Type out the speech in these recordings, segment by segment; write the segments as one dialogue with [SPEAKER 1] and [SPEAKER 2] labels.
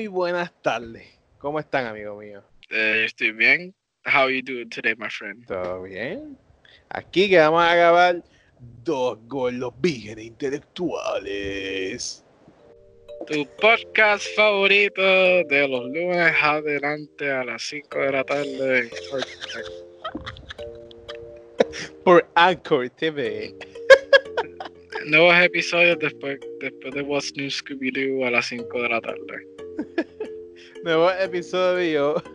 [SPEAKER 1] muy buenas tardes. ¿Cómo están, amigo mío?
[SPEAKER 2] Eh, estoy bien. How are you doing today, my friend?
[SPEAKER 1] ¿Todo bien? Aquí que vamos a grabar dos golos vírgenes intelectuales.
[SPEAKER 2] Tu podcast favorito de los lunes adelante a las 5 de la tarde.
[SPEAKER 1] Por Anchor TV.
[SPEAKER 2] Nuevos episodios después, después de What's New Scooby-Doo a las 5 de la tarde.
[SPEAKER 1] Nuevo episodio.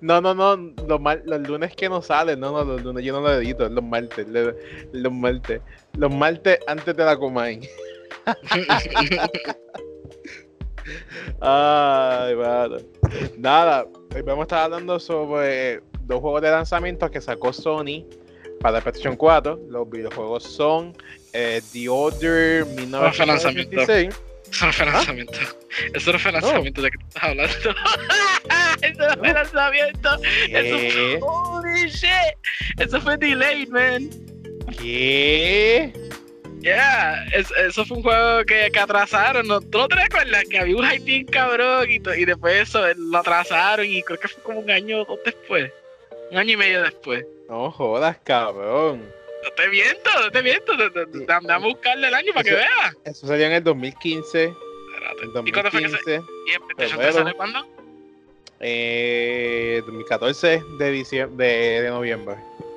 [SPEAKER 1] No, no, no. Los, mar- los lunes que no salen. No, no, los lunes yo no lo edito. Los martes. Los, los martes. Los martes antes de la Comay. Ay, bueno. Nada. Hoy vamos a estar hablando sobre dos juegos de lanzamiento que sacó Sony para PlayStation 4. Los videojuegos son eh, The Order
[SPEAKER 2] No fue lanzamiento.
[SPEAKER 1] 1986.
[SPEAKER 2] Eso no fue lanzamiento. Eso no fue lanzamiento de que estás hablando. Eso no fue lanzamiento. Eso fue. Holy shit. Eso fue delayed, man.
[SPEAKER 1] ¿Qué?
[SPEAKER 2] Yeah, es- eso fue un juego que, que atrasaron. ¿no? ¿Tú no te recuerdas que había un hype cabrón y, y después eso eh, lo atrasaron y creo que fue como un año o dos después? Un año y medio después.
[SPEAKER 1] No jodas, cabrón.
[SPEAKER 2] No te miento, no te miento. Dame a buscarle el año para que veas.
[SPEAKER 1] Eso salió en el 2015.
[SPEAKER 2] Espérate.
[SPEAKER 1] En
[SPEAKER 2] ¿Y cuándo fue que se.?
[SPEAKER 1] 2015.
[SPEAKER 2] ¿Y en PlayStation. 3 sale cuándo?
[SPEAKER 1] Eh, 2014 de, diciembre, de, de noviembre.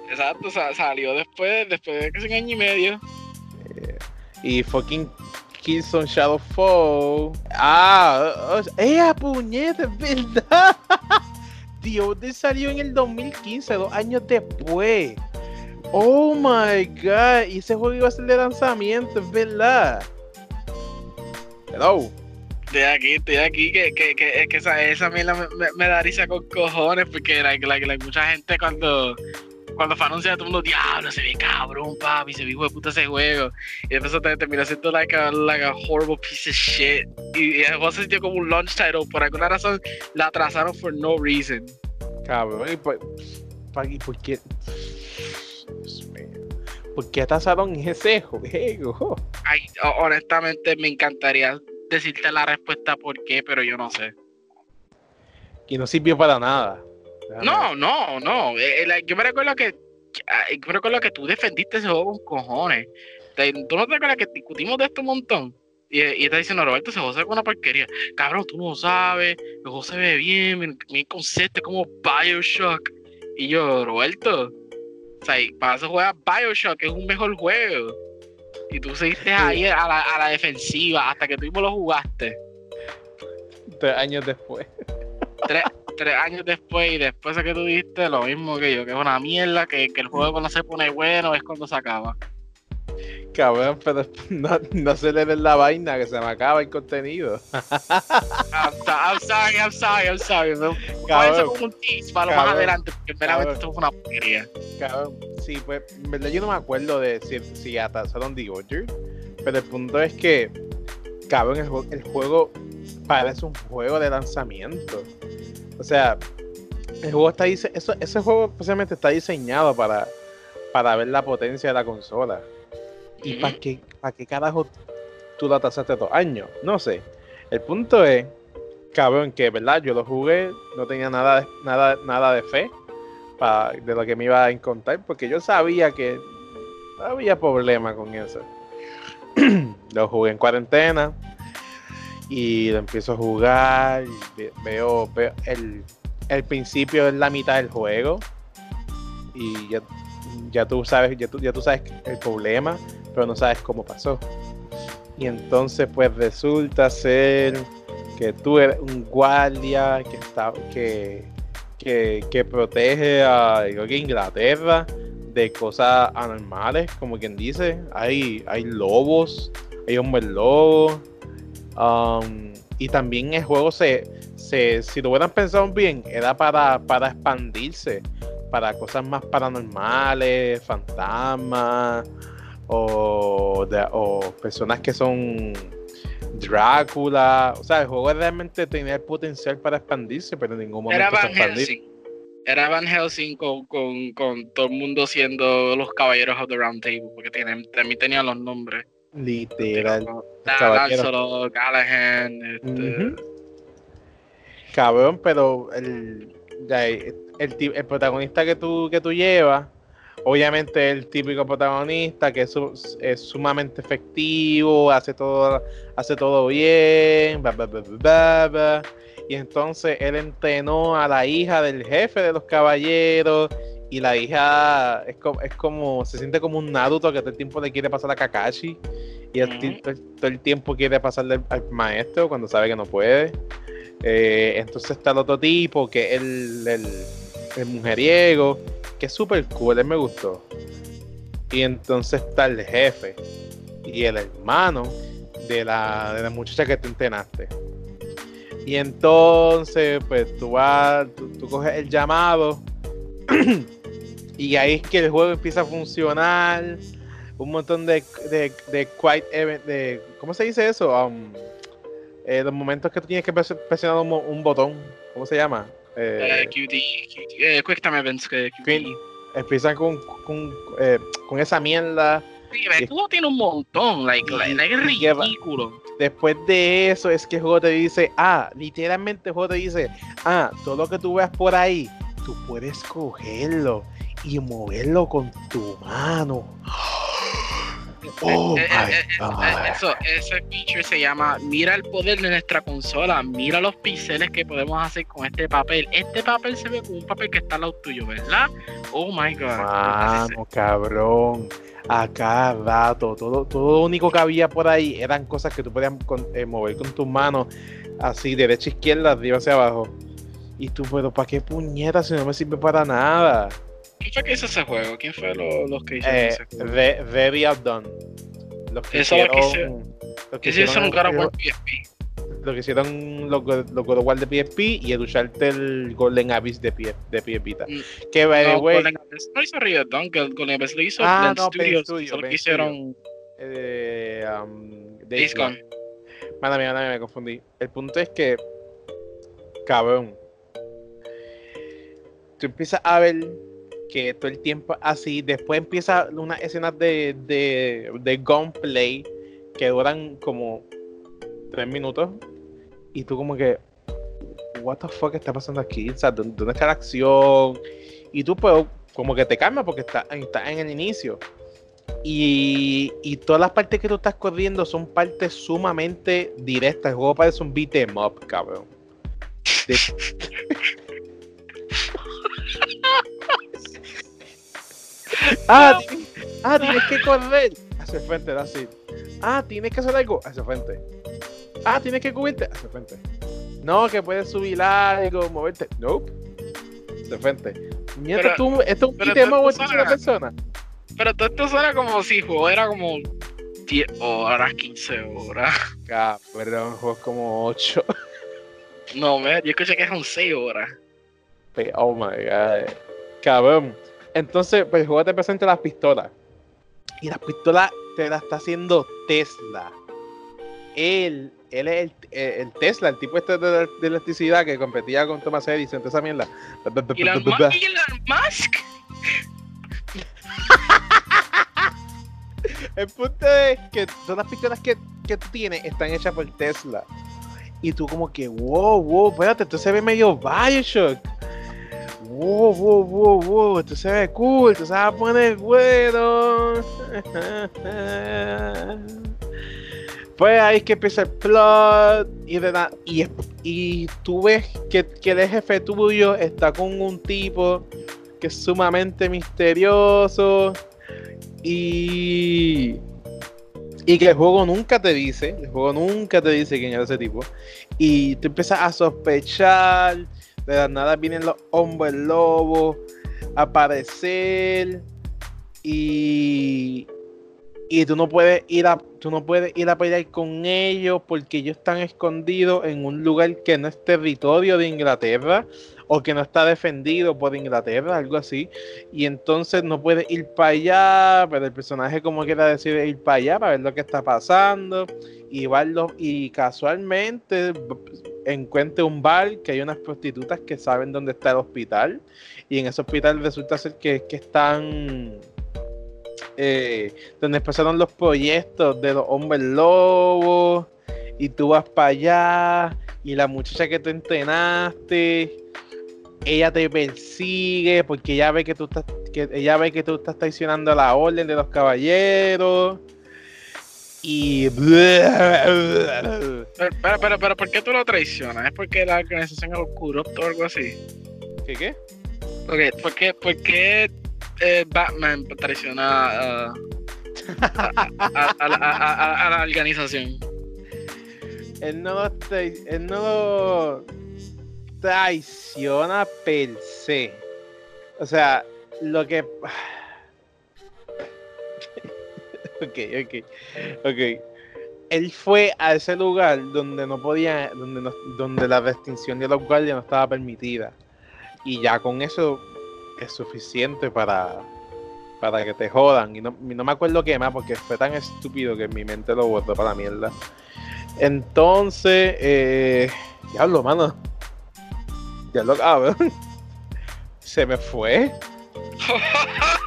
[SPEAKER 2] Exacto, sa- salió después, después de que un año y medio.
[SPEAKER 1] Y fucking Killzone Shadowfall. Ah, ¡eh, puñeta! Es verdad. Order salió en el 2015, dos años después. Oh my god. Y ese juego iba a ser de lanzamiento, es verdad. Hello.
[SPEAKER 2] Estoy aquí, estoy aquí, que, que, que, es que esa, esa mierda me, me, me da risa con cojones, porque like, like, like, mucha gente cuando, cuando fue anunciado, todo el mundo, diablo, se ve cabrón, papi, se ve hijo de puta ese juego. Y después te termina siendo like a, like a horrible piece of shit. Y, y el juego se sintió como un launch title, por alguna razón la atrasaron for no reason.
[SPEAKER 1] Cabrón, ¿y por, por qué? Dios mío. ¿Por qué atrasaron ese juego?
[SPEAKER 2] Ay, ho- honestamente me encantaría decirte la respuesta por qué, pero yo no sé.
[SPEAKER 1] Y no sirvió para nada. Déjame
[SPEAKER 2] No, no, no. Eh, eh, yo me recuerdo que ah, yo me recuerdo que tú defendiste ese juego con cojones. ¿Tú no te acuerdas que discutimos de esto un montón? Y, y estás diciendo, Roberto, ese juego se ve una porquería. Cabrón, tú no sabes, el juego se ve bien, bien, bien concepto, como Bioshock. Y yo, Roberto, o sea, y para eso juega Bioshock, es un mejor juego. Y tú seguiste ahí a la, a la defensiva hasta que tú mismo lo jugaste.
[SPEAKER 1] Tres años después.
[SPEAKER 2] tres, tres años después y después de que tú dijiste lo mismo que yo, que es una mierda, que, que el juego cuando se pone bueno es cuando se acaba.
[SPEAKER 1] Cabrón, pero no, no se le den la vaina que se me acaba el contenido.
[SPEAKER 2] I'm, so- I'm sorry, I'm sorry, I'm sorry. Ser
[SPEAKER 1] Cabrón,
[SPEAKER 2] como un tease para lo más adelante, porque
[SPEAKER 1] Cabrón.
[SPEAKER 2] esto fue una porquería.
[SPEAKER 1] cabrón. Sí, pues, en verdad yo no me acuerdo de si, si atrasaron The Order. Pero el punto es que, cabrón, el, el juego parece un juego de lanzamiento. O sea, el juego está eso, ese juego especialmente está diseñado para, para ver la potencia de la consola. ¿Y para qué, para qué carajo tú la atrasaste dos años? No sé. El punto es, cabrón, que verdad, yo lo jugué, no tenía nada de, nada, nada de fe pa- de lo que me iba a encontrar, porque yo sabía que había problema con eso. lo jugué en cuarentena y lo empiezo a jugar, y veo, veo el, el principio es la mitad del juego y ya, ya tú sabes, ya tú, ya tú sabes el problema, pero no sabes cómo pasó. Y entonces pues resulta ser que tú eres un guardia que está que, que, que protege a creo que Inglaterra de cosas anormales, como quien dice. Hay, hay lobos, hay hombres lobos. y también el juego se, se, si lo hubieran pensado bien, era para, para expandirse, para cosas más paranormales, fantasmas, o, de- o personas que son Drácula. O sea, el juego realmente tenía el potencial para expandirse, pero en ningún momento
[SPEAKER 2] Era
[SPEAKER 1] se
[SPEAKER 2] Van. Helsing. Era Van Helsing con, con, con todo el mundo siendo los caballeros of the round table, porque tienen, también tenían los nombres.
[SPEAKER 1] Literal.
[SPEAKER 2] Lancelot, Callahan, este,
[SPEAKER 1] Ujú. cabrón, pero el, el, el, protagonista que tú, que tú llevas, obviamente el típico protagonista que es, es sumamente efectivo, hace todo, hace todo bien, y entonces él entrenó a la hija del jefe de los caballeros y la hija es como, es como se siente como un Naruto que todo el tiempo le quiere pasar a Kakashi y todo, el tiempo quiere pasarle al maestro cuando sabe que no puede. Eh, entonces está el otro tipo que es el, el, mujeriego, que es súper cool, él me gustó. Y entonces está el jefe y el hermano de la, de la muchacha que te entrenaste. Y entonces, pues tú vas, tú, coges el llamado y ahí es que el juego empieza a funcionar. Un montón de, de, de, de ¿cómo se dice eso? Um, eh, los momentos que tú tienes que presionar un, botón, ¿cómo se llama?
[SPEAKER 2] Eh, QT, eh, Quick Time Events.
[SPEAKER 1] empiezan con, con, eh, con esa mierda.
[SPEAKER 2] Sí, el juego tiene un montón, like, like, es ridículo.
[SPEAKER 1] Después de eso es que el juego te dice, ah, literalmente el juego te dice, ah, todo lo que tú veas por ahí, tú puedes cogerlo y moverlo con tu mano.
[SPEAKER 2] Oh eso, ese feature se llama Mira el poder de nuestra consola, mira los píxeles que podemos hacer con este papel. Este papel se ve como un papel que está al lado tuyo, ¿verdad? Oh my god.
[SPEAKER 1] Mano, cabrón. A cada rato, todo, todo lo único que había por ahí eran cosas que tú podías eh, mover con tus manos, así, derecha, izquierda, arriba hacia abajo. Y tú, pero ¿para qué puñeta si no me sirve para nada?
[SPEAKER 2] ¿Quién fue que hizo ese juego? ¿Quién fue los que hicieron
[SPEAKER 1] eh, ese juego? Very Outdone.
[SPEAKER 2] Los que Eso hicieron, lo que hicieron, lo que hicieron un God of PSP.
[SPEAKER 1] Lo que hicieron los, los God of War de PSP y el el Golden Abyss de, PSP, de PSP. Mm. Que, by
[SPEAKER 2] no, way, Golden Abyss no hizo Rio Don, que el Golden Abyss lo hizo ah, no, Studios. Studio, lo que hicieron...
[SPEAKER 1] Eh, um, Days Gone. Mía, manda me confundí. El punto es que, cabrón, tú empiezas a ver que todo el tiempo así, después empieza unas escenas de, de, de gunplay que duran como tres minutos y tú como que, what the fuck está pasando aquí? O sea, ¿dónde está la acción? Y tú pues como que te calmas porque está, está en el inicio. Y, y, todas las partes que tú estás corriendo son partes sumamente directas. El juego parece un beat em up, cabrón. ah, ah, tienes que correr hacia frente, así. Ah, tienes que hacer algo hacia frente. Ah, tienes que cubrirte hacia frente. No, que puedes subir algo, moverte. Nope. Hacia frente. Mientras tú, esto es un tema o una persona.
[SPEAKER 2] Pero todo esto suena como si juego era como 10 horas, 15 horas.
[SPEAKER 1] Cabrón, juego como 8.
[SPEAKER 2] No, me, yo escuché que son 6 horas.
[SPEAKER 1] Oh my god. Cabrón. Entonces, pues el juego te presenta las pistolas. Y las pistolas te las está haciendo Tesla. Él, él es el, Tesla, el tipo este de, electricidad que competía con Thomas Edison, esa mierda.
[SPEAKER 2] Elon Musk.
[SPEAKER 1] el punto es que todas las pistolas que, que tú tienes están hechas por Tesla. Y tú como que, wow, wow, espérate, esto se ve medio Bioshock wow, wow, wow, wow, esto se ve cool, se va a poner bueno. pues ahí es que empieza el plot y, de y, y tú ves que, que el jefe tuyo está con un tipo que es sumamente misterioso y y que el juego nunca te dice, el juego nunca te dice quién es ese tipo. Y tú empiezas a sospechar de la nada vienen los hombres lobos a aparecer y y tú no puedes ir a tú no puedes ir a pelear con ellos porque ellos están escondidos en un lugar que no es territorio de Inglaterra o que no está defendido por Inglaterra, algo así, y entonces no puedes ir para allá, pero el personaje como quiera decide ir para allá para ver lo que está pasando. Y y casualmente encuentre un bar que hay unas prostitutas que saben dónde está el hospital y en ese hospital resulta ser que, que están eh, donde empezaron los proyectos de los hombres lobos y tú vas para allá y la muchacha que tú entrenaste, ella te persigue porque ella ve que tú estás, que ella ve que tú estás traicionando la orden de los caballeros. Y.
[SPEAKER 2] Pero, pero, pero, pero, ¿por qué tú lo traicionas? ¿Es porque la organización es corrupta o algo así?
[SPEAKER 1] ¿Qué qué?
[SPEAKER 2] Okay, ¿por qué, por qué eh, Batman traiciona a, a, a, a, a la organización?
[SPEAKER 1] Él no lo, él no lo traiciona per se. O sea, lo que. ok, ok. Ok. Él fue a ese lugar donde no podía, donde, no- donde la restricción de los guardias no estaba permitida. Y ya con eso es suficiente para, para que te jodan. Y no, no me acuerdo qué más, porque fue tan estúpido que mi mente lo botó para la mierda. Entonces, eh, diablo, mano. Diablo, cabrón. Se me fue.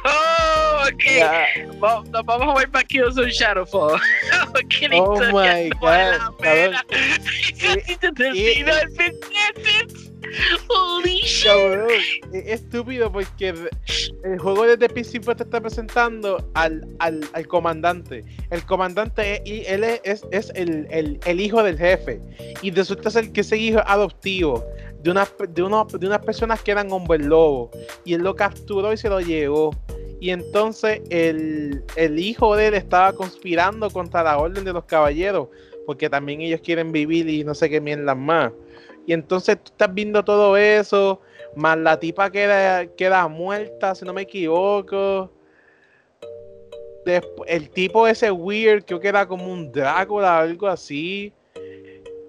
[SPEAKER 2] ok,
[SPEAKER 1] Ya.
[SPEAKER 2] Va- nos vamos a ver para Killzone Shadowfall. Porque la
[SPEAKER 1] Oh my God, cabrón.
[SPEAKER 2] Casi te termino el pendiente. Holy shit.
[SPEAKER 1] Cabrón, es estúpido porque el- juego desde principio te está presentando al, al, al comandante. El comandante es, y él es, es- el, el- el hijo del jefe. Y resulta ser que ese hijo es adoptivo de unas, de, unos- de unas personas que eran hombres lobo. Y él lo capturó y se lo llevó. Y entonces el, el hijo de él estaba conspirando contra la orden de los caballeros. Porque también ellos quieren vivir y no sé qué mierdas más. Y entonces tú estás viendo todo eso, más la tipa queda, queda muerta, si no me equivoco. Despu- el tipo ese weird, creo que era como un Drácula o algo así.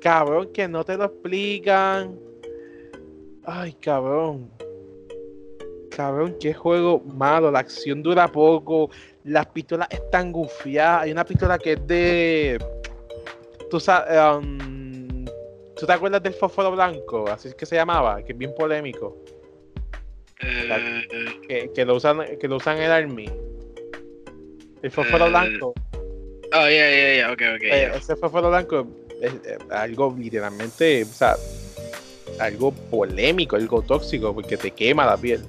[SPEAKER 1] Cabrón, que no te lo explican. Ay, cabrón. Cabrón, qué juego malo. La acción dura poco. Las pistolas están gufiadas. Hay una pistola que es de. Tú sabes. um, ¿Tú te acuerdas del fósforo blanco? Así es que se llamaba, que es bien polémico.
[SPEAKER 2] Eh,
[SPEAKER 1] Que, que lo usan, que lo usan el Army. El fósforo
[SPEAKER 2] Eh,
[SPEAKER 1] blanco.
[SPEAKER 2] Oh, yeah, yeah, yeah, ok, ok.
[SPEAKER 1] eh, ese fósforo blanco es, algo literalmente, o sea, algo polémico, algo tóxico, porque te quema la piel.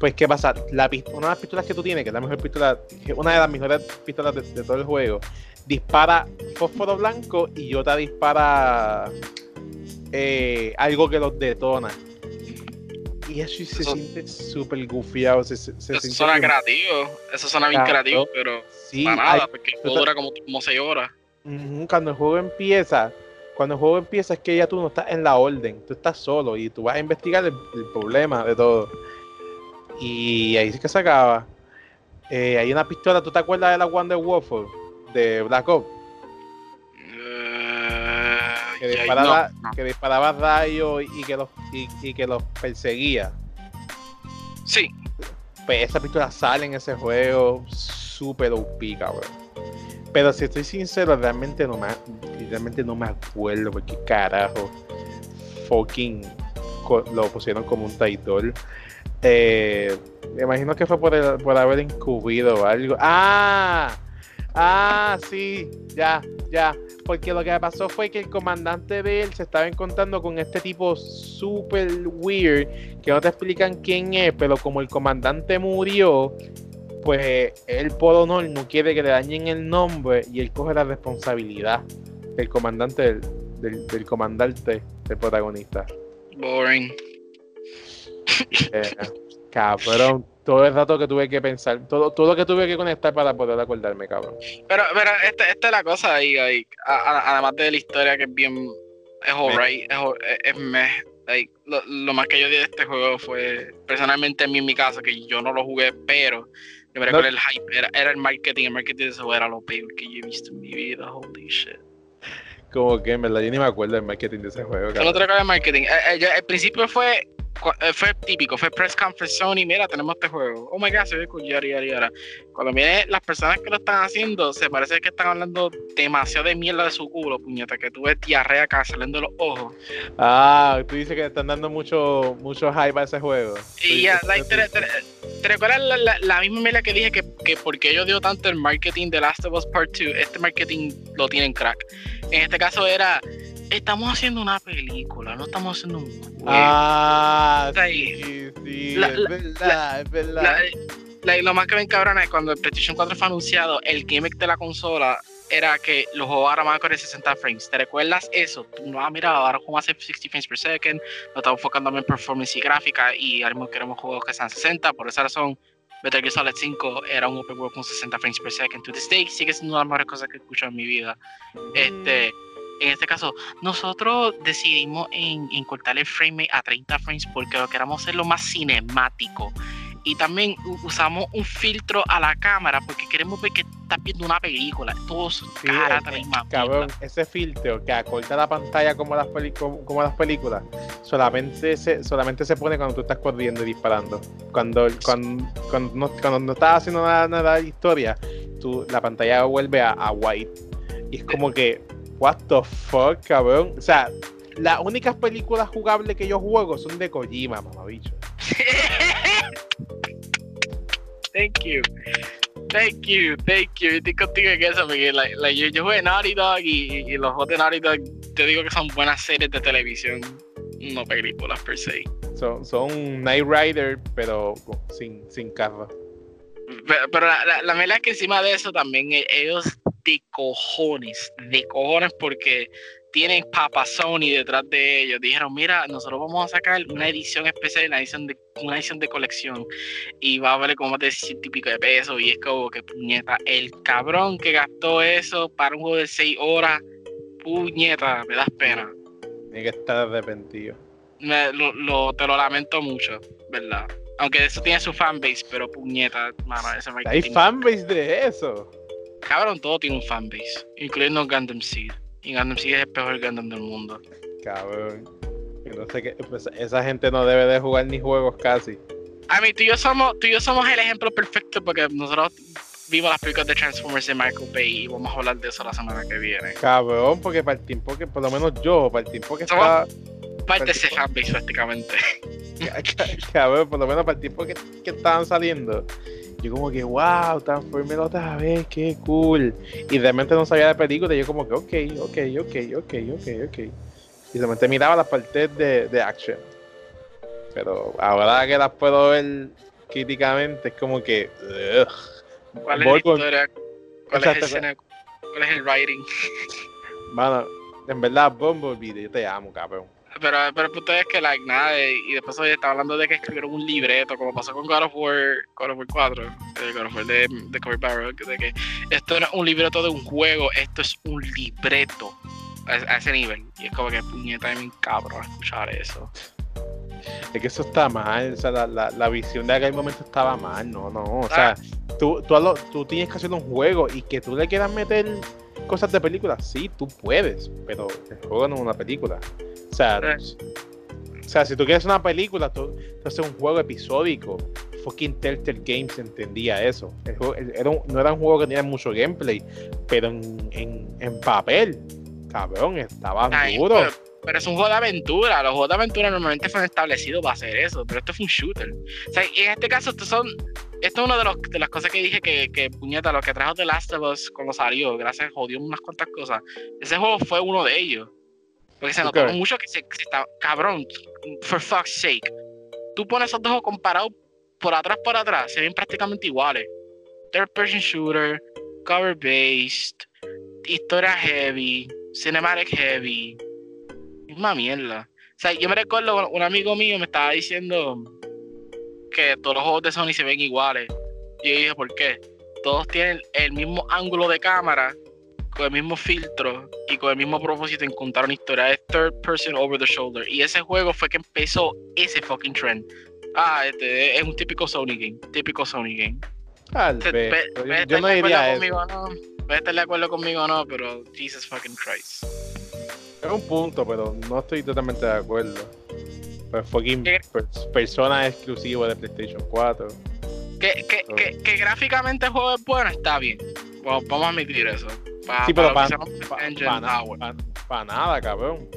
[SPEAKER 1] Pues, ¿qué pasa? La, una de las pistolas que tú tienes, que es la mejor pistola, una de las mejores pistolas de, de todo el juego, dispara fósforo blanco y otra dispara eh, algo que los detona. Y eso se siente súper gufiado. Se, se, se
[SPEAKER 2] Eso suena creativo. Eso suena bien
[SPEAKER 1] Claro.
[SPEAKER 2] creativo, pero
[SPEAKER 1] Sí,
[SPEAKER 2] para nada,
[SPEAKER 1] hay-
[SPEAKER 2] porque el juego dura como, como 6 horas.
[SPEAKER 1] Cuando el juego empieza, cuando el juego empieza es que ya tú no estás en la orden, tú estás solo y tú vas a investigar el, el problema de todo. Y ahí sí que se acaba. Eh, hay una pistola, ¿tú te acuerdas de la Wonder Waffle de Black Ops?
[SPEAKER 2] Eh,
[SPEAKER 1] Que disparaba,
[SPEAKER 2] no, no.
[SPEAKER 1] que disparaba rayos y que los y, y que los perseguía.
[SPEAKER 2] Sí,
[SPEAKER 1] Pues esa pistola sale en ese juego súper OP, cabrón. Pero si estoy sincero, realmente no me, realmente no me acuerdo porque carajo fucking lo pusieron como un traidor. Eh, me imagino que fue por, por haber encubrido algo. ¡Ah! Ah, sí, ya, ya. Porque lo que pasó fue que el comandante de él se estaba encontrando con este tipo súper weird que no te explican quién es, pero como el comandante murió, pues él por honor no quiere que le dañen el nombre y él coge la responsabilidad del comandante del, del, del comandante del protagonista.
[SPEAKER 2] boring.
[SPEAKER 1] Eh, cabrón, todo el rato que tuve que pensar, todo, todo lo que tuve que conectar para poder acordarme, cabrón.
[SPEAKER 2] Pero, pero esta, esta es la cosa ahí, like, a- a- además de la historia que es bien, es alright, es, es, meh, like, lo, lo más que yo di de este juego fue, personalmente en mí, en mi caso, que yo no lo jugué, pero yo me recuerdo el hype, era, era el marketing, el marketing de ese juego era lo peor que yo he visto en mi vida, holy shit.
[SPEAKER 1] Como que en verdad yo ni me acuerdo del marketing de ese juego,
[SPEAKER 2] ¿Tú no te el marketing? Eh, eh, yo- el principio fue, eh, fue típico, fue press conference Sony, mira, tenemos este juego. Oh my god, se ve cool, yara, yara, yara. Cuando vienen las personas que lo están haciendo, se parece que están hablando demasiado de mierda de su culo, puñeta, que tú ves diarrea acá saliendo de los ojos.
[SPEAKER 1] Ah, tú dices que están dando mucho, mucho hype a ese juego.
[SPEAKER 2] Y ya, like, te- te- ¿Te recuerdas la, la, la misma mela que dije que, que porque yo dio tanto el marketing de Last of Us Part 2? Este marketing lo tienen crack. En este caso era, estamos haciendo una película, no estamos haciendo un juego.
[SPEAKER 1] Ah, sí, sí,
[SPEAKER 2] La-
[SPEAKER 1] es
[SPEAKER 2] la-
[SPEAKER 1] verdad, es verdad.
[SPEAKER 2] La- la- lo más que me encabrona es cuando el PlayStation 4 fue anunciado, el gimmick de la consola era que los juegos ahora van correr 60 frames. ¿Te recuerdas eso? Tú no, ah, mira, ahora jugamos a 60 frames per second, nos estamos enfocando en performance y gráfica y ahora mismo queremos juegos que sean 60. Por esa razón, Metal Gear Solid 5 era un open world con 60 frames per second. To this day sigue siendo una de las mejores cosas que he escuchado en mi vida. Este, en este caso, nosotros decidimos en, en cortar el frame a 30 frames porque lo queramos hacerlo más cinemático. Y también usamos un filtro a la cámara porque queremos ver que estás viendo una película. Todos
[SPEAKER 1] Sí,
[SPEAKER 2] caras
[SPEAKER 1] eh,
[SPEAKER 2] de la misma
[SPEAKER 1] Cabrón,
[SPEAKER 2] mierda.
[SPEAKER 1] ese filtro que acorta la pantalla como las, como, como las películas, solamente se, solamente se pone cuando tú estás corriendo y disparando. Cuando, cuando, cuando, no, cuando no estás haciendo nada, nada de historia, tú, la pantalla vuelve a, a white. Y es como que, what the fuck, cabrón. O sea, las únicas películas jugables que yo juego son de Kojima, mamabicho.
[SPEAKER 2] Thank you. Thank you, thank you. Estoy contigo en eso, porque like, like, yo, yo jugué Naughty Dog y, y los juegos de Naughty Dog, te digo que son buenas series de televisión, no películas per se.
[SPEAKER 1] Son, son Night Rider, pero sin, sin carro.
[SPEAKER 2] Pero, pero la, la, la verdad es que encima de eso también e- ellos de cojones, de cojones porque tienen Papa Sony detrás de ellos. Dijeron, mira, nosotros vamos a sacar una edición especial, una edición de, una edición de colección y va a valer como de ciento y pico de pesos y es como que puñeta, el cabrón que gastó eso para un juego de 6 horas, puñeta, me das pena.
[SPEAKER 1] Tiene que estar arrepentido.
[SPEAKER 2] Me- lo, lo- te lo lamento mucho, ¿verdad? Aunque eso tiene su fanbase, pero puñeta, mano, ese
[SPEAKER 1] Hay
[SPEAKER 2] marketing-
[SPEAKER 1] fanbase de eso.
[SPEAKER 2] Cabrón, todo tiene un fanbase, incluyendo Gundam Seed. Y Gundam Seed es el peor Gundam del mundo.
[SPEAKER 1] Cabrón. Sé qué, pues, esa gente no debe de jugar ni juegos casi.
[SPEAKER 2] A mí, tú y yo somos, tú y yo somos el ejemplo perfecto porque nosotros vimos las películas de Transformers de Michael Bay y vamos a hablar de eso la semana que viene.
[SPEAKER 1] Cabrón, porque para el tiempo que, por lo menos yo, para el tiempo que
[SPEAKER 2] Somos-
[SPEAKER 1] estaba.
[SPEAKER 2] Parte de ese fanbase prácticamente.
[SPEAKER 1] Cabrón, por lo menos para el tiempo que, que estaban saliendo. Yo como que, wow, Transformers otra vez, qué cool. Y realmente no sabía de película, y yo como que, ok, ok, ok, ok, ok, ok. Y realmente miraba las partes de, de action. Pero ahora que las puedo ver críticamente, es como que, ugh.
[SPEAKER 2] ¿Cuál es
[SPEAKER 1] Voy
[SPEAKER 2] la
[SPEAKER 1] con-
[SPEAKER 2] historia? ¿Cuál es el escena- ¿Cuál es el writing?
[SPEAKER 1] Mano, en verdad, Bumblebee, yo te amo, cabrón.
[SPEAKER 2] Pero, pero el punto es que, like, nada, de- y después hoy estaba hablando de que escribieron un libreto, como pasó con God of War, God of War 4, eh, God of War de, de Cory Barrett, de que esto no es un libreto de un juego, esto es un libreto a, a ese nivel. Y es como que puñeta de mi cabrón escuchar eso.
[SPEAKER 1] Es que eso está mal, o sea, la, la, la visión de aquel momento estaba mal, no, no, o sea, tú, tú, lo- tú tienes que hacer un juego y que tú le quieras meter cosas de película, sí, tú puedes, pero el juego no es una película. O sea, o sea si tú quieres una película, tú, tú haces un juego episódico. Fucking Telltale Games entendía eso. El juego- el- era un- no era un juego que tenía mucho gameplay, pero en, en, en papel, cabrón, estaba
[SPEAKER 2] Ay,
[SPEAKER 1] duro.
[SPEAKER 2] Pero, pero es un juego de aventura. Los juegos de aventura normalmente fueron establecidos para hacer eso, pero esto fue un shooter. O sea, en este caso, estos son. Esto es una de, los, de las cosas que dije que, que, puñeta, lo que trajo The Last of Us cuando salió, gracias, jodió unas cuantas cosas. Ese juego fue uno de ellos. Porque se notó mucho que se, se está. Cabrón, for fuck's sake. Tú pones esos dos comparados por atrás por atrás, se ven prácticamente iguales. Third person shooter, cover based, historia heavy, cinematic heavy. Misma mierda. O sea, yo me recuerdo, un amigo mío me estaba diciendo que todos los juegos de Sony se ven iguales. Y yo dije, ¿por qué? Todos tienen el mismo ángulo de cámara, con el mismo filtro y con el mismo propósito en contar una historia de third person over the shoulder. Y ese juego fue que empezó ese fucking trend. Ah, este es un típico Sony game, típico Sony game.
[SPEAKER 1] Tal vez, yo, no
[SPEAKER 2] de
[SPEAKER 1] diría
[SPEAKER 2] acuerdo
[SPEAKER 1] eso.
[SPEAKER 2] conmigo o no, puedes estar de acuerdo conmigo o no, pero Jesus fucking Christ.
[SPEAKER 1] Es un punto, pero no estoy totalmente de acuerdo. Pues fucking persona exclusiva de PlayStation 4.
[SPEAKER 2] Que, que, que, que gráficamente el juego es bueno, está bien. Bueno, vamos a admitir eso. Pa-
[SPEAKER 1] sí, pero
[SPEAKER 2] para
[SPEAKER 1] para
[SPEAKER 2] ah,
[SPEAKER 1] nada, cabrón.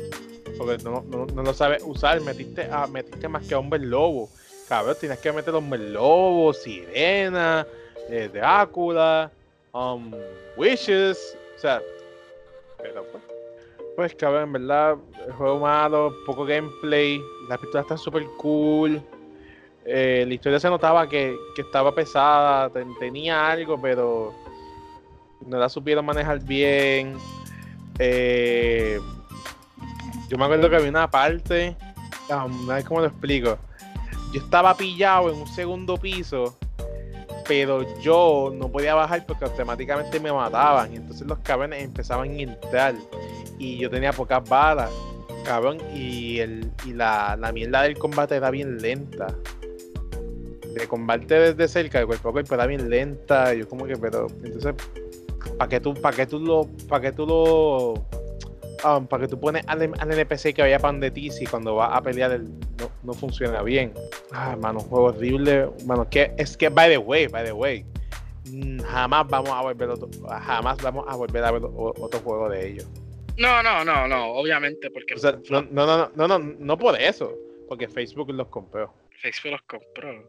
[SPEAKER 1] Porque no, no, no lo sabes usar. Metiste, a, metiste más que a Hombre Lobo. cabrón, tienes que meter los lobos, sirena, eh, Drácula, um, Wishes, o sea, pero pues, pues cabrón, en verdad, el juego malo, poco gameplay, la pistola está súper cool. Eh, la historia se notaba que, que estaba pesada, ten- tenía algo, pero no la supieron manejar bien. Eh, yo me acuerdo que había una parte, a ver cómo lo explico. Yo estaba pillado en un segundo piso, pero yo no podía bajar porque automáticamente me mataban. Y entonces los cabrones empezaban a entrar. Y yo tenía pocas balas, cabrón. Y, el, y la, la mierda del combate era bien lenta. De combate desde cerca, de cuerpo a cuerpo, era bien lenta. Yo como que, pero, entonces, ¿para qué tú, para qué tú lo, para qué tú lo, um, para que tú pones al, al NPC que vaya para donde ti si cuando va a pelear el- no, no funciona bien? Ah, mano, un juego horrible, mano, que es que, by the way, by the way, jamás vamos a volver otro, jamás vamos a volver a ver otro juego de ellos.
[SPEAKER 2] No, no, no, no, obviamente, porque
[SPEAKER 1] O sea, no, no, no, no, no, no, por eso, porque Facebook los compró.
[SPEAKER 2] Facebook los compró.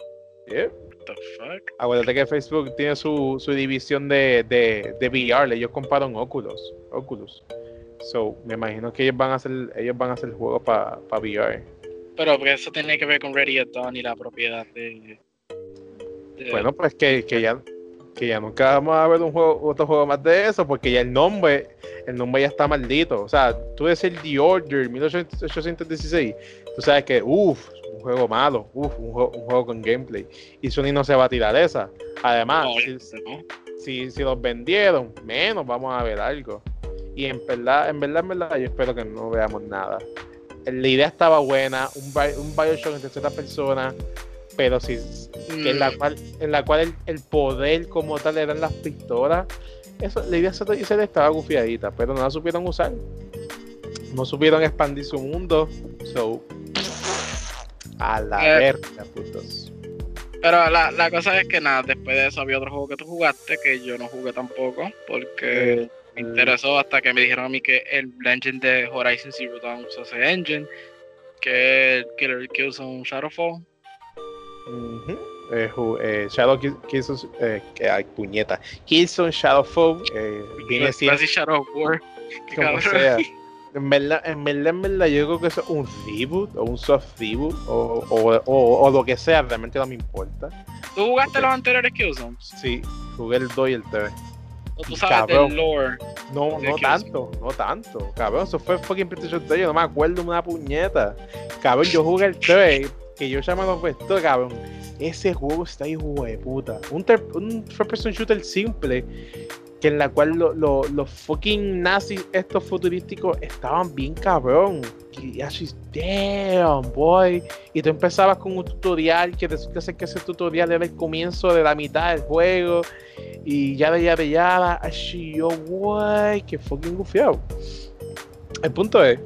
[SPEAKER 1] Yeah.
[SPEAKER 2] What the fuck?
[SPEAKER 1] Acuérdate que Facebook tiene su, su división de, de, de VR, ellos compraron Oculus, Oculus. So, me imagino que ellos van a hacer, ellos van a hacer juegos para VR.
[SPEAKER 2] Pero porque eso tiene que ver con Ready at Dawn y la propiedad de. de-
[SPEAKER 1] Bueno, pues que, que ya que ya nunca vamos a ver un juego, otro juego más de eso, porque ya el nombre, el nombre ya está maldito. O sea, tú decir The Order 1816, tú sabes que, uff, un juego malo, uff, un, juego- un juego con gameplay. Y Sony no se va a tirar esa. Además,
[SPEAKER 2] No,
[SPEAKER 1] si,
[SPEAKER 2] no.
[SPEAKER 1] si, si los vendieron, menos vamos a ver algo. Y en verdad, en verdad, en verdad, yo espero que no veamos nada. La idea estaba buena, un, un Bioshock en tercera persona, pero si, que en la
[SPEAKER 2] Mm,
[SPEAKER 1] cual, en la cual el, el poder como tal eran las pistolas, eso, la idea se, se le estaba gufiadita, pero no la supieron usar. No supieron expandir su mundo. So, a la
[SPEAKER 2] Eh.
[SPEAKER 1] verga, putos.
[SPEAKER 2] Pero la, la cosa es que nada, después de eso había otro juego que tú jugaste que yo no jugué tampoco, porque
[SPEAKER 1] Eh,
[SPEAKER 2] me interesó hasta que me dijeron a mí que el engine de Horizon Zero Dawn usa ese engine, que el Killer Killzone Shadowfall.
[SPEAKER 1] Ujú. Eh, ju- eh, Shadow Kill- Killzone, eh, ay, puñeta. Killzone eh, viene siendo
[SPEAKER 2] Casi Shadow War. Qué
[SPEAKER 1] como sea. En verdad, en verdad, en verdad, yo creo que eso es un reboot o un soft reboot o, o, o, o lo que sea, realmente no me importa.
[SPEAKER 2] ¿Tú jugaste los anteriores Killzones?
[SPEAKER 1] Sí, jugué el 2 y el 3.
[SPEAKER 2] ¿O tú sabes
[SPEAKER 1] cabrón.
[SPEAKER 2] del lore?
[SPEAKER 1] No,
[SPEAKER 2] De
[SPEAKER 1] no
[SPEAKER 2] Killzone.
[SPEAKER 1] tanto, no tanto. Cabrón, eso fue fucking PlayStation 3, yo no me acuerdo una puñeta. Cabrón, yo jugué el 3, que yo llamaba puesto, cabrón. Ese juego está hijo de puta. Un, un first person shooter simple, que en la cual lo- lo- los fucking nazis estos futurísticos estaban bien cabrón. Y así, damn, boy. Y tú empezabas con un tutorial que resulta ser que ese tutorial era el comienzo de la mitad del juego. Y ya de ya de ya, así yo, guay, que fucking gufiado. El punto es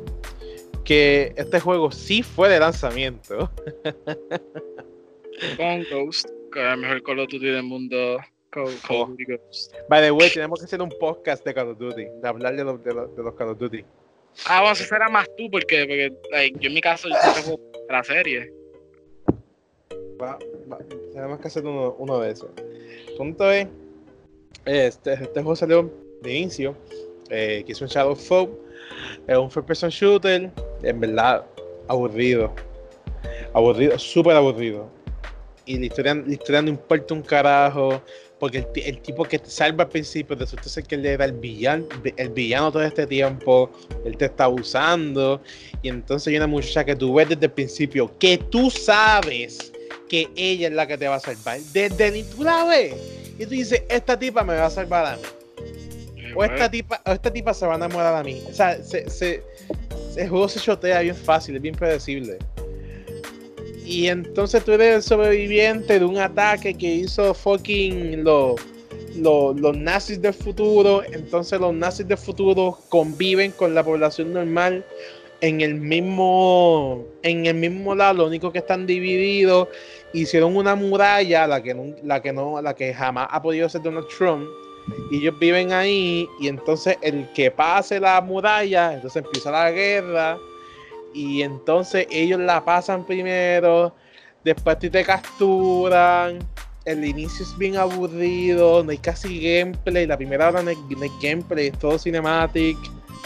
[SPEAKER 1] que este juego sí fue de lanzamiento.
[SPEAKER 2] Con Ghost, que es el mejor Call of Duty del mundo. Call, Call of Duty Ghost.
[SPEAKER 1] By the way, tenemos que hacer un podcast de Call of Duty, de hablar de, los- de los- de los Call of Duty.
[SPEAKER 2] Ah, bueno, eso será más tú, porque, porque like, yo en mi caso yo siempre juego la serie.
[SPEAKER 1] Va- va- tenemos que hacer uno, uno de esos. Punto es, este, este juego salió de inicio, eh, que es un Shadowfall, es un first person shooter, en verdad aburrido, aburrido, súper aburrido. Y la historia, la historia no importa un carajo, porque el, ti- el tipo que te salva al principio resulta ser que él era el villano, el villano todo este tiempo, él te está usando, y entonces hay una muchacha que tú ves desde el principio, que tú sabes que ella es la que te va a salvar. Desde ni tú la ves. Y tú dices, esta tipa me va a salvar a mí. O esta tipa, o esta tipa se va a enamorar a mí. O sea, se, se- el juego se chotea bien fácil, es bien predecible. Y entonces tú eres el sobreviviente de un ataque que hizo fucking lo- lo- los nazis del futuro. Entonces los nazis del futuro conviven con la población normal en el mismo en el mismo lado, lo único que están divididos hicieron una muralla, la que no, la que no, la que jamás ha podido hacer Donald Trump, y ellos viven ahí, y entonces el que pase la muralla, entonces empieza la guerra, y entonces ellos la pasan primero, después te capturan, el inicio es bien aburrido, no hay casi gameplay, la primera hora no hay, no hay gameplay, es todo cinematic.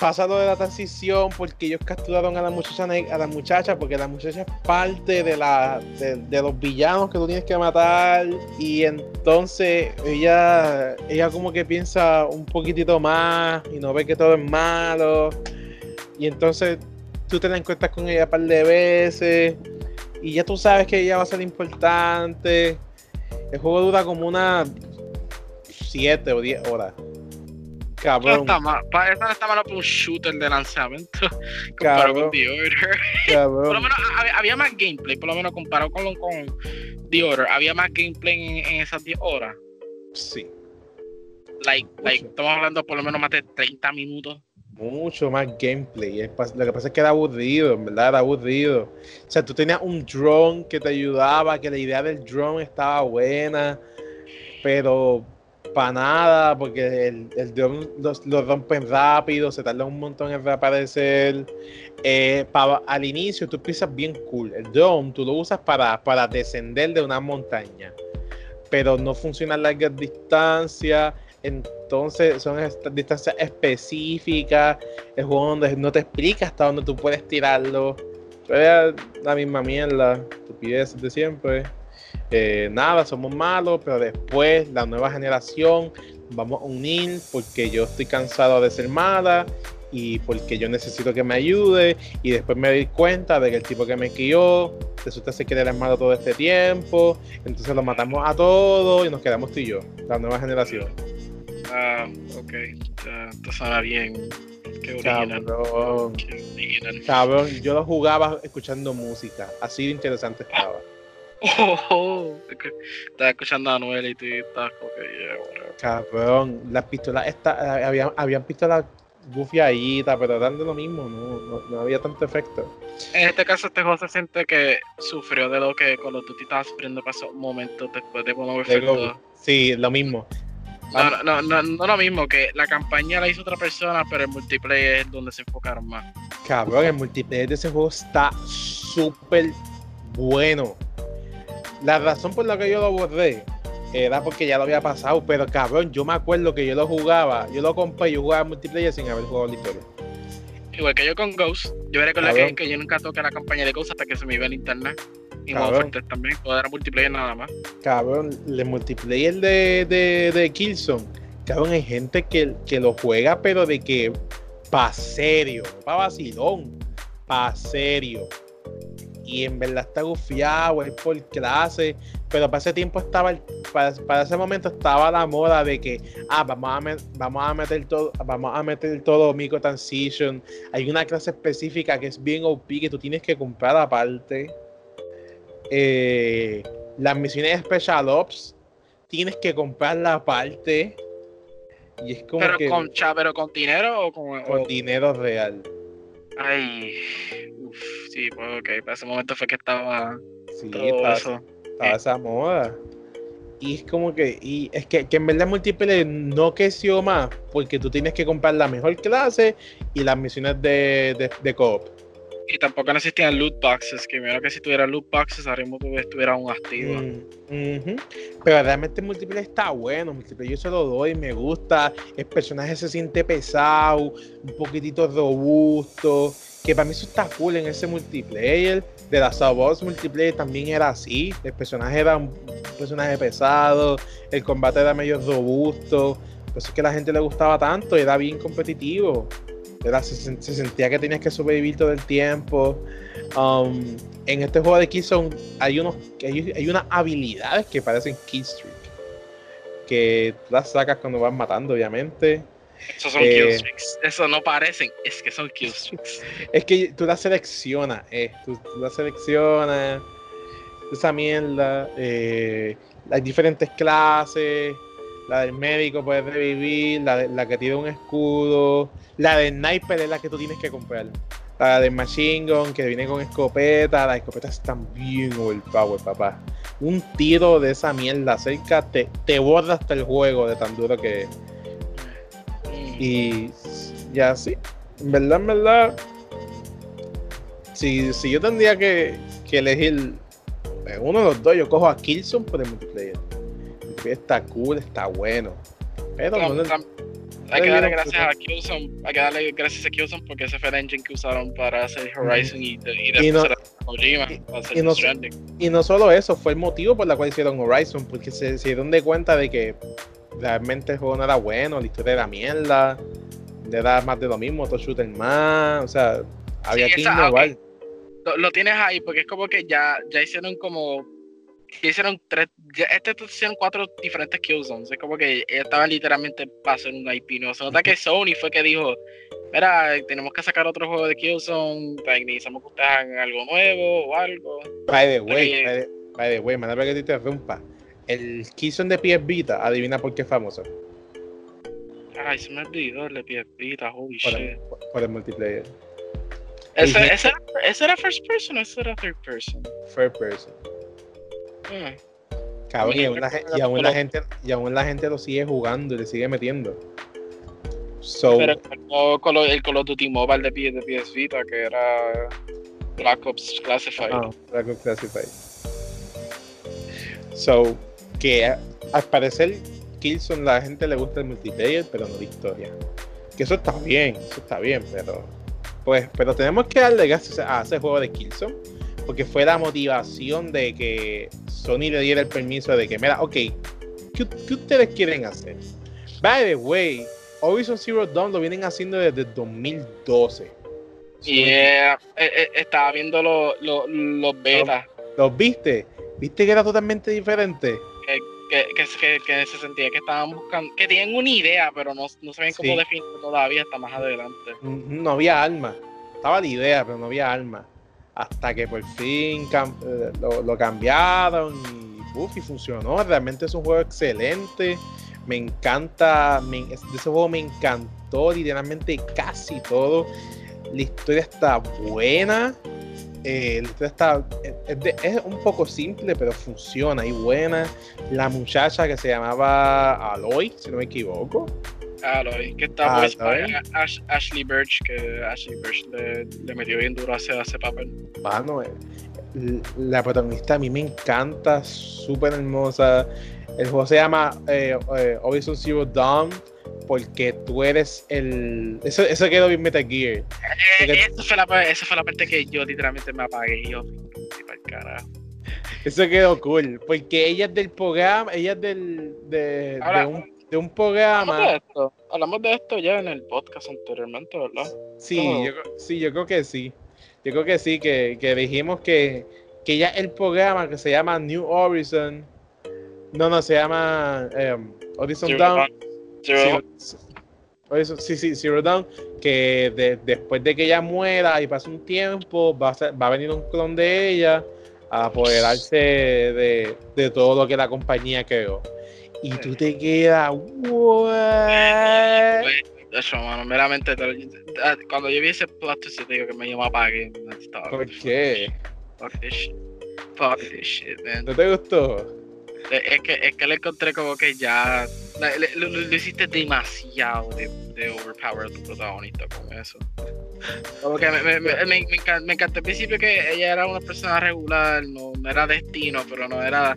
[SPEAKER 1] Pasa lo de la transición porque ellos capturaron a la muchacha a la muchacha porque la muchacha es parte de la de los villanos que tú tienes que matar y entonces ella ella como que piensa un poquitito más y no ve que todo es malo y entonces tú te la encuentras con ella un par de veces y ya tú sabes que ella va a ser importante. El juego dura como unas 7 o 10 horas.
[SPEAKER 2] Eso
[SPEAKER 1] Cabrón,
[SPEAKER 2] está mal, eso no está malo para un shooter de lanzamiento comparado con The Order. Por lo menos había, había más gameplay, por lo menos comparado con, The Order. Había más gameplay en, en esas 10 horas.
[SPEAKER 1] Sí,
[SPEAKER 2] Like, like, estamos hablando por lo menos más de 30 minutos.
[SPEAKER 1] mucho más gameplay. Lo que pasa es que era aburrido, en verdad era aburrido. O sea, tú tenías un drone que te ayudaba, que la idea del drone estaba buena, pero para nada, porque el, el drone los- lo rompen rápido, se tarda un montón en reaparecer. Eh, pa- al inicio tú empiezas bien cool. El drone tú lo usas para, para descender de una montaña, pero no funciona a largas distancias. Entonces son distancias específicas. El juego donde no te explica hasta dónde tú puedes tirarlo. Pero la misma mierda, estupideces de siempre. Eh, nada, somos malos, pero después la nueva generación vamos a unir porque yo estoy cansado de ser mala y porque yo necesito que me ayude y después me doy cuenta de que el tipo que me crió resulta ser que era malo todo este tiempo entonces lo matamos a todos y nos quedamos tú y yo la nueva generación
[SPEAKER 2] Ah, ok. Esto suena bien. Qué original.
[SPEAKER 1] cabrón
[SPEAKER 2] Qué original.
[SPEAKER 1] cabrón yo lo jugaba escuchando música así de interesante estaba
[SPEAKER 2] Oh, oh. Estaba escuchando a Noel y tú estás como que, yeah, whatever.
[SPEAKER 1] cabrón las pistolas esta, habían, habían pistolas gufiaditas pero eran de lo mismo no, no, no había tanto efecto
[SPEAKER 2] En este caso, este juego se siente que sufrió de lo que Call of Duty estaba sufriendo para esos momentos después de Modern Warfare
[SPEAKER 1] Luego,
[SPEAKER 2] 2.
[SPEAKER 1] sí lo mismo
[SPEAKER 2] No, no, no, no, no lo mismo, que la campaña la hizo otra persona, pero el multiplayer es donde se enfocaron más.
[SPEAKER 1] Cabrón, el multiplayer de ese juego está súper bueno. La razón por la que yo lo borré era porque ya lo había pasado, pero cabrón, yo me acuerdo que yo lo jugaba, yo lo compré y yo jugaba multiplayer sin haber jugado la historia.
[SPEAKER 2] Igual que yo con Ghost, yo recuerdo
[SPEAKER 1] Cabrón.
[SPEAKER 2] que, que yo nunca toqué la campaña de Ghost hasta que se me iba el internet. Y
[SPEAKER 1] Cabrón.
[SPEAKER 2] Modern también, todo era multiplayer nada más.
[SPEAKER 1] Cabrón, el multiplayer de, de, de Killzone, cabrón, hay gente que, que lo juega, pero de que pa' serio, pa' vacilón, pa' serio. Y en verdad está gufiado, es por clase, pero para ese tiempo estaba, para, para ese momento estaba la moda de que, ah, vamos a, met- vamos a meter todo, vamos a meter todo microtransition. Hay una clase específica que es bien OP que tú tienes que comprar aparte. Eh, las misiones Special Ops tienes que comprarla aparte. Y es como
[SPEAKER 2] Pero
[SPEAKER 1] que
[SPEAKER 2] con, cha, pero con dinero o con.
[SPEAKER 1] con
[SPEAKER 2] o-
[SPEAKER 1] dinero real.
[SPEAKER 2] ay. Sí, pues ok. Para ese momento fue que estaba
[SPEAKER 1] Sí,
[SPEAKER 2] todo
[SPEAKER 1] estaba,
[SPEAKER 2] eso.
[SPEAKER 1] estaba esa moda. Y es como que, y es que, que en verdad multiplayer no creció más porque tú tienes que comprar la mejor clase y las misiones de, de, de co-op.
[SPEAKER 2] Y tampoco no existían loot boxes, que menos que si tuviera loot boxes, ahora mismo tú estuviera aún activo.
[SPEAKER 1] Mm. Pero realmente el multiplayer está bueno. Multiplayer yo se lo doy, me gusta. El personaje se siente pesado, un poquitito robusto. Que para mí eso está cool en ese multiplayer. De la Boss multiplayer también era así. El personaje era un personaje pesado. El combate era medio robusto. Por eso es que a la gente le gustaba tanto. Era bien competitivo. Era, se, sen- se sentía que tenías que sobrevivir todo el tiempo. Um, en este juego de Killzone hay, unos, hay, hay unas habilidades que parecen Killstreak. Que las sacas cuando vas matando, obviamente.
[SPEAKER 2] Esos son
[SPEAKER 1] Eh,
[SPEAKER 2] killstreaks. Eso no parecen, es que son killstreaks.
[SPEAKER 1] Es que tú las seleccionas, eh, tú, tú las seleccionas, esa mierda. eh, hay diferentes clases. La del médico puedes revivir, la, de- la que tiene un escudo. La del sniper es la que tú tienes que comprar. La del machine gun que viene con escopeta. Las escopetas están bien overpower, papá. Un tiro de esa mierda cerca te, te borra hasta el juego de tan duro que es. Y ya sí, en verdad, en verdad, si, si yo tendría que, que elegir en uno de los dos yo cojo a Killzone por el multiplayer. El está cool, está bueno. Pero no
[SPEAKER 2] hay que darle gracias a Killzone, hay que darle gracias a Killzone porque ese fue el engine que usaron para hacer Horizon y, y
[SPEAKER 1] no-
[SPEAKER 2] Kojima
[SPEAKER 1] y- no-. Y no solo eso, fue el motivo por el cual hicieron Horizon, porque se, se dieron de cuenta de que realmente el juego no era bueno, la historia era mierda, era más de lo mismo, otro shooter más, o sea, había
[SPEAKER 2] Sí,
[SPEAKER 1] que
[SPEAKER 2] esa-
[SPEAKER 1] innovar.
[SPEAKER 2] Lo, lo tienes ahí porque es como que ya, ya hicieron como ya hicieron tres, ya, este hicieron cuatro diferentes Killzones, es como que estaban literalmente para hacer un IP, no se nota que Sony fue que dijo, mira, tenemos que sacar otro juego de Killzone, necesitamos que ustedes hagan algo nuevo o algo.
[SPEAKER 1] By the way, by the, by the way, me da que te interrumpa. El Killzone de PS Vita, adivina por qué es famoso.
[SPEAKER 2] Ay, se me olvidó el de PSP, holy
[SPEAKER 1] Por
[SPEAKER 2] shit.
[SPEAKER 1] el, por el multiplayer.
[SPEAKER 2] ¿Ese,
[SPEAKER 1] el-
[SPEAKER 2] ese, era, ¿Ese era first person o ese era third person?
[SPEAKER 1] Third person.
[SPEAKER 2] Hmm.
[SPEAKER 1] Cabrón, y aún, la, y aún gente, y aún la gente lo sigue jugando y le sigue metiendo. So,
[SPEAKER 2] Pero el Call of Duty Mobile de, P- de PS Vita, que era Black Ops Classified.
[SPEAKER 1] Ah, Black Ops Classified. So, que a- al parecer Killzone la gente le gusta el multiplayer, pero no la historia. Que eso está bien, eso está bien, pero pues, pero tenemos que darle gracias a ese juego de Killzone, porque fue la motivación de que Sony le diera el permiso de que, mira, ok, ¿qué, qué ustedes quieren hacer? By the way, Horizon Zero Dawn lo vienen haciendo desde 2012.
[SPEAKER 2] Y eh, eh, eh, estaba viendo lo- lo- los betas,
[SPEAKER 1] ¿Los viste? ¿Viste que era totalmente diferente?
[SPEAKER 2] Que, que, se sentía que estaban buscando, que tienen una idea, pero no, no saben cómo
[SPEAKER 1] Sí.
[SPEAKER 2] definirlo todavía hasta más adelante.
[SPEAKER 1] No había alma. Estaba la idea, pero no había alma. Hasta que por fin cam- eh, lo, lo cambiaron y, uf, y funcionó. Realmente es un juego excelente. Me encanta. me- de ese juego me encantó literalmente casi todo. La historia está buena. Eh, está. Es, de- es un poco simple, pero funciona y buena. La muchacha que se llamaba Aloy, si no me equivoco.
[SPEAKER 2] Claro, y que está Ash- Ashley Birch, que Ashley Birch le, le metió bien duro a ese, papel.
[SPEAKER 1] Mano, eh, la protagonista a mí me encanta, súper hermosa. El juego se llama eh, eh, Horizon Zero Dawn porque tú eres el... Eso, eso quedó bien Metal Gear.
[SPEAKER 2] Eh, esa, fue la, esa fue la parte que yo literalmente me apagué y yo, "Sí, pa'l carajo.
[SPEAKER 1] Eso quedó cool. Porque ella es del programa, ella es del, de,
[SPEAKER 2] Ahora-
[SPEAKER 1] de, un, de un
[SPEAKER 2] Hablamos de
[SPEAKER 1] programa.
[SPEAKER 2] esto, hablamos de esto ya en el podcast anteriormente, ¿verdad?
[SPEAKER 1] Sí, yo, sí, yo creo que sí. Yo creo que sí, que, que dijimos que, que ya el programa que se llama New Horizon. No, no, se llama em, Horizon
[SPEAKER 2] Zero.
[SPEAKER 1] Dawn.
[SPEAKER 2] Zero.
[SPEAKER 1] Horizon- sí, sí, Zero Dawn. Que de- después de que ella muera y pase un tiempo, va a, ser- va a venir un clon de ella a apoderarse de, de todo lo que la compañía creó. Y tú te quedas, "What?".
[SPEAKER 2] De hecho, mano, meramente, ah, cuando yo vi ese plot twist, digo que me, man, estaba-
[SPEAKER 1] ¿Por qué?
[SPEAKER 2] Fuck this shit. Fuck this shit, man.
[SPEAKER 1] ¿No te gustó?
[SPEAKER 2] Es que, es que le encontré como que ya. Lo, lo- lo hiciste demasiado de, de overpower a tu protagonista con eso. Como que me, me, me, me, me encan- me encantó al principio que ella era una persona regular, no, no era destino, pero no era.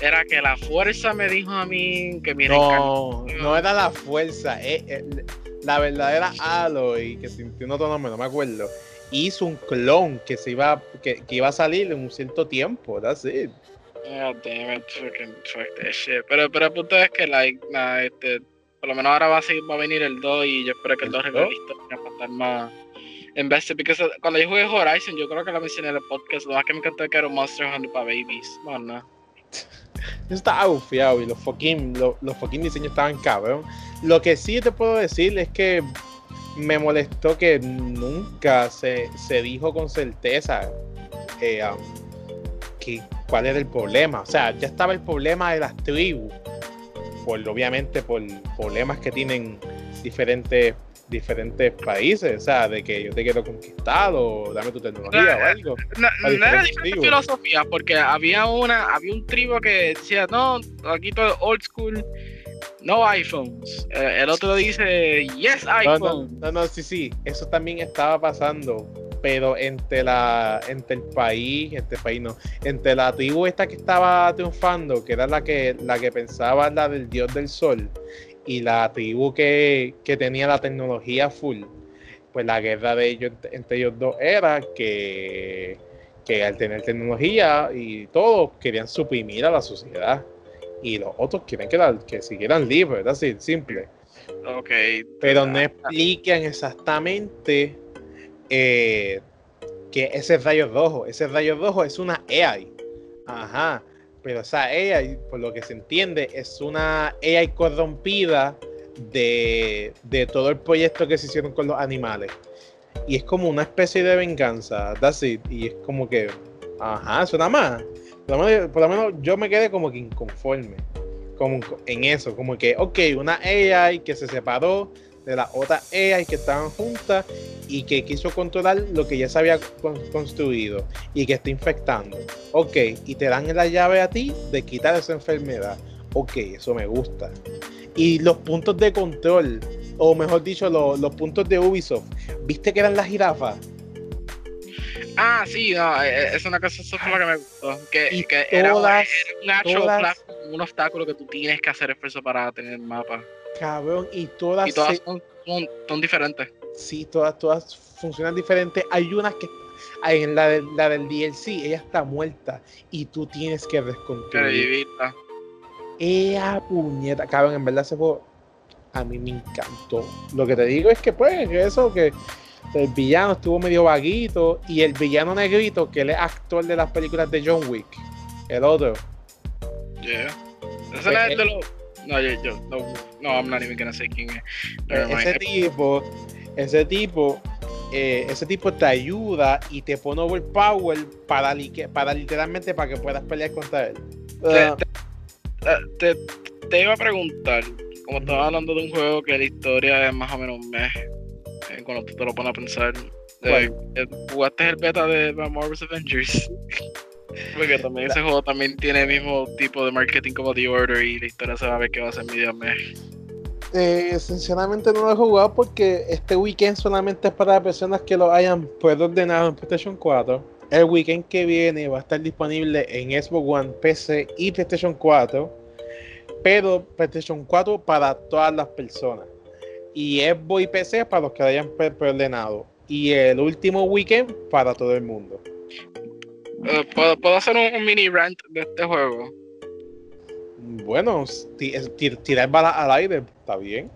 [SPEAKER 2] Era que la fuerza me dijo a mí que mi
[SPEAKER 1] No, no era la fuerza. eh, eh, la verdadera Aloy que sintió un otro nombre, no me acuerdo. Hizo un clon que se iba, que, que iba a salir en un cierto tiempo. That's it.
[SPEAKER 2] God damn it, fucking fuck that shit. Pero, pero el punto es que, like, nah, este, por lo menos ahora va a, seguir, va a venir el 2 y yo espero que el 2
[SPEAKER 1] ¿El
[SPEAKER 2] arregle la historia para estar más invested. Porque eso- cuando yo jugué Horizon, yo creo que lo mencioné en el podcast, lo más que me encantó que era un Monster Hunter para babies. Bueno,
[SPEAKER 1] Eso estaba bufiado y los fucking, los, los fucking diseños estaban cabrón. Lo que sí te puedo decir es que me molestó que nunca se, se dijo con certeza eh, um, que, cuál era el problema. O sea, ya estaba el problema de las tribus. Por, obviamente por problemas que tienen diferentes, diferentes países. O sea, de que yo te quiero conquistar o dame tu tecnología o algo.
[SPEAKER 2] no, no era diferente filosofía, porque había una, había un tribu que decía, no, aquí todo old school, no iPhones. Eh, el otro dice, yes
[SPEAKER 1] No, no,
[SPEAKER 2] iPhone.
[SPEAKER 1] no, no, sí, sí, eso también estaba pasando. Pero entre la entre el país, entre el país no, entre la tribu esta que estaba triunfando, que era la que la que pensaba la del dios del sol, y la tribu que, que tenía la tecnología full, pues la guerra de ellos entre ellos dos era que, que al tener tecnología y todo querían suprimir a la sociedad y los otros quieren que, la, que siguieran libres, ¿verdad? Así, simple.
[SPEAKER 2] Ok.
[SPEAKER 1] Pero no explican exactamente eh, que ese rayo rojo, ese rayo rojo es una AI. Ajá. Pero esa AI, por lo que se entiende, es una AI corrompida de, de todo el proyecto que se hicieron con los animales. Y es como una especie de venganza, that's it. Y es como que, ajá, suena más. Por lo, menos, por lo menos yo me quedé como que inconforme como en eso, como que, ok, una AI que se separó de la otra AI que estaban juntas y que quiso controlar lo que ya se había con- construido y que está infectando. Ok, y te dan la llave a ti de quitar esa enfermedad. Ok, eso me gusta. Y los puntos de control, o mejor dicho, los, los puntos de Ubisoft, ¿viste que eran las jirafas?
[SPEAKER 2] Ah, sí, no, eh, eh, es una cosa, eso fue lo que me gustó. Que,
[SPEAKER 1] Y
[SPEAKER 2] que era,
[SPEAKER 1] todas-
[SPEAKER 2] era un actual
[SPEAKER 1] todas-
[SPEAKER 2] platform, un obstáculo que tú tienes que hacer esfuerzo para tener mapa.
[SPEAKER 1] Cabrón, y todas,
[SPEAKER 2] Y todas
[SPEAKER 1] se-
[SPEAKER 2] son, son, son diferentes.
[SPEAKER 1] Sí, todas, todas funcionan diferentes. Hay unas que en la, de- la del DLC, ella está muerta y tú tienes que
[SPEAKER 2] vivirla.
[SPEAKER 1] Ea puñeta, cabrón, en verdad ese juego a mí me encantó. Lo que te digo es que pues eso que el villano estuvo medio vaguito y el villano negrito que él es actor de las películas de John Wick, el otro.
[SPEAKER 2] Yeah. Ese
[SPEAKER 1] Pues,
[SPEAKER 2] es
[SPEAKER 1] eh,
[SPEAKER 2] de los. No, yo, yo, no, no, I'm not even gonna say quién es. Never mind.
[SPEAKER 1] ese tipo, ese tipo, eh, ese tipo te ayuda y te pone overpower para, li- para literalmente para que puedas pelear contra él.
[SPEAKER 2] Te,
[SPEAKER 1] Ah,
[SPEAKER 2] te, te- te iba a preguntar, como estaba hablando de un juego que la historia es más o menos un mes, eh, cuando tú te lo pones a pensar, eh, eh, ¿jugaste el beta de Marvel's Avengers? Porque también ese juego también tiene el mismo tipo de marketing como The Order y la historia se va a ver que va a ser medio mes.
[SPEAKER 1] eh, sinceramente no lo he jugado porque este weekend solamente es para personas que lo hayan pues ordenado en PlayStation 4. El weekend que viene va a estar disponible en Xbox One, PC y PlayStation 4. Pero PlayStation 4 para todas las personas. Y Xbox y PC para los que lo hayan pre- preordenado. Y el último weekend para todo el mundo.
[SPEAKER 2] Eh, ¿puedo, puedo hacer un, un mini rant de este juego?
[SPEAKER 1] Bueno, ti- ti- tirar balas al aire, está bien.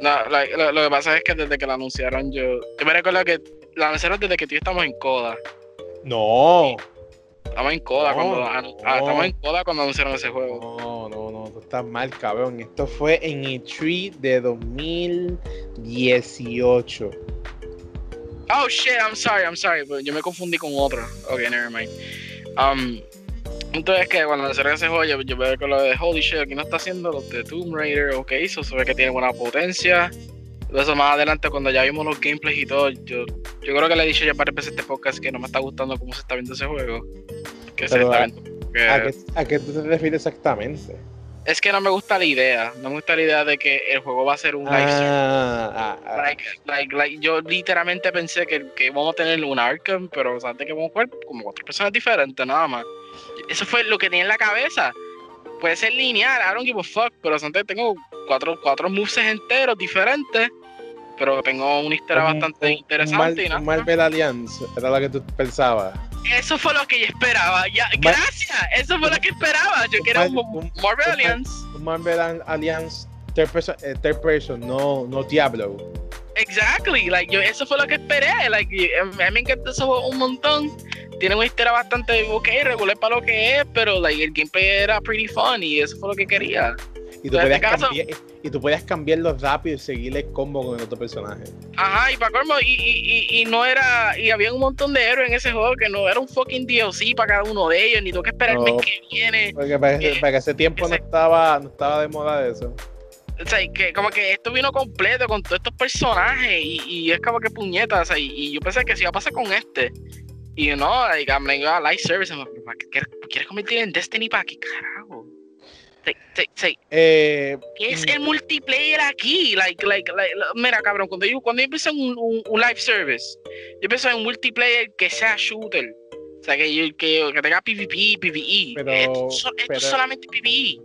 [SPEAKER 2] No, like, lo, lo que pasa es que desde que la anunciaron yo... Yo me recuerdo que la anunciaron desde que tú y estamos en Coda.
[SPEAKER 1] No,
[SPEAKER 2] Estamos en Coda
[SPEAKER 1] No,
[SPEAKER 2] cuando ah,
[SPEAKER 1] no.
[SPEAKER 2] estamos en Coda cuando anunciaron ese juego.
[SPEAKER 1] no, no, no, tú estás mal, cabrón. Esto fue en E3 de 2018.
[SPEAKER 2] Oh shit, I'm sorry, I'm sorry, pero yo me confundí con otro. Ok, never mind. Um, entonces que cuando anunciaron ese juego, yo, yo veo que lo de holy shit, aquí no está haciendo los de Tomb Raider o qué hizo, se ve que tiene buena potencia. Eso más adelante, cuando ya vimos los gameplays y todo, yo, yo creo que le he dicho ya varias veces este podcast que no me está gustando cómo se está viendo ese juego. Que se está
[SPEAKER 1] a-
[SPEAKER 2] viendo. que-
[SPEAKER 1] ¿A qué, a qué te refieres exactamente?
[SPEAKER 2] Es que no me gusta la idea. No me gusta la idea de que el juego va a ser un live stream.
[SPEAKER 1] Ah, ah, ah.
[SPEAKER 2] Like, like, like, yo literalmente pensé que, que vamos a tener un Arkham, pero antes que vamos a jugar como cuatro personas diferentes, nada más. Eso fue lo que tenía en la cabeza. Puede ser lineal, I don't give a fuck, pero antes tengo cuatro, cuatro moves enteros diferentes, pero tengo una historia
[SPEAKER 1] Un-
[SPEAKER 2] bastante
[SPEAKER 1] un-
[SPEAKER 2] interesante y nada.
[SPEAKER 1] Un Marvel Alliance, era lo que tú pensabas.
[SPEAKER 2] Eso fue lo que yo esperaba. Ya, gracias, eso fue lo que esperaba. Yo quiero un,
[SPEAKER 1] Mar- un-
[SPEAKER 2] Marvel Alliance.
[SPEAKER 1] Un Marvel Al- Alliance third person, eh, third person, no, no Diablo.
[SPEAKER 2] Exactly, like yo eso fue lo que esperé, like em, a mí me encanta ese juego un montón. Tiene una historia bastante ok, regular para lo que es, pero like el gameplay era pretty fun y eso fue lo que quería.
[SPEAKER 1] Y tú,
[SPEAKER 2] este
[SPEAKER 1] podías
[SPEAKER 2] caso-
[SPEAKER 1] cambiar, y tú podías cambiarlo rápido y seguirle el combo con el otro personaje.
[SPEAKER 2] Ajá, y para colmo, y, y, y, y no era, y había un montón de héroes en ese juego que no era un fucking DLC para cada uno de ellos, ni tengo que esperar el mes que viene.
[SPEAKER 1] Porque para
[SPEAKER 2] Eh,
[SPEAKER 1] para ese tiempo no estaba, no estaba de moda eso.
[SPEAKER 2] O sea, y que como que esto vino completo con todos estos personajes y, y es como que puñetas, o sea, y, yo pensé que si iba a pasar con este. Y no, like, I'm like, ah, live service, I'm like, ¿qué ¿quieres, ¿quieres convertir en Destiny para qué carajo? Sí, sí, sí.
[SPEAKER 1] Eh,
[SPEAKER 2] ¿Qué es el multiplayer aquí? Like, like, like, mira, cabrón, cuando yo, cuando yo en un, un, un live service, yo pienso en un multiplayer que sea shooter. O sea, que, yo- que, que tenga PvP, PvE.
[SPEAKER 1] Pero-
[SPEAKER 2] esto, so- esto
[SPEAKER 1] pero-
[SPEAKER 2] es solamente PvE.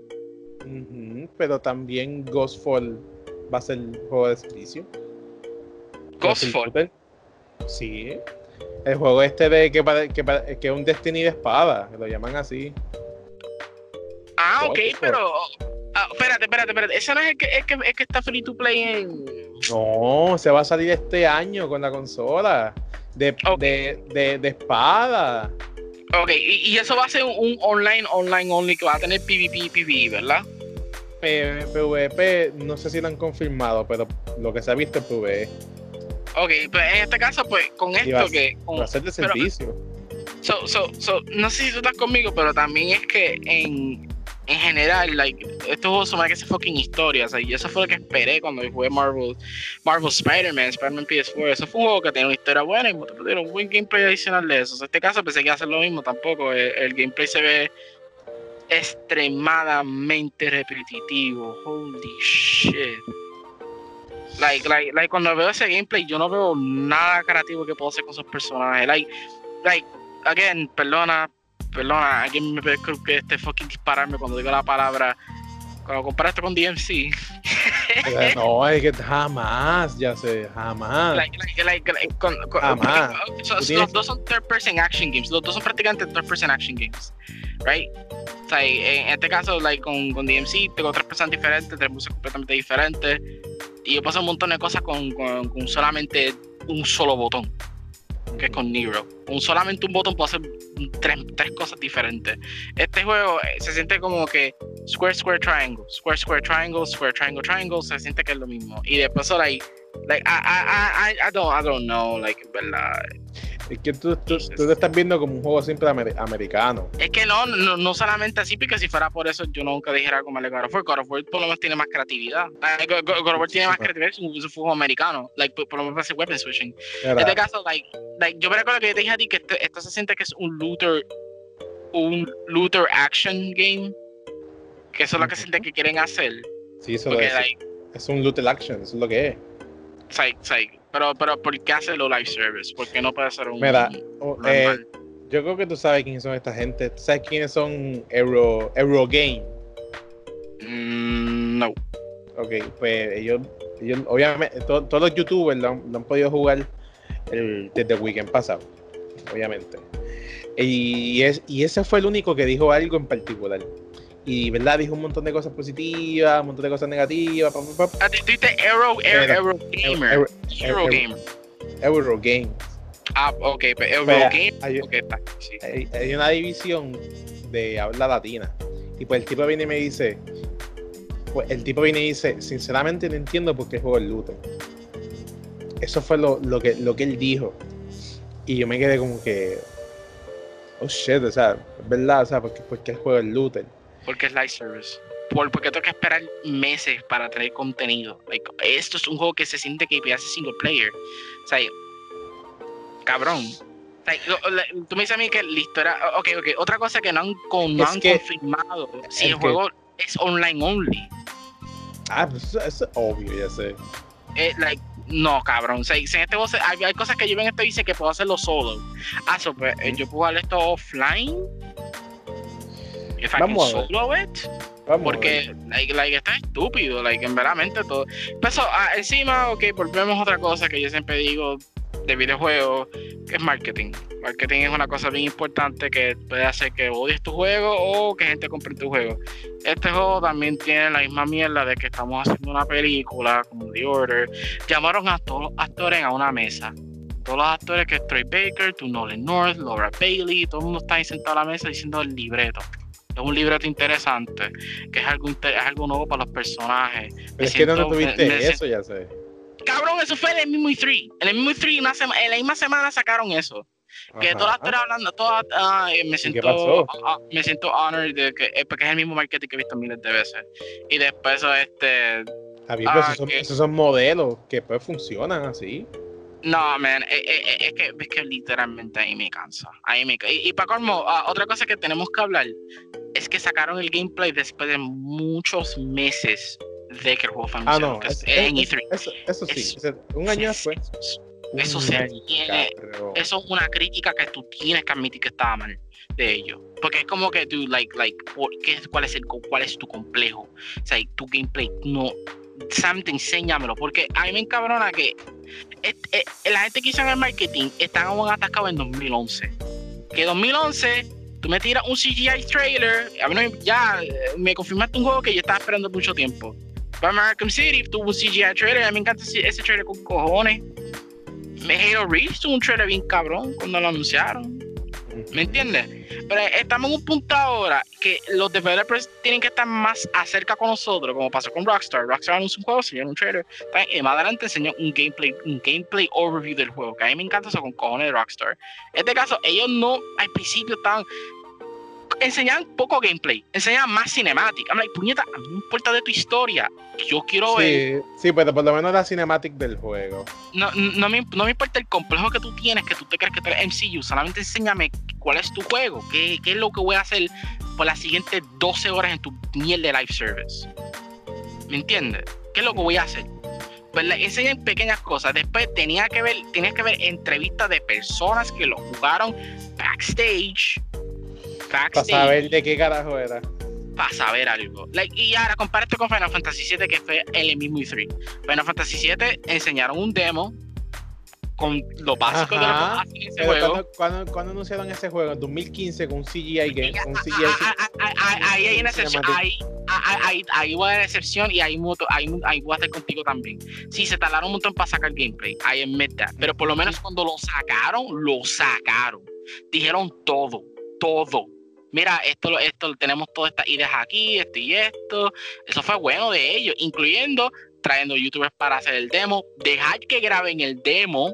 [SPEAKER 1] pero también Ghostfall va a ser juego de servicio.
[SPEAKER 2] Ghostfall.
[SPEAKER 1] Sí. El juego este de que, es un Destiny de espada, que lo llaman así.
[SPEAKER 2] Ah, ok, pero. ah, espérate, espérate, espérate. Ese no es el que, el que, el que está free to play en.
[SPEAKER 1] No, se va a salir este año con la consola. De, de, de, de espada.
[SPEAKER 2] Ok, y, y eso va a ser un, un online, online only que va a tener PvP, PvE, ¿verdad?
[SPEAKER 1] PvP, no sé si lo han confirmado, pero lo que se ha visto es PvE.
[SPEAKER 2] Ok, pues en este caso, pues con
[SPEAKER 1] va
[SPEAKER 2] esto que. con-
[SPEAKER 1] Va a ser de
[SPEAKER 2] pero-
[SPEAKER 1] servicio.
[SPEAKER 2] So, so, so, no sé si tú estás conmigo, pero también es que en, en general, like, más que se fucking historias. y eso fue lo que esperé cuando jugué Marvel, Marvel Spider-Man, Spider-Man PS4. Eso fue un juego que tenía una historia buena y dieron un buen gameplay adicional de eso. So, en este caso pensé que iba a hacer lo mismo tampoco. El, el gameplay se ve extremadamente repetitivo. Holy shit. Like, like, like, cuando veo ese gameplay, yo no veo nada creativo que puedo hacer con esos personajes. Like, like, again, perdona, perdona, alguien me creo que este fucking dispararme cuando digo la palabra. Cuando compara esto con DMC.
[SPEAKER 1] No, es que jamás, ya sé, jamás.
[SPEAKER 2] like, like, like, con, con-
[SPEAKER 1] Jamás.
[SPEAKER 2] so- so- los dos son third person action games. Los dos son prácticamente third person action games. Right? O sea, en este caso, like, con, con DMC, tengo tres personas diferentes, tres músicas completamente diferentes. Y yo paso un montón de cosas con, con, con solamente un solo botón. Que es con Nero. Un, solamente un botón puede hacer tres, tres cosas diferentes. Este juego eh, se siente como que square, square, triangle, square, square, triangle, square, triangle, triangle, se siente que es lo mismo. Y después, like, like I, I, I, I, don't, I don't know, like, verdad.
[SPEAKER 1] Es que tú, tú, tú te estás viendo como un juego siempre amer- americano.
[SPEAKER 2] Es que no, no, no solamente así, porque si fuera por eso, yo nunca dijera como el God of War. God of War por lo menos tiene más creatividad. God, God- God of War tiene más creatividad, es un, juego americano. Like, por, por lo menos hace weapon switching. En este caso, like, like, yo me recuerdo que yo te dije a ti que este- esto se siente que es un looter, un looter action game. Que eso es lo que siente que quieren hacer.
[SPEAKER 1] sí, eso
[SPEAKER 2] Porque,
[SPEAKER 1] es,
[SPEAKER 2] like,
[SPEAKER 1] es un loot action, eso es lo que es.
[SPEAKER 2] psych, psych. Pero, pero, ¿por qué hacerlo live service? ¿Por qué no puede ser un.
[SPEAKER 1] Mira, eh, yo creo que tú sabes quiénes son esta gente. ¿Tú sabes quiénes son Euro, Eurogame?
[SPEAKER 2] Mm, no.
[SPEAKER 1] Ok, pues ellos, ellos obviamente, to- todos los youtubers lo han, lo han podido jugar el- desde el weekend pasado, obviamente. Y, es, y ese fue el único que dijo algo en particular. Y, ¿verdad? Dijo un montón de cosas positivas, un montón de cosas negativas. pa, pa, pa.
[SPEAKER 2] Ah, dijiste Gamer.
[SPEAKER 1] Euro-
[SPEAKER 2] Gamer. Ah, ok, pues Euro
[SPEAKER 1] Vea,
[SPEAKER 2] Game.
[SPEAKER 1] hay-
[SPEAKER 2] Ok, está. Sí.
[SPEAKER 1] hay, hay una división de habla latina. Y pues el tipo viene y me dice, pues el tipo viene y dice, sinceramente no entiendo por qué juego el looter. Eso fue lo, lo que, lo que él dijo. Y yo me quedé como que, oh shit, o sea, es verdad, o sea, ¿por qué, por qué el juego el looter?
[SPEAKER 2] Porque es live service. Por, porque tengo que esperar meses para traer contenido. Like, esto es un juego que se siente que hace single player. O sea, cabrón. O sea, lo- la- tú me dices a mí que la historia. Ok, ok. Otra cosa que no han, con- no han
[SPEAKER 1] que-
[SPEAKER 2] confirmado. Si el
[SPEAKER 1] que-
[SPEAKER 2] juego es online only.
[SPEAKER 1] Ah, pues eso, es obvio, ya sé.
[SPEAKER 2] Eh, like, no, cabrón. O sea, en este juego se- hay, hay cosas que yo en esto dice que puedo hacerlo solo. Ah, so, pues, eh, yo puedo jugar esto offline. If I can
[SPEAKER 1] Vamos
[SPEAKER 2] solo it.
[SPEAKER 1] Vamos.
[SPEAKER 2] Porque, like, like, está estúpido, like, en veramente todo. Pues, so, ah, encima, ok, volvemos a otra cosa que yo siempre digo de videojuegos, que es marketing. Marketing es una cosa bien importante que puede hacer que odies tu juego o que gente compre tu juego. Este juego también tiene la misma mierda de que estamos haciendo una película como The Order. Llamaron a todos los actores a una mesa. Todos los actores que es Troy Baker, tu Nolan North, Laura Bailey, todo el mundo está ahí sentado a la mesa diciendo el libreto. Es un libreto interesante, que es algo, es algo nuevo para los personajes.
[SPEAKER 1] Pero es que no tuviste
[SPEAKER 2] me- me
[SPEAKER 1] eso, ya sé.
[SPEAKER 2] Cabrón, eso fue en el mismo E3. En el mismo E3, una sema- en la misma semana sacaron eso. Que
[SPEAKER 1] Ajá.
[SPEAKER 2] todos los actores hablando, todas, ah, eh, me siento,
[SPEAKER 1] pasó?
[SPEAKER 2] ah, me siento honored de que, eh, porque es el mismo marketing que he visto miles de veces. Y después, este,
[SPEAKER 1] Javier,
[SPEAKER 2] Ah,
[SPEAKER 1] pues esos, son,
[SPEAKER 2] que-
[SPEAKER 1] esos son modelos que pues funcionan así.
[SPEAKER 2] No, man, eh, eh, eh, es, que, es que literalmente ahí me cansa. Ahí me Y, y para colmo, ah, otra cosa que tenemos que hablar. es que sacaron el gameplay después de muchos meses de que el juego fue
[SPEAKER 1] Ah, no, es-
[SPEAKER 2] en
[SPEAKER 1] es-
[SPEAKER 2] E3.
[SPEAKER 1] eso, eso sí,
[SPEAKER 2] Eso-
[SPEAKER 1] un año después.
[SPEAKER 2] Eso se tiene-. Eso es una crítica que tú tienes que admitir que estaba mal de ellos. Porque es como que tú, like, like, ¿por qué, cuál, es el, cuál es tu complejo? O sea, tu gameplay no. Sam, te enséñamelo. Porque a mí me encabrona que eh, eh, la gente que hizo en el marketing están aún atacados en 2011. Que 2011, tú me tiras un CGI trailer. A mí ya eh, me confirmaste un juego que yo estaba esperando mucho tiempo. Batman Arkham City tuvo un CGI trailer. A mí me encanta ese, ese trailer con cojones. Me Halo Reach tuvo un trailer bien cabrón cuando lo anunciaron. ¿Me entiendes? Pero estamos en un punto ahora que los developers tienen que estar más acerca con nosotros, como pasó con Rockstar. Rockstar anunció un juego, enseñó un trailer, y más adelante enseñó un gameplay, un gameplay overview del juego, que a mí me encanta eso con cojones de Rockstar. En este caso, ellos no al principio estaban enseñaban poco gameplay, enseñaban más cinematic. I'm like, puñeta, a mí me importa de tu historia. Yo quiero ver
[SPEAKER 1] Sí, pero por lo menos la cinematic del juego.
[SPEAKER 2] no, no, me, no me importa el complejo que tú tienes, que tú te crees que tú eres MCU, solamente enséñame cuál es tu juego, qué, qué es lo que voy a hacer por las siguientes 12 horas en tu miel de live service. ¿Me entiendes? ¿Qué es lo que voy a hacer? Pues le enseñan pequeñas cosas. Después tenía que ver, tenías que ver entrevistas de personas que lo jugaron backstage.
[SPEAKER 1] Para
[SPEAKER 2] Backstage
[SPEAKER 1] saber de qué carajo era.
[SPEAKER 2] para saber algo. Like, y ahora compara esto con Final Fantasy VII, que fue el mismo E3. Final Fantasy VII enseñaron un demo con lo básico de lo que
[SPEAKER 1] Ajá,
[SPEAKER 2] juego.
[SPEAKER 1] cuando, anunciaron ese juego, en 2015, con un CGI game, CGI
[SPEAKER 2] ah, ah, ah, ah, Ahí hay una excepción. Ahí, ah, ah, ahí, ahí voy a dar excepción y ahí, ahí voy a estar contigo también. Sí, se tardaron un montón para sacar gameplay. I admit that. Pero por lo menos cuando lo sacaron, lo sacaron. Dijeron todo, todo. Mira, esto, esto, tenemos todas estas ideas aquí, esto y esto. Eso fue bueno de ellos, incluyendo trayendo youtubers para hacer el demo, dejar que graben el demo,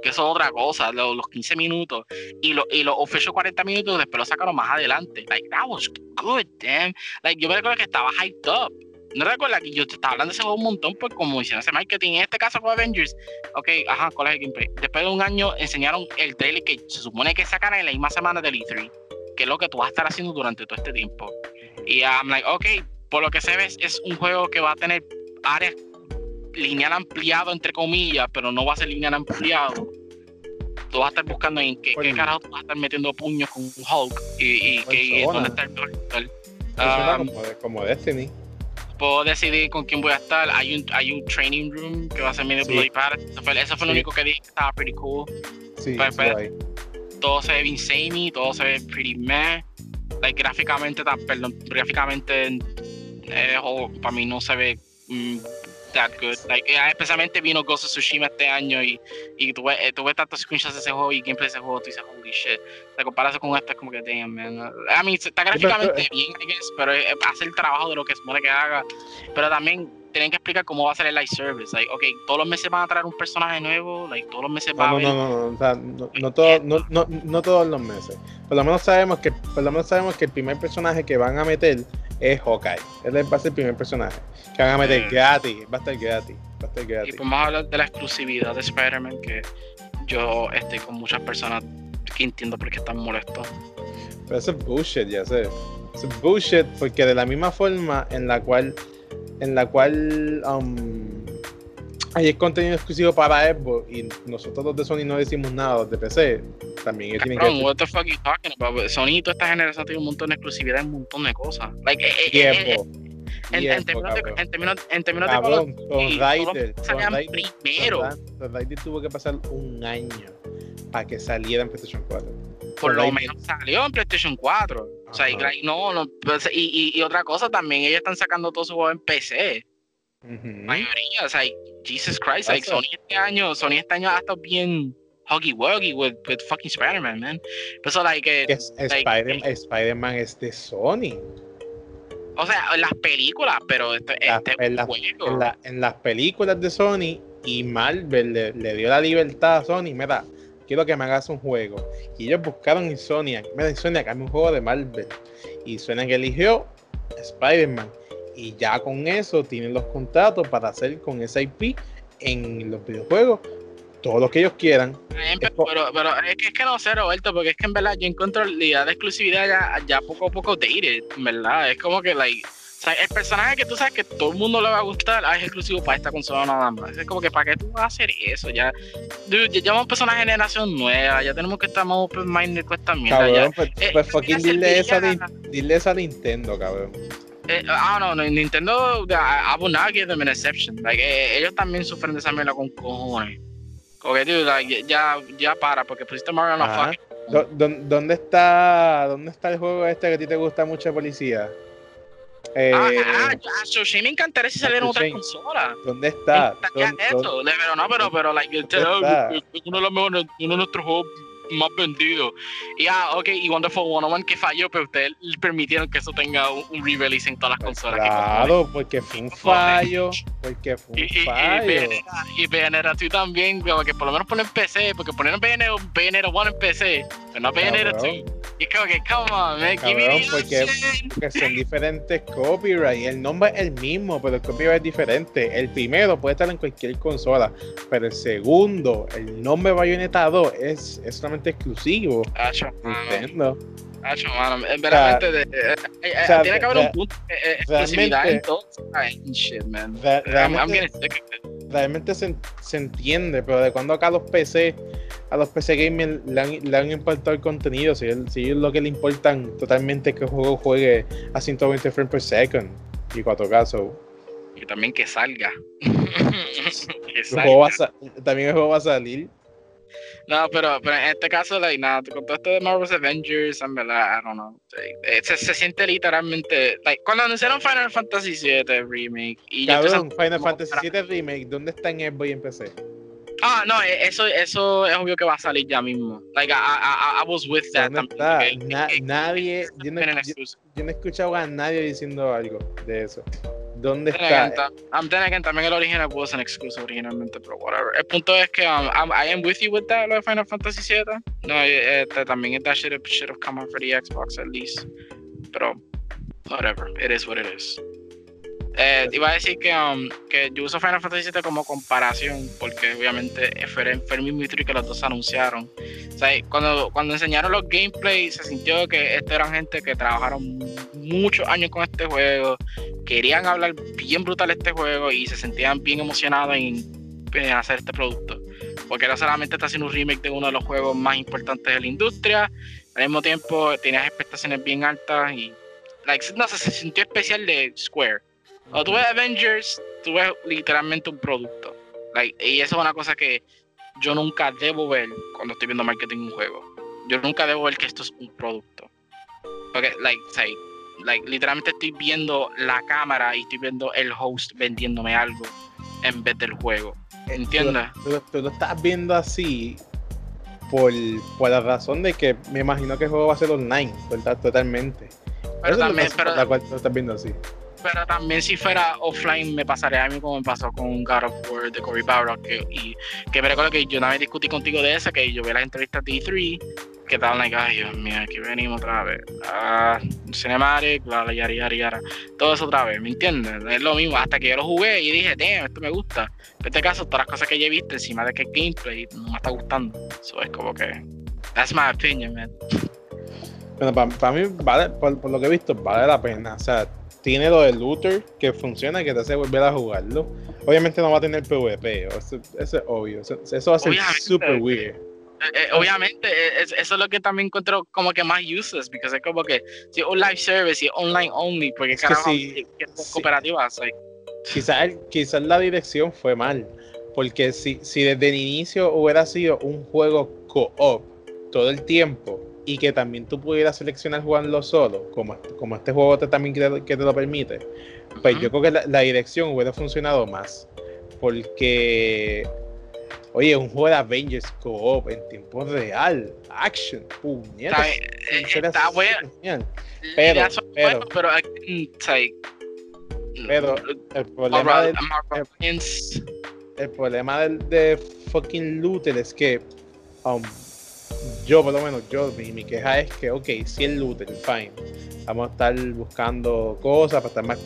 [SPEAKER 2] que eso es otra cosa, lo- los 15 minutos, y, lo, y los official 40 minutos después lo sacaron más adelante. Like, that was good, damn. Like, yo me recuerdo que estaba hyped up. No recuerdo que yo te estaba hablando de ese juego un montón, pues como hicieron ese marketing, en este caso con Avengers. Ok, ajá, ¿cuál es el gameplay? Después de un año enseñaron el trailer que se supone que sacan en la misma semana del E3, que es lo que tú vas a estar haciendo durante todo este tiempo. Y I'm like, ok, por lo que se ve es- un juego que va a tener áreas lineal ampliado, entre comillas, pero no va a ser lineal ampliado. Tú vas a estar buscando en qué, qué carajo tú vas a estar metiendo puños con un Hulk y, y que-
[SPEAKER 1] Persona.
[SPEAKER 2] dónde está el.
[SPEAKER 1] Funciona
[SPEAKER 2] Um,
[SPEAKER 1] como, de- como Destiny.
[SPEAKER 2] puedo decidir con quién voy a estar. Hay un, hay un training room que va a ser medio
[SPEAKER 1] Sí.
[SPEAKER 2] Bloody Palace. Eso fue, eso fue lo
[SPEAKER 1] Sí.
[SPEAKER 2] único que dije que estaba pretty cool.
[SPEAKER 1] Sí,
[SPEAKER 2] pues,
[SPEAKER 1] sí, ahí.
[SPEAKER 2] Todo se ve bien samey, todo se ve pretty meh. Like, gráficamente, perdón, gráficamente, eh, para mí no se ve mm, that good. Like, eh, especialmente vino Ghost of Tsushima este año y, y tuve, eh, tuve tantos screenshots de ese juego y gameplay de ese juego, tú dices, holy shit. La comparación con este es como que, damn, man. I mean, está
[SPEAKER 1] pero-
[SPEAKER 2] gráficamente bien, I guess, pero eh, hace el trabajo de lo que supone que haga. Pero también tienen que explicar cómo va a ser el live service. Like, ok, todos los meses van a traer un personaje nuevo, like, todos los meses va a
[SPEAKER 1] No, no, no, no, no, o sea, no, no, todo- no, no, no todos los meses. Por lo menos sabemos que, por lo menos sabemos que el primer personaje que van a meter es Hawkeye. Él va a ser el primer personaje que van a meter
[SPEAKER 2] Mm.
[SPEAKER 1] gratis, va a estar gratis, va a estar
[SPEAKER 2] Y
[SPEAKER 1] gratis.
[SPEAKER 2] pues vamos a hablar de la exclusividad de Spider-Man, que yo estoy con muchas personas que entiendo por qué están molestos.
[SPEAKER 1] Pero eso es bullshit, ya sé. Eso es bullshit porque de la misma forma en la cual, en la cual um, hay contenido exclusivo para Xbox y nosotros los de Sony no decimos nada, los de PC, también ellos tienen que
[SPEAKER 2] what the fuck you talking about? Sony toda esta generación tiene un montón de exclusividad en un montón de cosas. Like, eh, eh, eh, en, en términos de, en términos, en términos de
[SPEAKER 1] Cabrón,
[SPEAKER 2] color,
[SPEAKER 1] con Ryder,
[SPEAKER 2] que
[SPEAKER 1] con
[SPEAKER 2] salían
[SPEAKER 1] Ryder,
[SPEAKER 2] primero.
[SPEAKER 1] con Ryder tuvo que pasar un año para que saliera en PlayStation 4.
[SPEAKER 2] Por lo menos salió en PlayStation 4. O sea, y, no, no, pues, y, y, y otra cosa también, ellos están sacando todo su juego en PC.
[SPEAKER 1] Ujú.
[SPEAKER 2] mayoría, o sea, Jesus Christ, like. Sony este año, Sony este año ha estado bien huggy wuggy with, with fucking Spider-Man, man. Pero so, like, eh,
[SPEAKER 1] es-
[SPEAKER 2] like,
[SPEAKER 1] Spider- Spider-Man es de Sony.
[SPEAKER 2] o sea, en las películas, pero este,
[SPEAKER 1] La-
[SPEAKER 2] este
[SPEAKER 1] en la-
[SPEAKER 2] juego.
[SPEAKER 1] En, la- en las películas de Sony y Marvel le, le dio la libertad a Sony. Mira, quiero que me hagas un juego. Y ellos buscaron en Sony, mira, Sony, hazme un juego de Marvel. Y que eligió Spider-Man. Y ya con eso tienen los contratos para hacer con esa IP en los videojuegos todo lo que ellos quieran.
[SPEAKER 2] Pero, pero, es, que, es que no sé, Roberto, porque es que en verdad yo encuentro la idea de exclusividad ya, ya poco a poco dated, en verdad. Es como que, like, o sea, el personaje que tú sabes que todo el mundo le va a gustar ah, es exclusivo para esta consola nada más. Es como que, ¿para qué tú vas a hacer eso? Ya, dude, ya llevamos de generación nueva, ya tenemos que estar más open minded con esta mierda.
[SPEAKER 1] Cabrón, pues, eh, pues fucking dile eso, dile eso a Nintendo, cabrón.
[SPEAKER 2] Eh, ah, no, no, Nintendo, I, I would not give them an exception. Like, eh, ellos también sufren de esa mierda con cojones. Ok, dude, like, ya, ya para, porque pusiste Mario en la
[SPEAKER 1] fucking. ¿Dónde está, ¿Dónde está el juego este que a ti te gusta mucho, policía?
[SPEAKER 2] Eh, ah, ah, ah, sí me encantaría si saliera otra consola.
[SPEAKER 1] ¿Dónde está?
[SPEAKER 2] ¿Dónde, esto? Pero no, pero, pero, like, uno de los mejores, uno de nuestros juegos más vendido. Y ah, ok, y Wonderful 101 que falló, pero ustedes permitieron que eso tenga un, re-release en todas las pues consolas.
[SPEAKER 1] Claro, porque fue un fallo. Porque fue un fallo.
[SPEAKER 2] Y, Bayonetta, y 2 también, que por lo menos ponen PC, porque poner Bayonetta, 1 en PC, pero no Bayonetta 2. Y es como que, come on, man,
[SPEAKER 1] Cabrón, porque, porque son diferentes copyrights. El nombre es el mismo, pero el copyright es diferente. El primero puede estar en cualquier consola, pero el segundo, el nombre Bayonetta 2 es, es solamente exclusivo.
[SPEAKER 2] Hacho, Nintendo. Hacho, mano. Veramente, de, eh, eh, eh, tiene que haber un punto de exclusividad en todo. Shit, man.
[SPEAKER 1] Realmente, realmente se, se, entiende, pero de cuando acá los PC, a los PC gamers le han, le han importado el contenido, si, si lo que le importan totalmente es que el juego juegue a 120 frames per second y 4K,
[SPEAKER 2] Y también que salga.
[SPEAKER 1] que salga. también el juego va a salir.
[SPEAKER 2] No, pero, pero en este caso, like, nada, con todo esto de Marvel's Avengers, en verdad, I don't know. Eh, se, se, siente literalmente. Like, cuando anunciaron Final Fantasy VII Remake. Y
[SPEAKER 1] Cabrón, Final Fantasy VII Remake, ¿dónde está en Xbox y en PC?
[SPEAKER 2] Ah, no, e, eso, eso es obvio que va a salir ya mismo. Like, I, I, I was with that.
[SPEAKER 1] nadie, yo no, yo, yo no he escuchado a nadie diciendo algo de eso. ¿Dónde está?
[SPEAKER 2] I'm again, también el original wasn't exclusive originalmente, pero whatever. El punto es que um, I'm, I am with you with that, lo de Final Fantasy VII. No, este, también that should have, should have come out for the Xbox at least. Pero, whatever, it is what it is. Eh, iba a decir que, um, que yo uso Final Fantasy VII como comparación, porque obviamente fue el mismo y que los dos anunciaron. O sea, cuando, cuando enseñaron los gameplays, se sintió que esto eran gente que trabajaron muchos años con este juego, querían hablar bien brutal este juego y se sentían bien emocionados en, hacer este producto. Porque no solamente está haciendo un remake de uno de los juegos más importantes de la industria, al mismo tiempo tenías expectaciones bien altas y like, no, se sintió especial de Square cuando tú ves Avengers, tú ves literalmente un producto. y eso es una cosa que yo nunca debo ver cuando estoy viendo marketing en un juego. Yo nunca debo ver que esto es un producto. Porque, like, say, like, literalmente estoy viendo la cámara y estoy viendo el host vendiéndome algo en vez del juego. ¿Entiendes?
[SPEAKER 1] Tú, lo estás viendo así por, por, la razón de que me imagino que el juego va a ser online, ¿verdad? Totalmente.
[SPEAKER 2] Pero también, pero,
[SPEAKER 1] la cual tú lo estás viendo así.
[SPEAKER 2] Pero también si fuera offline me pasaría a mí como me pasó con God of War de Cory Barrow que, y que me recuerdo que yo una vez discutí contigo de esa, que yo vi las entrevistas de E3 que estaban like, ay Dios mío, aquí venimos otra vez. Ah, cinematic, bla, bla, yara, yara, yara. Todo eso otra vez, ¿me entiendes? Es lo mismo, hasta que yo lo jugué y dije, damn, esto me gusta. En este caso, todas las cosas que ya he visto encima de que el gameplay no me está gustando. Eso es como que, that's my opinion, man.
[SPEAKER 1] Bueno, para, mí, vale, por, por, lo que he visto, vale la pena. O sea, tiene lo de looter que funciona, que te hace volver a jugarlo. Obviamente no va a tener PvP, eso, es obvio. Eso, va a ser super weird.
[SPEAKER 2] Eh, eh, obviamente, eh, eso es lo que también encuentro como que más useless, porque es como que si un live service y online only, porque es carajo, si, cooperativas.
[SPEAKER 1] Quizás quizás la dirección fue mal, porque si, si desde el inicio hubiera sido un juego co-op todo el tiempo, y que también tú pudieras seleccionar jugarlo solo, como, como este juego te, también que te, lo permite, pues yo creo que la, dirección hubiera funcionado más. Porque, oye, un juego de Avengers Co-op en tiempo real, action, puñeta.
[SPEAKER 2] Está, está bueno. Pero, pero, pero,
[SPEAKER 1] pero el problema del, el, el, problema del de fucking looter es que um, yo por lo menos, yo, mi, queja es que, ok, si el looter, fine. Vamos a estar buscando cosas para estar más,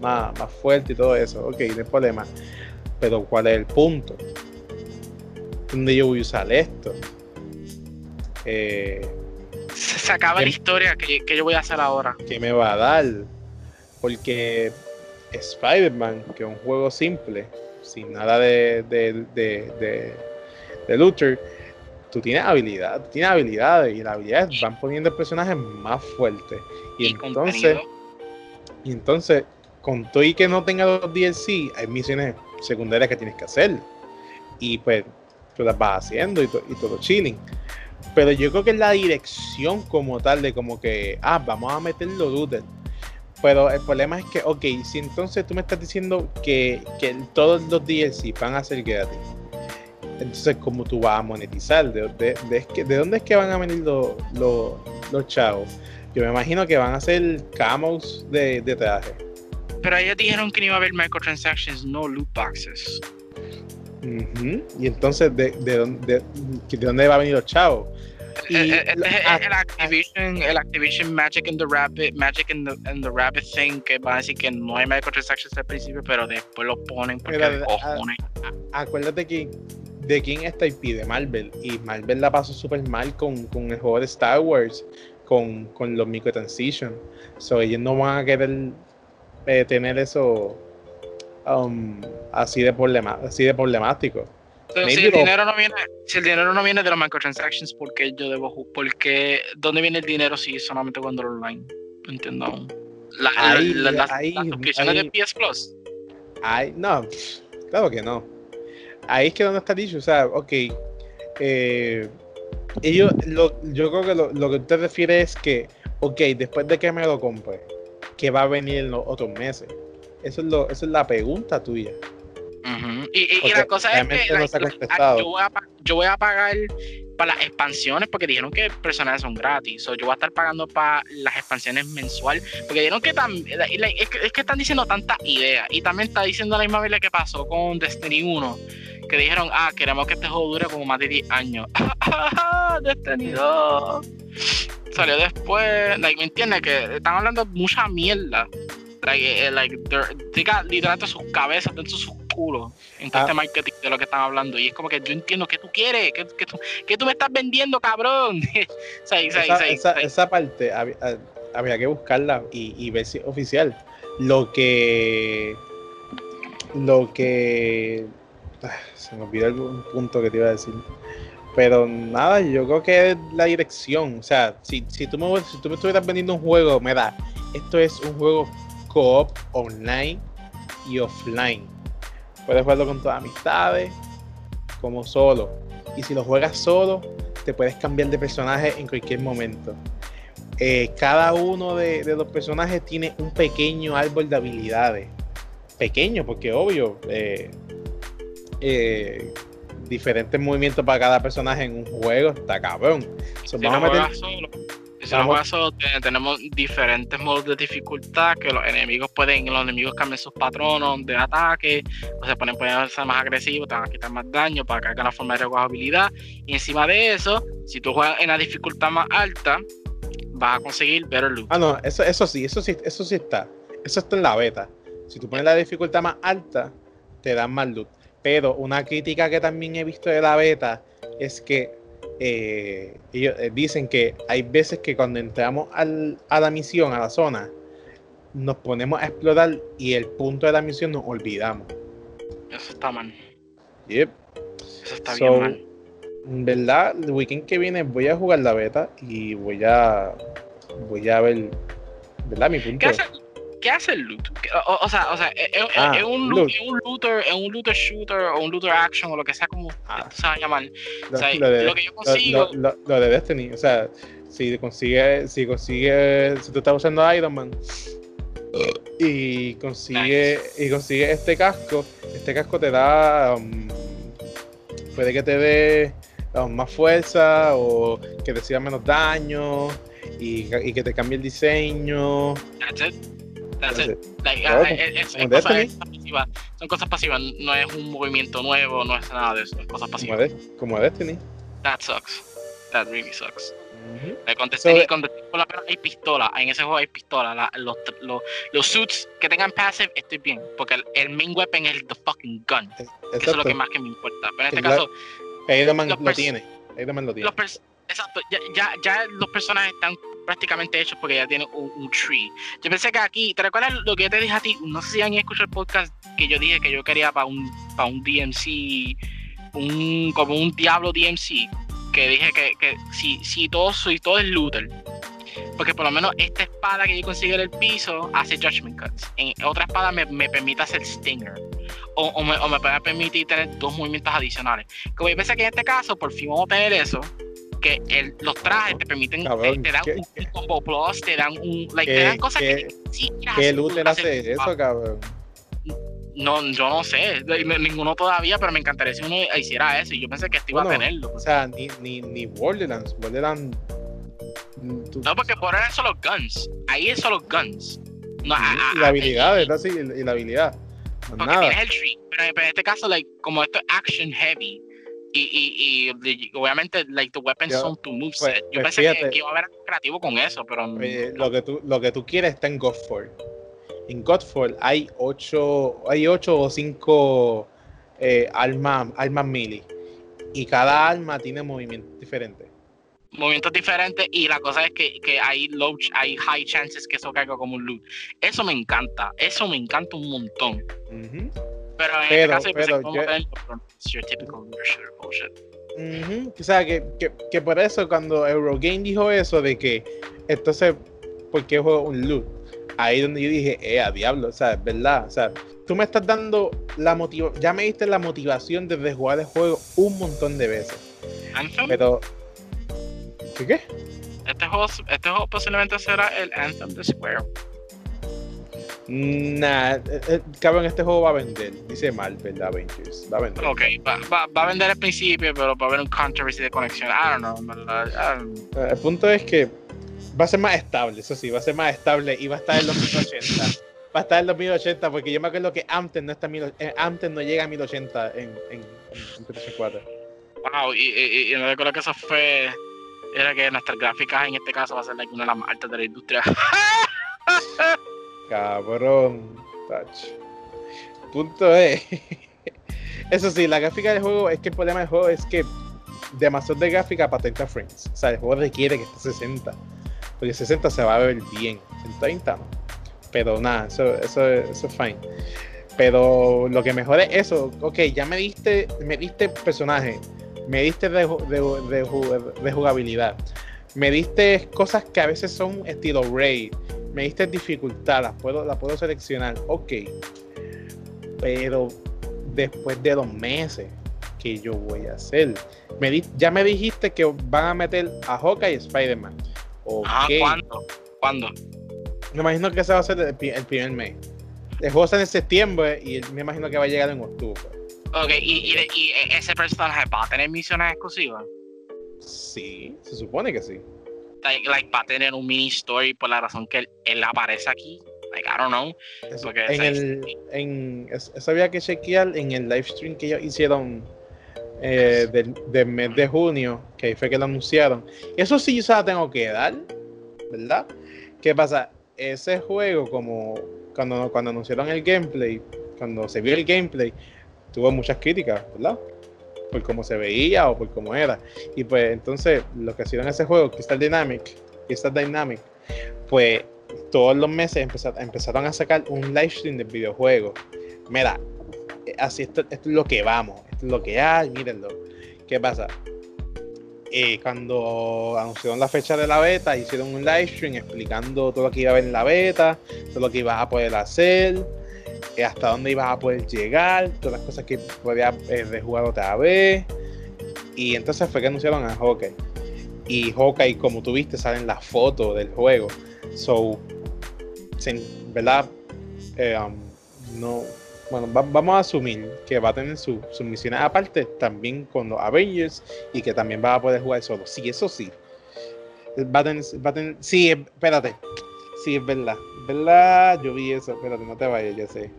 [SPEAKER 1] más, más, fuerte y todo eso. Ok, no hay problema. Pero ¿cuál es el punto? ¿dónde yo voy a usar esto? Eh,
[SPEAKER 2] se, acaba la historia que, que, yo voy a hacer ahora.
[SPEAKER 1] ¿Qué me va a dar? Porque Spider-Man, que es un juego simple, sin nada de, de, de, de, looter, tú tienes habilidad, tienes habilidades y las habilidades van poniendo el personaje más fuerte. Y, entonces, y entonces, con todo y que no tenga los DLC, hay misiones secundarias que tienes que hacer. Y pues tú las vas haciendo y, y todo chilling. Pero yo creo que es la dirección como tal de como que, ah, vamos a meterlo looter pero el problema es que, ok, si entonces tú me estás diciendo que, que todos los DLC van a ser gratis, entonces, ¿cómo tú vas a monetizar? ¿De, de, de, de dónde es que van a venir los, los, los, chavos? Yo me imagino que van a ser camos de, de traje.
[SPEAKER 2] Pero ellos dijeron que no iba a haber microtransactions, no loot boxes.
[SPEAKER 1] Y entonces, ¿de, de, dónde, de, dónde va a venir los chavos?
[SPEAKER 2] el, el, Activision, el Activision Magic in the Rabbit, Magic in the, in the Rabbit thing, que va a decir que no hay microtransactions al principio, pero después lo ponen porque Mira, cojones.
[SPEAKER 1] acuérdate que de quién está IP de Marvel y Marvel la pasó súper mal con, con, el juego de Star Wars, con, con los microtransactions. So ellos no van a querer eh, tener eso um, así de problema, así de problemático
[SPEAKER 2] si el, dinero no viene, si el dinero no viene de los microtransactions, ¿por qué yo debo porque ¿Dónde viene el dinero si solamente cuando lo online? No entiendo aún. La, ahí, la, las suscripciones de PS Plus.
[SPEAKER 1] Ay, no, claro que no. Ahí es que donde está dicho, o sea, ok. Eh, ellos, lo, yo creo que lo, lo que usted refiere es que, ok, después de que me lo compre, que va a venir en los otros meses. Eso es, lo, eso es la pregunta tuya
[SPEAKER 2] y, la cosa es que yo, voy a, pagar para las expansiones porque dijeron que personajes son gratis. o yo voy a estar pagando para las expansiones mensual porque dijeron que, es, que están diciendo tantas ideas. Y también está diciendo la misma vez que pasó con Destiny 1 que dijeron, ah, queremos que este juego dure como más de 10 años. 2. Salió después, like, ¿me entiendes? Que están hablando mucha mierda. Like, eh, like, literalmente sus cabezas dentro de sus culo en todo ah. este marketing de lo que están hablando. Y es como que yo entiendo que tú quieres, que, que, tú, que tú me estás vendiendo, cabrón.
[SPEAKER 1] esa, parte había, que buscarla y, ver si es oficial. Lo que. Lo que. Ah, se me olvidó algún punto que te iba a decir. Pero nada, yo creo que es la dirección. O sea, si, si, tú, me, si tú me estuvieras vendiendo un juego, me da. Esto es un juego co-op online y offline. Puedes jugarlo con tus amistades, como solo. Y si lo juegas solo, te puedes cambiar de personaje en cualquier momento. Eh, cada uno de, los personajes tiene un pequeño árbol de habilidades. Pequeño, porque obvio, eh, eh, diferentes movimientos para cada personaje en un juego, está cabrón.
[SPEAKER 2] Si no tenemos diferentes modos de dificultad que los enemigos pueden, los enemigos cambian sus patronos de ataque, o se ponen pueden ser más agresivos, te van a quitar más daño para que hagan la forma de rejugabilidad. Y encima de eso, si tú juegas en la dificultad más alta, vas a conseguir better loot.
[SPEAKER 1] Ah, no, eso, eso sí, eso sí, eso sí está. Eso está en la beta. Si tú pones la dificultad más alta, te dan más loot. Pero una crítica que también he visto de la beta es que eh, ellos eh, dicen que hay veces que cuando entramos al, a la misión, a la zona, nos ponemos a explorar y el punto de la misión nos olvidamos.
[SPEAKER 2] Eso está mal.
[SPEAKER 1] Yep.
[SPEAKER 2] Eso está bien mal.
[SPEAKER 1] En verdad, el weekend que viene voy a jugar la beta y voy a voy a ver, ¿verdad? Mi punto.
[SPEAKER 2] ¿qué hace el loot? O, sea, o sea es, ah, un, loot. un, looter, es un looter shooter o un looter action o lo que sea como ah. se va a llamar. Lo, o sea, lo, de, lo que yo consigo.
[SPEAKER 1] Lo, de Destiny, o sea, si consigue, si consigue, si tú estás usando Iron Man y consigue y consigue este casco, este casco te da um, puede que te dé um, más fuerza o que te siga menos daño y, y que te cambie el diseño.
[SPEAKER 2] That's it. Son cosas pasivas, no es un movimiento nuevo, no es nada de eso, es cosas pasivas.
[SPEAKER 1] Como, Destiny.
[SPEAKER 2] That sucks. That really sucks. con Destiny, hay pistola, en ese juego hay pistola. los, los, los, suits que tengan passive, estoy bien, porque el, main weapon es el the fucking gun. Eso es lo que más que me importa. Pero en este caso, Los
[SPEAKER 1] lo tiene. Lo tiene.
[SPEAKER 2] los exacto, ya, ya, ya los personajes están prácticamente hechos porque ya tienen un, un tree. Yo pensé que aquí, ¿te recuerdas lo que yo te dije a ti? No sé si han escuchado el podcast que yo dije que yo quería para un, para un DMC, un, como un Diablo DMC, que dije que, que si, si, todo, si todo es looter, porque por lo menos esta espada que yo consigo en el piso hace Judgment Cuts. En otra espada me, me permite hacer Stinger. O, o me, o me puede permitir tener dos movimientos adicionales. Como yo pensé que en este caso, por fin vamos a tener eso. Que el- los trajes te permiten,
[SPEAKER 1] Cabrón,
[SPEAKER 2] te, te dan
[SPEAKER 1] ¿qué-
[SPEAKER 2] un, combo plus, te dan un. Like,
[SPEAKER 1] ¿Qué-
[SPEAKER 2] te dan cosas que sí
[SPEAKER 1] ¿Qué
[SPEAKER 2] hacer-
[SPEAKER 1] hace eso, cabrón?
[SPEAKER 2] No, yo no sé. Ninguno todavía, pero me encantaría si uno hiciera eso. Y yo pensé que este iba a
[SPEAKER 1] Bueno,
[SPEAKER 2] tenerlo.
[SPEAKER 1] O sea, ni, ni, ni Borderlands. Borderlands. mm, tú-
[SPEAKER 2] No, porque por ahora es solo guns. Ahí es solo guns. No, a- a-
[SPEAKER 1] y la
[SPEAKER 2] a-
[SPEAKER 1] habilidad, ¿verdad? Sí, y la habilidad. Más
[SPEAKER 2] Porque
[SPEAKER 1] nada.
[SPEAKER 2] tienes el tree, pero, pero en este caso, like, como esto es action heavy, y, y, y, y obviamente, like, the weapons
[SPEAKER 1] Yo-
[SPEAKER 2] son tu moveset.
[SPEAKER 1] pues-
[SPEAKER 2] Yo
[SPEAKER 1] pues
[SPEAKER 2] pensé que, iba a haber algo creativo con eso, pero no.
[SPEAKER 1] Lo, que tú, lo que tú quieres está en Godfall. En Godfall hay ocho, hay ocho o cinco eh, armas, armas melee. Y cada arma tiene movimientos diferentes.
[SPEAKER 2] movimientos diferentes y la cosa es que, que hay low, hay high chances que eso caiga como un loot. Eso me encanta, eso me encanta un montón.
[SPEAKER 1] Ujú,
[SPEAKER 2] Pero en
[SPEAKER 1] Pero-
[SPEAKER 2] este caso yo pensé
[SPEAKER 1] pero yo-
[SPEAKER 2] your typical bullshit.
[SPEAKER 1] ujú. O sea, que, que, que por eso cuando Eurogame dijo eso de que entonces, ¿por qué juego un loot? Ahí donde yo dije, eh, a diablo, o sea, es verdad. O sea, tú me estás dando la motivación, ya me diste la motivación desde jugar el juego un montón de veces.
[SPEAKER 2] Anthem,
[SPEAKER 1] Pero. ¿Qué qué?
[SPEAKER 2] este, juego, este juego posiblemente será el Anthem de Square.
[SPEAKER 1] Nah, eh, eh, cabrón, este juego va a vender. Dice Marvel Avengers. Va a vender.
[SPEAKER 2] Ok, va, va, va a vender al principio, pero va a haber un controversy de conexión. I don't know, en verdad. I don't know.
[SPEAKER 1] Eh, El punto es que va a ser más estable, eso sí, va a ser más estable y va a estar en los 1080. Va a estar en los 1080 porque yo me acuerdo que Amten no, está mil- eh, Amten no llega a 1080 en, en, en PlayStation 4.
[SPEAKER 2] Wow, y, y, y me recuerdo que eso fue. Era que nuestras gráficas en este caso va a ser like, una de las más altas de la industria.
[SPEAKER 1] Cabrón. Touch. Punto es. Eso sí, la gráfica del juego es que el problema del juego es que demasiado de gráfica para 30 frames. O sea, el juego requiere que esté 60. Porque 60 se va a ver bien. En 30 no. Pero nada, eso, eso, eso es fine. Pero lo que mejor es eso. Ok, ya me diste, me diste personaje. Me diste de, de jugabilidad. Me diste cosas que a veces son estilo raid. Me diste dificultad, las puedo, las puedo seleccionar. Ok. Pero después de dos meses, ¿qué yo voy a hacer? Me di- ya me dijiste que van a meter a Hawkeye y Spider-Man. Ok.
[SPEAKER 2] Ajá, ¿cuándo? ¿Cuándo?
[SPEAKER 1] Me imagino que ese va a ser el, el primer mes. El juego está en septiembre y me imagino que va a llegar en octubre.
[SPEAKER 2] Ok, y, y, y ese personaje va a tener misiones exclusivas.
[SPEAKER 1] Sí, se supone que sí.
[SPEAKER 2] Like, like, va a tener un mini story por la razón que él, él aparece aquí. Like, I don't know.
[SPEAKER 1] Eso-
[SPEAKER 2] Porque
[SPEAKER 1] en el, en, es- eso había que chequear en el live stream que ellos hicieron eh, del, del mes de junio, que ahí fue que lo anunciaron. Eso sí yo se la tengo que dar, ¿verdad? ¿Qué pasa? Ese juego, como cuando, cuando anunciaron el gameplay, cuando se vio el gameplay, tuvo muchas críticas, ¿verdad? Por cómo se veía o por cómo era. Y pues entonces lo que hicieron ese juego, Crystal Dynamic, Crystal Dynamic, pues todos los meses empeza- empezaron a sacar un live stream del videojuego. Mira, eh, así esto, es lo que vamos, esto es lo que hay, mírenlo. ¿Qué pasa? Eh, cuando anunciaron la fecha de la beta, hicieron un live stream explicando todo lo que iba a haber en la beta, todo lo que ibas a poder hacer, hasta dónde ibas a poder llegar, todas las cosas que podías eh, rejugar otra vez. Y entonces fue que anunciaron a Hawkeye. Y Hawkeye, como tú viste, salen las fotos del juego. So, sin, ¿verdad? Eh, um, no, bueno, va- vamos a asumir que va a tener su- sus misiones aparte también con los Avengers y que también va a poder jugar solo. Sí, eso sí. Va a tener, va a tener, sí, espérate. Sí, es verdad. ¿Verdad? Yo vi eso. Espérate, no te vayas, ya sé.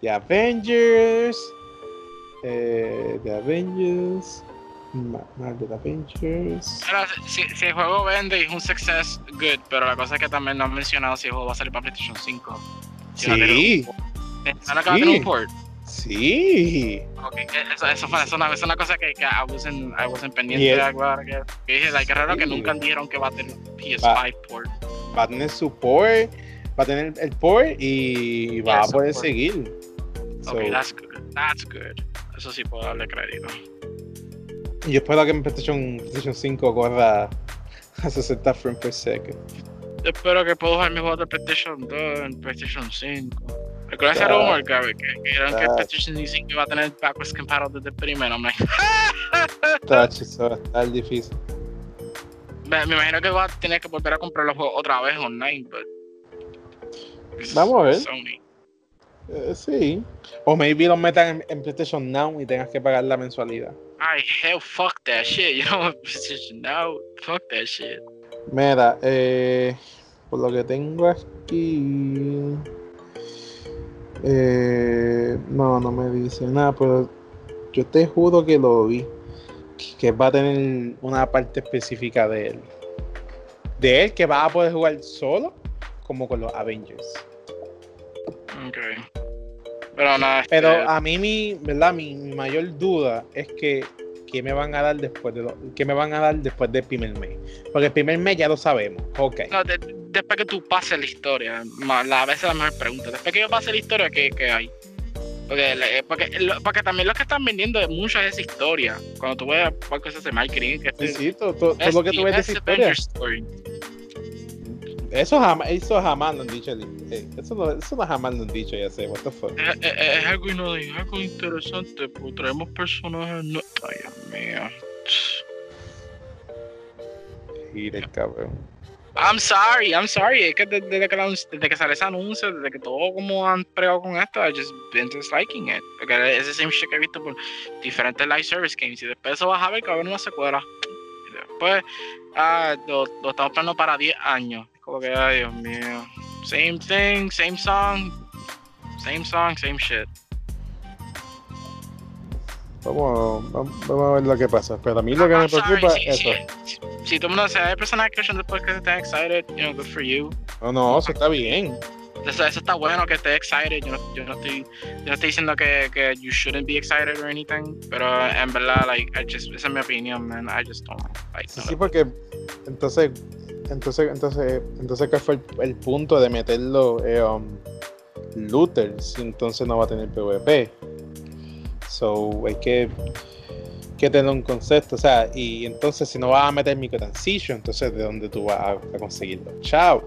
[SPEAKER 1] The Avengers. Eh, The Avengers. Marvel Avengers.
[SPEAKER 2] Si, si el juego vende y es un success, good. Pero la cosa es que también no han mencionado si el juego va a salir para PlayStation 5. Si va
[SPEAKER 1] Sí,
[SPEAKER 2] port. Eh, ¿no que va a tener
[SPEAKER 1] Sí.
[SPEAKER 2] un port?
[SPEAKER 1] Sí.
[SPEAKER 2] Ok, que eso, eso fue eso, una, es una cosa que, que I, wasn't, I wasn't pendiente
[SPEAKER 1] Y el-
[SPEAKER 2] de hablar. Que, que dije, like, es raro que
[SPEAKER 1] Sí.
[SPEAKER 2] nunca dijeron que va a tener PS5 port.
[SPEAKER 1] Va a tener support, va a tener el port y va
[SPEAKER 2] Yeah,
[SPEAKER 1] a poder
[SPEAKER 2] support.
[SPEAKER 1] seguir. So,
[SPEAKER 2] Ok, that's good. That's good. Eso sí puedo darle crédito.
[SPEAKER 1] y yo espero que en PlayStation, PlayStation 5 corra a 60 frames per second.
[SPEAKER 2] Yo espero que pueda jugar mis juegos de PlayStation 2 en PlayStation 5. Recuerda ese rumor que, que, dijeron que el. PlayStation 5 iba a tener backwards compatible desde el primero. I'm like,
[SPEAKER 1] Touch, eso va a estar difícil.
[SPEAKER 2] me, me imagino que va a tener que volver a comprar los juegos otra vez online, but.
[SPEAKER 1] Vamos a ver.
[SPEAKER 2] Sony.
[SPEAKER 1] Eh, sí. O maybe lo metan en, en PlayStation Now y tengas que pagar la mensualidad.
[SPEAKER 2] Ay, hell, fuck that shit. You know, PlayStation Now, fuck that shit.
[SPEAKER 1] Mira, eh, por lo que tengo aquí. Eh, no, no me dice nada, pero yo te juro que lo vi. Que va a tener una parte específica de él. De él que va a poder jugar solo, como con los Avengers.
[SPEAKER 2] Ok. Pero nada, este,
[SPEAKER 1] Pero a mí mi, ¿verdad? Mi, mi mayor duda es que ¿qué me van a dar después de lo, qué me van a dar después del primer mes? Porque el primer mes ya lo sabemos, ok.
[SPEAKER 2] no, de- después que tú pases la historia, la, a veces la mejor pregunta. Después que yo pase la historia, ¿qué, qué hay? Porque, le- porque, porque también lo que están vendiendo es mucho es esa historia. Cuando tú ves cualquier cosa de marketing, que
[SPEAKER 1] Sí, sí, todo, todo- todo
[SPEAKER 2] es
[SPEAKER 1] lo que tú ves de esa historia.
[SPEAKER 2] Story.
[SPEAKER 1] Eso jamás, eso jamás lo han dicho. eh, Eso no, eso no jamás lo han dicho, ya sé, what the fuck.
[SPEAKER 2] Es, es- es algo, ino- es algo interesante, pues traemos personajes. No... Ay, Dios mío.
[SPEAKER 1] Gire, cabrón.
[SPEAKER 2] I'm sorry, I'm sorry. Es que desde, desde que, la- desde que sale ese anuncio, desde que todo como han pregado con esto, I just been disliking it. Porque es el same shit que he visto por diferentes live service games. Y después eso vas a ver que va a haber una secuela. Y después, ah, lo, lo estamos esperando para 10 años. Como que, ay, Dios mío. Same thing, same song, same song, same shit.
[SPEAKER 1] Vamos, vamos, vamos a ver lo que pasa. Pero a mí lo que me
[SPEAKER 2] I'm
[SPEAKER 1] preocupa
[SPEAKER 2] si,
[SPEAKER 1] es
[SPEAKER 2] si,
[SPEAKER 1] eso.
[SPEAKER 2] si, si todo el mundo, si hay personas que escuchan después que están excited, you know, good for you.
[SPEAKER 1] No, no, eso está bien.
[SPEAKER 2] Eso, eso está bueno que estés excited. Yo no, yo no estoy, yo no estoy diciendo que, que you shouldn't be excited or anything, pero en verdad, like, I just, esa es mi opinión, man. I just don't like
[SPEAKER 1] Sí, sí, porque entonces, entonces, entonces, entonces, ¿cuál fue el, el punto de meterlo eh, um, si entonces no va a tener PvP? So, hay que, que tener un concepto, o sea, y entonces si no vas a meter microtransition, entonces ¿de dónde tú vas a, a conseguirlo? Chao.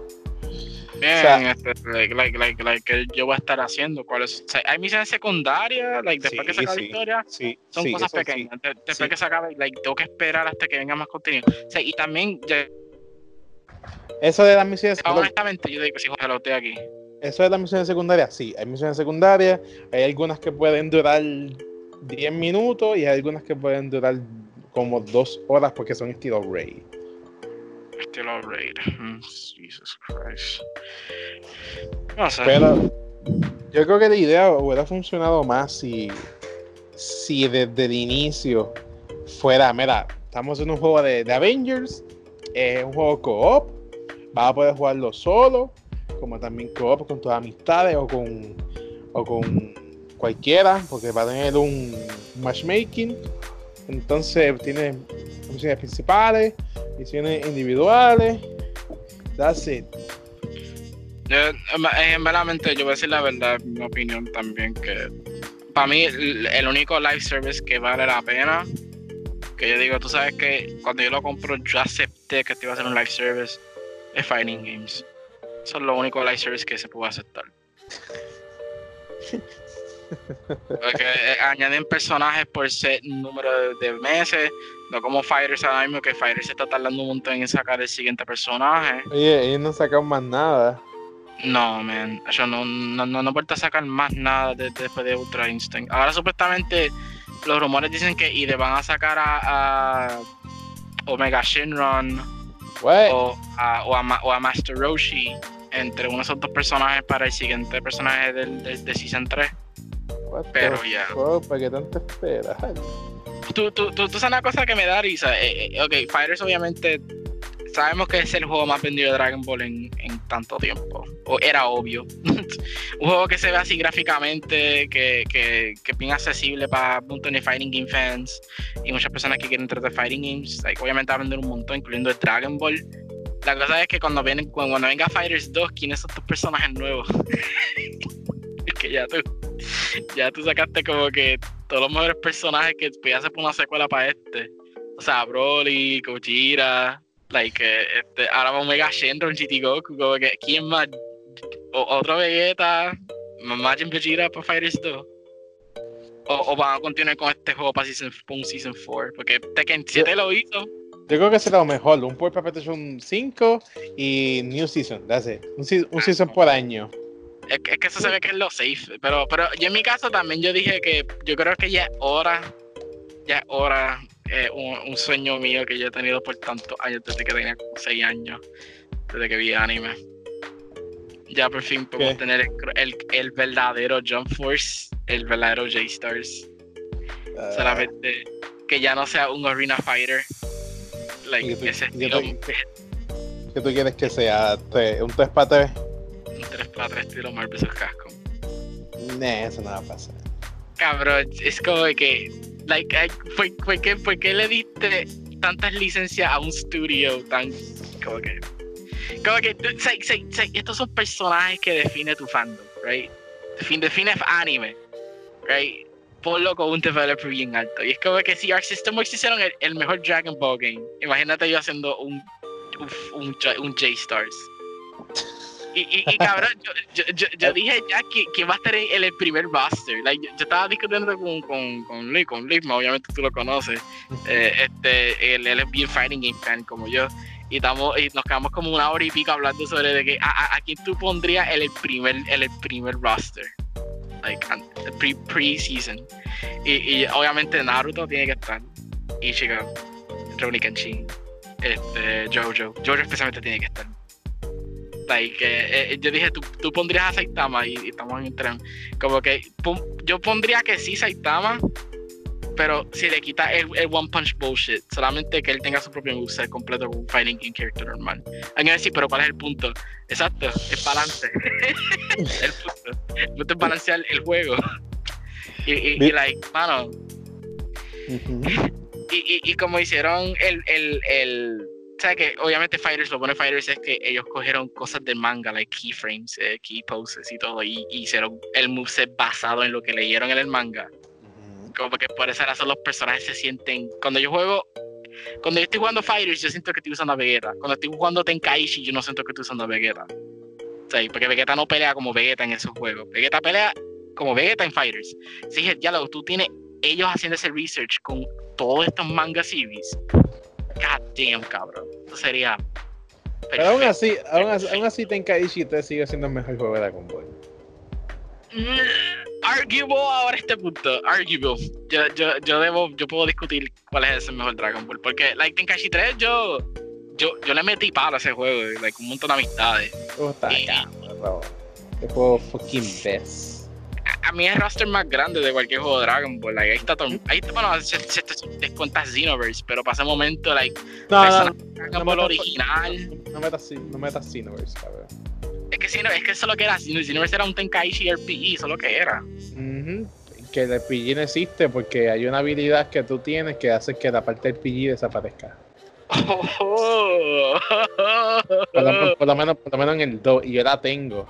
[SPEAKER 2] Bien,
[SPEAKER 1] o sea-
[SPEAKER 2] este, like, like, like, like, que yo voy a estar haciendo. ¿Cuáles? O sea, hay misiones secundarias, like, después
[SPEAKER 1] Sí,
[SPEAKER 2] que se acabe
[SPEAKER 1] sí.
[SPEAKER 2] la historia,
[SPEAKER 1] Sí,
[SPEAKER 2] son cosas pequeñas. De- después que se acabe, like, tengo que esperar hasta que venga más contenido. O sea, y también,
[SPEAKER 1] Eso de las misiones,
[SPEAKER 2] honestamente, yo digo, si José lo aquí.
[SPEAKER 1] eso de las misiones secundarias, sí, hay misiones secundarias, hay algunas que pueden durar 10 minutos y hay algunas que pueden durar como 2 horas porque son estilo raid.
[SPEAKER 2] Estilo Raid. Mm, Jesus Christ. No sé.
[SPEAKER 1] Pero yo creo que la idea hubiera funcionado más si, si desde el inicio fuera, mira, estamos en un juego de, de Avengers, es un juego co-op, vas a poder jugarlo solo, como también co-op con tus amistades o con, o con cualquiera, porque va a tener un matchmaking. Entonces tiene misiones principales, misiones individuales. That's it.
[SPEAKER 2] Yo, en en verdad, yo voy a decir la verdad, mi opinión también, que para mí el único live service que vale la pena, que yo digo, tú sabes que cuando yo lo compro, yo acepté que te iba a hacer un live service, es Fighting Games. Eso es lo único live service que se puede aceptar. Porque eh, añaden personajes por set número de, de meses, no como Fighters ahora mismo, que Fighters se está tardando un montón en sacar el siguiente personaje.
[SPEAKER 1] Oye, ellos no sacan más nada.
[SPEAKER 2] No, man. Yo no, no, no, no he vuelto a sacar más nada de- de- después de Ultra Instinct. Ahora supuestamente los rumores dicen que y le van a sacar a, a Omega Shinron o a, o, a, o a Master Roshi entre uno de esos dos personajes para el siguiente personaje del, del- de Season 3.
[SPEAKER 1] What the
[SPEAKER 2] Pero ya.
[SPEAKER 1] fuck, ¿Para qué tanto esperas?
[SPEAKER 2] Tú, tú, tú, tú sabes una cosa que me da risa. Eh, eh, ok, Fighters obviamente sabemos que es el juego más vendido de Dragon Ball en, en tanto tiempo. O era obvio. un juego que se ve así gráficamente, que, que, que es bien accesible para un montón de fighting game fans y muchas personas que quieren tratar de fighting games. Like, obviamente va a vender un montón, incluyendo el Dragon Ball. La cosa es que cuando, vienen, cuando, venga Fighters 2, ¿quiénes son tus personajes nuevos? es que ya tú, ya tú sacaste como que todos los mejores personajes que podías hacer una secuela para este. O sea, Broly, Gojira, like, eh, este, ahora va Omega Shenron, GT Goku, como que, ¿quién más? O, otro Vegeta, Majin Vegeta para Fighters 2. O, o, van a continuar con este juego para Season, para Season 4, porque Tekken 7 lo hizo.
[SPEAKER 1] Yo creo que será lo mejor, un Port Perpetuation 5 y New Season, that's it. Un, un season por año.
[SPEAKER 2] Es, es, que eso se ve que es lo safe, pero, pero yo en mi caso también yo dije que yo creo que ya es hora, ya es hora eh, un, un, sueño mío que yo he tenido por tantos años, desde que tenía como 6 años, desde que vi anime. Ya por fin podemos tener el, el, el, verdadero Jump Force, el verdadero J-Stars. Uh, Solamente que ya no sea un Arena Fighter. Like,
[SPEAKER 1] tú,
[SPEAKER 2] ese estilo.
[SPEAKER 1] ¿Qué tú quieres que sea? ¿Un 3 para 3?
[SPEAKER 2] Un 3 para 3 estilo Marvel vs. Capcom.
[SPEAKER 1] Nah, eso no va a pasar.
[SPEAKER 2] Cabrón, es como que like, ¿por, por, qué, ¿por, qué, le diste tantas licencias a un estudio tan como que como que say, say, say, estos son personajes que define tu fandom right define, define anime right ponlo con un developer bien alto. Y es como que si Arc System Works hicieron el, el, mejor Dragon Ball game imagínate yo haciendo un un, un, un J-Stars y, y, y, cabrón, yo, yo, yo, yo, dije ya que, que va a estar en el primer Buster. Like, yo, estaba discutiendo con, con, con Lee, con Ligma, obviamente tú lo conoces. Eh, este, él, él, es bien fighting game fan como yo. Y, estamos, y nos quedamos como una hora y pico hablando sobre de que a, a, a quién tú pondrías el, el primer, el, el primer roster. Like, pre, pre-season. Y, y, obviamente Naruto tiene que estar. Ichigo, Rurouni Kenshin, este, Jojo. Jojo especialmente tiene que estar like, eh, eh, yo dije, tú, tú pondrías a Saitama y, y, estamos en el tren. Como que yo pondría que sí Saitama, pero si le quita el, el, One Punch bullshit, solamente que él tenga su propio moveset completo con un Fighting Game character normal. Hay que decir, pero ¿cuál es el punto? Exacto, es balance. el punto. Punto es balancear el juego. y, y, y, like, mano. Uh -huh. y, y, y, como hicieron el, el, sea que obviamente Fighters, lo bueno de Fighters es que ellos cogieron cosas del manga, like keyframes, eh, key poses y todo, y, y, hicieron el moveset basado en lo que leyeron en el manga. Uh -huh. Como que por esa razón los personajes se sienten. Cuando yo juego. Cuando yo estoy jugando Fighters, yo siento que estoy usando a Vegeta. Cuando estoy jugando Tenkaichi, yo no siento que estoy usando a Vegeta. O sea, porque Vegeta no pelea como Vegeta en esos juegos. Vegeta pelea como Vegeta en Fighters. Sí, ya lo tú tienes ellos haciendo ese research con todos estos manga series God damn, cabrón. Eso sería. Perfecto.
[SPEAKER 1] Pero aún así, aún así, aún así Tenkaichi te sigue siendo el mejor juego de Dragon Ball.
[SPEAKER 2] Mm, arguable ahora este punto. Arguable. Yo, yo, yo debo, yo puedo discutir cuál es el mejor Dragon Ball. Porque, like, Tenkaichi 3, yo, yo, yo le metí palo a ese juego, like, un montón de amistades.
[SPEAKER 1] Oh, está y, cabrón. Qué juego fucking best
[SPEAKER 2] a mí es el roster más grande de cualquier juego de Dragon Ball. Like, ahí está todo. Ahí está, bueno, se, se, se descuenta Xenoverse, pero para ese momento, like,
[SPEAKER 1] no, no,
[SPEAKER 2] no, Dragon Ball original.
[SPEAKER 1] No metas, no metas Xenoverse, cabrón.
[SPEAKER 2] Es que, Xeno, es que eso es lo que era. Xenoverse era un Tenkaichi RPG, eso es lo que era.
[SPEAKER 1] Uh -huh. Que el RPG no existe porque hay una habilidad que tú tienes que hace que la parte del RPG desaparezca.
[SPEAKER 2] Oh,
[SPEAKER 1] por, lo, por, lo, menos, por lo menos en el 2, y yo la tengo.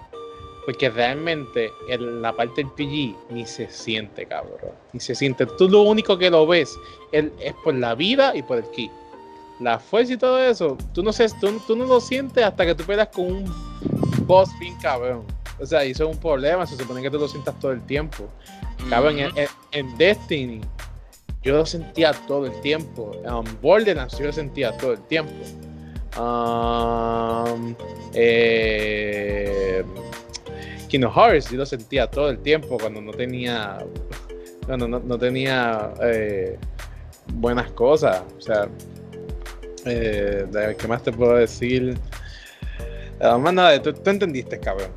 [SPEAKER 1] Porque realmente en la parte del PG ni se siente, cabrón. Ni se siente. Tú lo único que lo ves es, es por la vida y por el ki. La fuerza y todo eso, tú no, sé, tú, tú no lo sientes hasta que tú peleas con un boss bien cabrón. O sea, eso es un problema, se supone que tú lo sientas todo el tiempo. Cabrón, mm -hmm. en, en, Destiny yo lo sentía todo el tiempo. En Borderlands yo lo sentía todo el tiempo. Um, eh, Kingdom Hearts yo lo sentía todo el tiempo cuando no tenía cuando no, no tenía eh, buenas cosas o sea eh, ¿qué más te puedo decir? Uh, más nada, tú, tú entendiste cabrón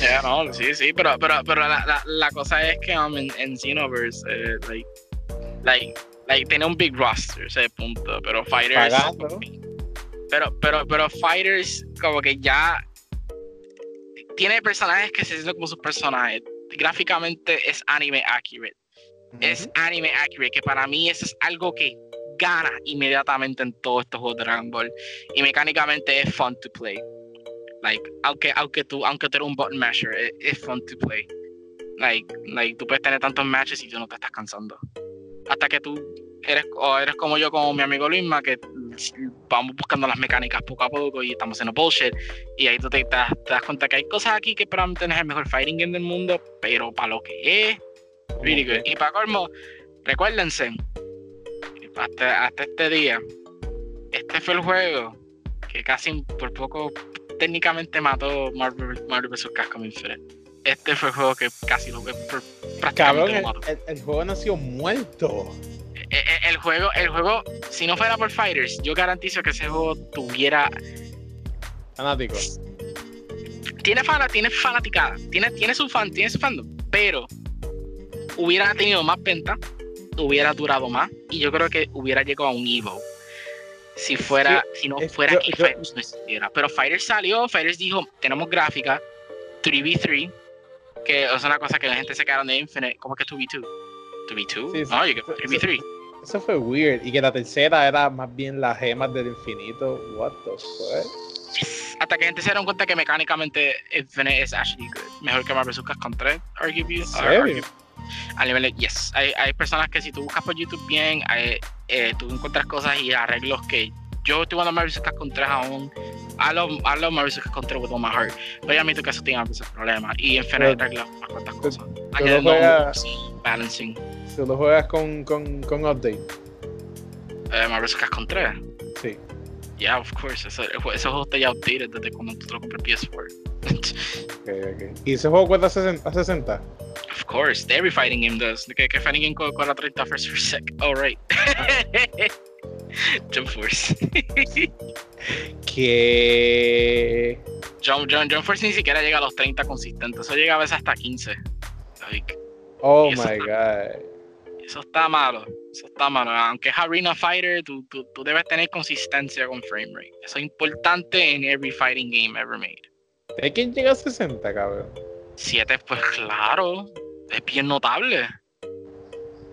[SPEAKER 2] yeah, no, sí, sí, pero, pero, pero la, la, la cosa es que um, en, en Xenoverse, eh, like, like, like, tiene un big roster, ese punto, pero Fighters.
[SPEAKER 1] Pagando.
[SPEAKER 2] Pero, pero, pero Fighters, como que ya tiene personajes que se sienten como sus personajes. Gráficamente es anime accurate. Es anime accurate, que para mí eso es algo que gana inmediatamente en todos estos juegos de Dragon Ball. Y mecánicamente es fun to play. Like, aunque, aunque tú, aunque tú eres un button masher, es, es fun to play. Like, like, tú puedes tener tantos matches y tú no te estás cansando. Hasta que tú eres, o eres como yo, como mi amigo Luisma, que vamos buscando las mecánicas poco a poco y estamos haciendo bullshit. Y ahí tú te, das, cuenta que hay cosas aquí que probablemente no es el mejor fighting game del mundo, pero para lo que es, really good. Y para colmo, recuérdense, hasta, hasta este día, este fue el juego que casi por poco técnicamente mató Marvel, Marvel vs. Capcom Infinite. Este fue el juego que casi lo que
[SPEAKER 1] prácticamente Cabrón, el, el, juego nació muerto.
[SPEAKER 2] El, eh, eh, el, juego, el juego, si no fuera por Fighters, yo garantizo que ese juego tuviera
[SPEAKER 1] fanáticos.
[SPEAKER 2] Tiene fana, tiene fanaticada, tiene, tiene su fan, tiene su fandom, pero hubiera tenido más venta, hubiera durado más y yo creo que hubiera llegado a un Evo si fuera, si no fuera que Fighters no existiera. Pero Fighters salió, Fighters dijo, tenemos gráfica, 3v3, que es una cosa que la gente se quedaron de Infinite, ¿cómo que 2v2? 2v2? Sí, no, 3v3.
[SPEAKER 1] Eso, fue weird. Y que la tercera era más bien las gemas del infinito. What the fuck?
[SPEAKER 2] Hasta que la gente se dieron cuenta que mecánicamente Infinite es actually good. Mejor que Marvel vs. con 3, arguably.
[SPEAKER 1] ¿Serio?
[SPEAKER 2] A nivel de, yes. Hay, hay personas que si tú buscas por YouTube bien, eh, tú encuentras cosas y arreglos que yo estoy jugando Marvel vs. con 3 aún. I love, I love Marvel vs. con 3 with all my heart. Pero ya admito que eso tiene a veces problemas. Y Infinite arregla unas cuantas cosas. Añadiendo balancing.
[SPEAKER 1] ¿Tú lo juegas con, con, con update?
[SPEAKER 2] Eh, Marvel vs. con 3.
[SPEAKER 1] Sí.
[SPEAKER 2] Yeah, of course. Ese, ese juego está ya outdated desde cuando tú lo compras PS4.
[SPEAKER 1] okay, okay. ¿Y ese juego cuesta a 60?
[SPEAKER 2] Of course, every fighting game does. ¿Qué, qué fighting game cuesta 30 frames per sec? Oh, right. Jump Force.
[SPEAKER 1] que.
[SPEAKER 2] Jump, Jump, Jump, Force ni siquiera llega a los 30 consistentes. Eso llega a veces hasta 15. Like,
[SPEAKER 1] oh my god.
[SPEAKER 2] Eso está malo. Eso está malo. Aunque es Arena Fighter, tú, tú, tú, debes tener consistencia con frame rate. Eso es importante en every fighting game ever made.
[SPEAKER 1] ¿De quién llega a 60, cabrón?
[SPEAKER 2] 7, pues claro. Es bien notable.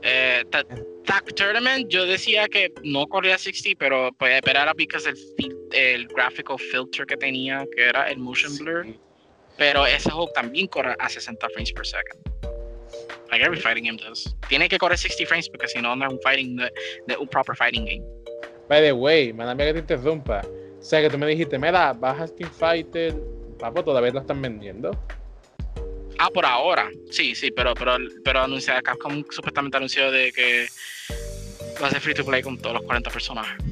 [SPEAKER 2] Eh, Tag Tournament yo decía que no corría 60, pero pues era porque el, el graphical filter que tenía, que era el motion blur. Pero ese juego también corre a 60 frames per second. Like every fighting game does. Tiene que correr 60 frames porque si no, no es un fighting de, de, un proper fighting game.
[SPEAKER 1] By the way, me que te interrumpa. O sea que tú me dijiste, mira, baja Steam Fighter, papo, todavía lo están vendiendo.
[SPEAKER 2] Ah, por ahora. Sí, sí, pero, pero, pero anuncia, Capcom supuestamente anunció de que va a ser free to play con todos los 40 personajes.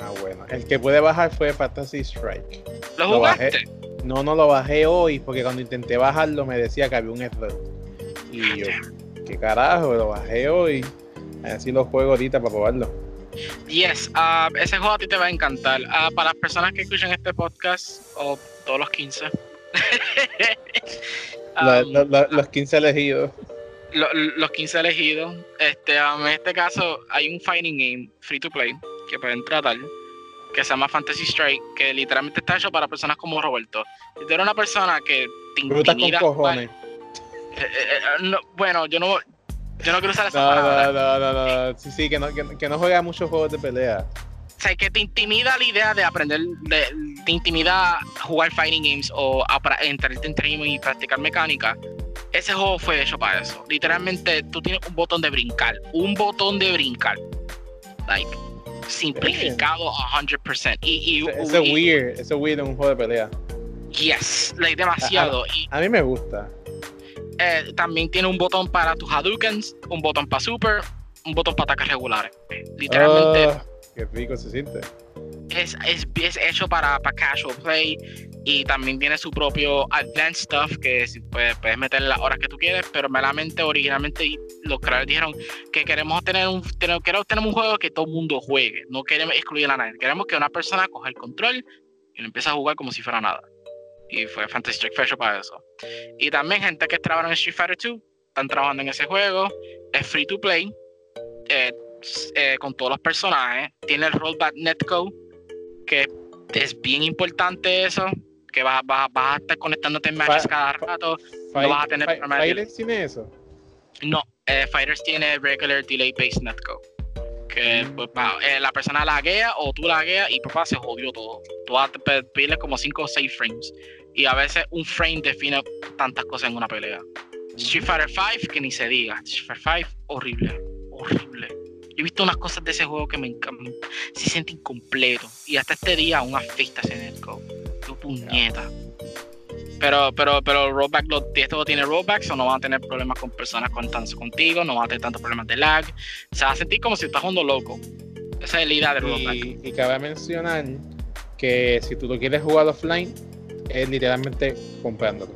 [SPEAKER 1] Ah, bueno. El que puede bajar fue Fantasy Strike.
[SPEAKER 2] ¿Lo, jugaste?
[SPEAKER 1] Bajé. No, no lo bajé hoy porque cuando intenté bajarlo me decía que había un error. Y yo, ¿qué carajo? Lo bajé hoy. Así lo juego ahorita para probarlo.
[SPEAKER 2] Yes, uh, ese juego a ti te va a encantar. Uh, para las personas que escuchan este podcast, o todos los 15,
[SPEAKER 1] los 15 elegidos.
[SPEAKER 2] los 15 elegidos. Este, en este caso, hay un fighting game free to play que pueden tratar que se llama Fantasy Strike, que literalmente está hecho para personas como Roberto. Si tú eres una persona que te intimida.
[SPEAKER 1] Con cojones.
[SPEAKER 2] Eh, eh, eh, bueno, yo no, yo no quiero usar esa
[SPEAKER 1] no, palabra. No, no, no, no. Sí, sí, que no, que, que no juega muchos juegos de pelea.
[SPEAKER 2] O sea, que te intimida la idea de aprender, de, te intimida jugar fighting games o entrar en stream y practicar mecánica. Ese juego fue hecho para eso. Literalmente, tú tienes un botón de brincar. Un botón de brincar. Like, simplificado 100%. Y, y,
[SPEAKER 1] es weird. Es weird en un juego de pelea.
[SPEAKER 2] Yes, like, demasiado.
[SPEAKER 1] A, mí me gusta.
[SPEAKER 2] Eh, también tiene un botón para tus Hadoukens, un botón para Super, un botón para ataques regulares. Literalmente.
[SPEAKER 1] Ah. Qué rico se siente.
[SPEAKER 2] Es, es, es hecho para, para, casual play y también tiene su propio advanced stuff que puedes, puedes meter las horas que tú quieres, pero meramente originalmente los creadores dijeron que queremos tener un queremos tener un juego que todo el mundo juegue, no queremos excluir a nadie, queremos que una persona coja el control y lo empiece a jugar como si fuera nada. Y fue Fantasy Strike Fashion para eso. Y también gente que trabaja en Street Fighter 2 están trabajando en ese juego, es free to play. Eh, eh, con todos los personajes. Tiene el rollback netcode, que es bien importante eso, que vas, vas, vas a estar conectándote en matches cada rato.
[SPEAKER 1] Fi-
[SPEAKER 2] vas a tener
[SPEAKER 1] Fighters tiene eso.
[SPEAKER 2] No, eh, Fighters tiene regular delay based netcode. Que pues, eh, la persona laguea o tú lagueas y papá se jodió todo. Tú vas a pe- pedirle como 5 o 6 frames. Y a veces un frame define tantas cosas en una pelea. Street Fighter 5, que ni se diga. Street Fighter 5, horrible. Horrible. Yo he visto unas cosas de ese juego que me encantan. Se siente incompleto. Y hasta este día aún afecta ese netcode. Qué puñeta. Pero, pero, pero rollback, lo, esto tiene rollbacks o no van a tener problemas con personas contigo, no van a tener tantos problemas de lag. Se va a sentir como si estás jugando loco. Esa es la idea de rollback.
[SPEAKER 1] Y, y cabe mencionar que si tú lo quieres jugar offline, es literalmente comprándolo.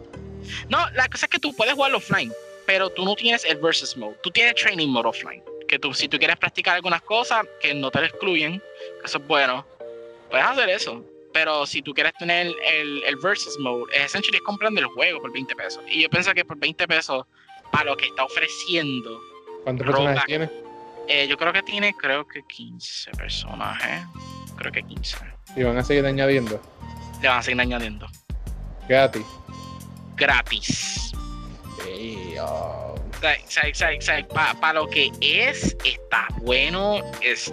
[SPEAKER 2] No, la cosa es que tú puedes jugarlo offline, pero tú no tienes el versus mode. Tú tienes training mode offline. Que tú, si tú quieres practicar algunas cosas que no te excluyen, que eso es bueno, puedes hacer eso. Pero si tú quieres tener el, el versus mode, es essentially comprando el juego por 20 pesos. Y yo pienso que por 20 pesos, para lo que está ofreciendo,
[SPEAKER 1] ¿Cuántos personajes tiene?
[SPEAKER 2] eh, yo creo que tiene, creo que 15 personajes. Creo que 15.
[SPEAKER 1] Y van a seguir añadiendo.
[SPEAKER 2] Le van a seguir añadiendo.
[SPEAKER 1] Gratis.
[SPEAKER 2] Gratis.
[SPEAKER 1] Oh.
[SPEAKER 2] Para lo que es, está bueno. Es,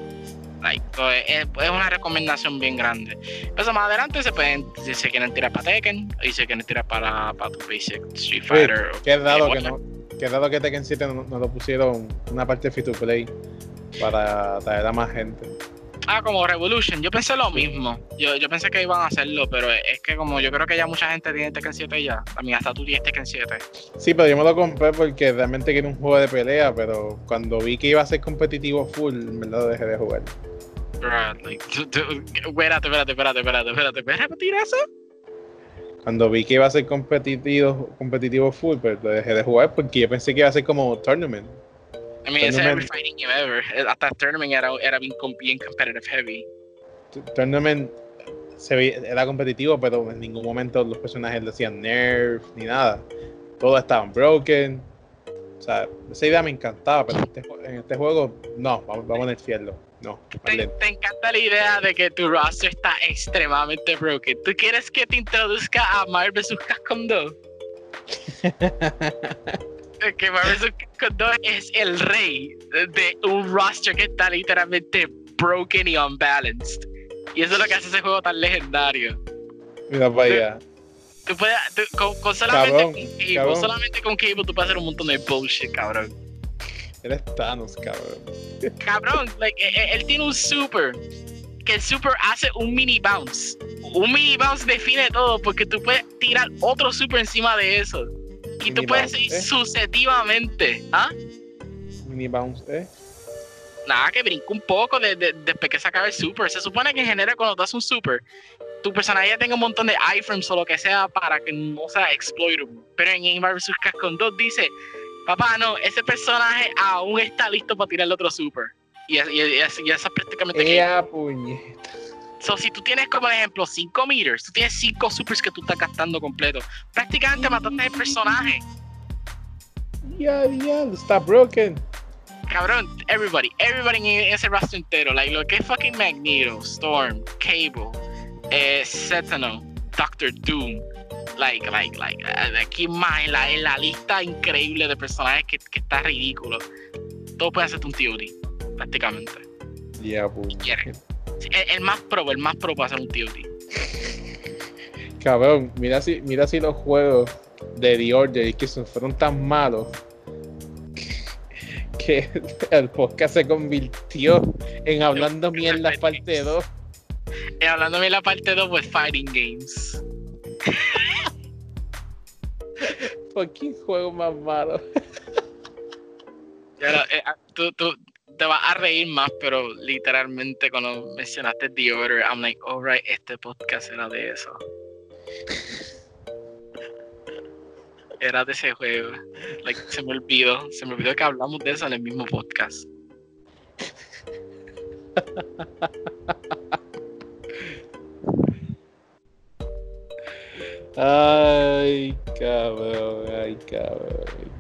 [SPEAKER 2] like, pues, es, es una recomendación bien grande. Pero más adelante se pueden, si se quieren tirar para Tekken, y se quieren tirar para, para tu Basic Street Fighter.
[SPEAKER 1] Qué raro
[SPEAKER 2] eh,
[SPEAKER 1] que no. Qué raro que Tekken 7 no, no lo pusieron una parte free to play para traer a más gente.
[SPEAKER 2] Ah, como Revolution. Yo pensé lo mismo. Yo, yo pensé que iban a hacerlo, pero es que como yo creo que ya mucha gente tiene Tekken 7 ya. También hasta tú tienes Tekken 7.
[SPEAKER 1] Sí, pero yo me lo compré porque realmente quería un juego de pelea, pero cuando vi que iba a ser competitivo full, me lo dejé de jugar.
[SPEAKER 2] Espérate, espérate, espérate, espérate, espérate. ¿Puedes repetir eso?
[SPEAKER 1] Cuando vi que iba a ser competitivo, competitivo full, pues lo dejé de jugar porque yo pensé que iba a ser como tournament.
[SPEAKER 2] I mean,
[SPEAKER 1] Tournament.
[SPEAKER 2] every fighting game ever. Eh, Hasta Tournament era, era bien, bien competitive heavy.
[SPEAKER 1] Tournament se veía- era competitivo, pero en ningún momento los personajes le hacían nerf ni nada. Todos estaban broken. O sea, esa idea me encantaba, pero en este, en este juego, no, vamos, vamos a nerfearlo. No,
[SPEAKER 2] Te, te encanta la idea de que tu roster está extremadamente broken. ¿Tú quieres que te introduzca a Marvel vs. Capcom 2? Que. Capcom 2 es el rey de un roster que está literalmente broken y unbalanced. Y eso es lo que hace ese juego tan legendario.
[SPEAKER 1] Mira para allá.
[SPEAKER 2] Tú puedes, tú- con, con solamente
[SPEAKER 1] Cabrón,
[SPEAKER 2] con Cable,
[SPEAKER 1] cabrón.
[SPEAKER 2] solamente con Cable tú puedes hacer un montón de bullshit, cabrón.
[SPEAKER 1] Eres Thanos, cabrón.
[SPEAKER 2] Cabrón, like, eh, eh, él tiene un super. Que el super hace un mini bounce. Un mini bounce define todo porque tú puedes tirar otro super encima de eso. Y tú puedes seguir
[SPEAKER 1] ¿eh?
[SPEAKER 2] sucesivamente. ¿Ah?
[SPEAKER 1] Mini bounce, ¿eh?
[SPEAKER 2] Nada, que brinca un poco de, de- después que se acaba el super. Se supone que en general cuando tú haces un super, tu personaje ya tenga un montón de iframes o lo que sea para que no sea exploitable. Pero en Marvel vs. Capcom 2 dice, papá, no, ese personaje aún está listo para tirar el otro super. Y, y, y eso es prácticamente que
[SPEAKER 1] puñeta.
[SPEAKER 2] So, si tú tienes como ejemplo 5 meters, tú tienes 5 supers que tú estás gastando completo. Prácticamente mataste el personaje.
[SPEAKER 1] Ya, ya, está broken.
[SPEAKER 2] Cabrón, everybody, everybody en ese roster entero, like lo que es fucking Magneto, Storm, Cable, eh, Sentinel, Doctor Doom, like, like, like, eh, aquí más en la, en la lista increíble de personajes que, que está ridículo. Todo puede hacerte un TOD, prácticamente.
[SPEAKER 1] Ya,
[SPEAKER 2] quiere. El, el más pro, el más pro puede hacer un TOD.
[SPEAKER 1] Cabrón, mira si, mira si los juegos de The Order y que son- fueron tan malos que el podcast se convirtió en hablando mierda parte 2.
[SPEAKER 2] Y hablando de la parte 2, pues Fighting Games.
[SPEAKER 1] Fucking juego más malo.
[SPEAKER 2] Lo- eh, ah, tú, tú te vas a reír más, pero literalmente cuando mencionaste The Order, I'm like, alright, este podcast era de eso. Era de ese juego. Like, se me olvidó. Se me olvidó que hablamos de eso en el mismo podcast.
[SPEAKER 1] Ay, cabrón, ay, cabrón.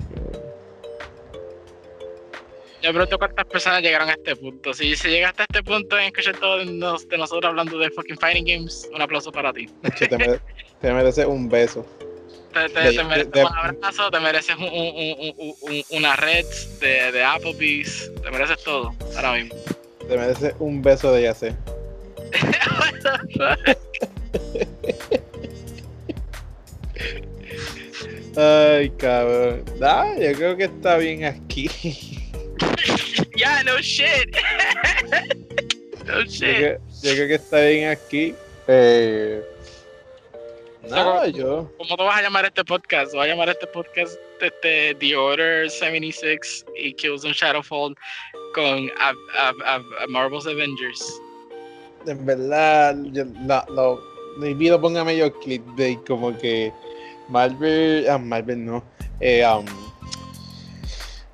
[SPEAKER 2] Yo pregunto cuántas personas llegaron a este punto. Si, si llegaste a este punto en escuchar todos de nosotros hablando de fucking fighting games, un aplauso para ti.
[SPEAKER 1] Te, mere- te mereces un beso.
[SPEAKER 2] Te, te, te mereces
[SPEAKER 1] de-
[SPEAKER 2] un abrazo, te mereces un, un, un, un, un- una red de, de Applebee's, te mereces todo ahora mismo.
[SPEAKER 1] Te mereces un beso de Yase. Ay, cabrón. Ah, yo creo que está bien aquí.
[SPEAKER 2] Yeah, no shit. no
[SPEAKER 1] Yo
[SPEAKER 2] shit.
[SPEAKER 1] creo, yo creo que está bien aquí. Eh, nada, yo.
[SPEAKER 2] ¿Cómo te vas a llamar este podcast? Voy a llamar este podcast este, The Order 76 y Killzone Shadowfall con a, a- a- a Marvel's Avengers.
[SPEAKER 1] En verdad, yo, la, lo, maybe lo ponga medio clickbait, como que Marvel, ah, Marvel no, eh, um,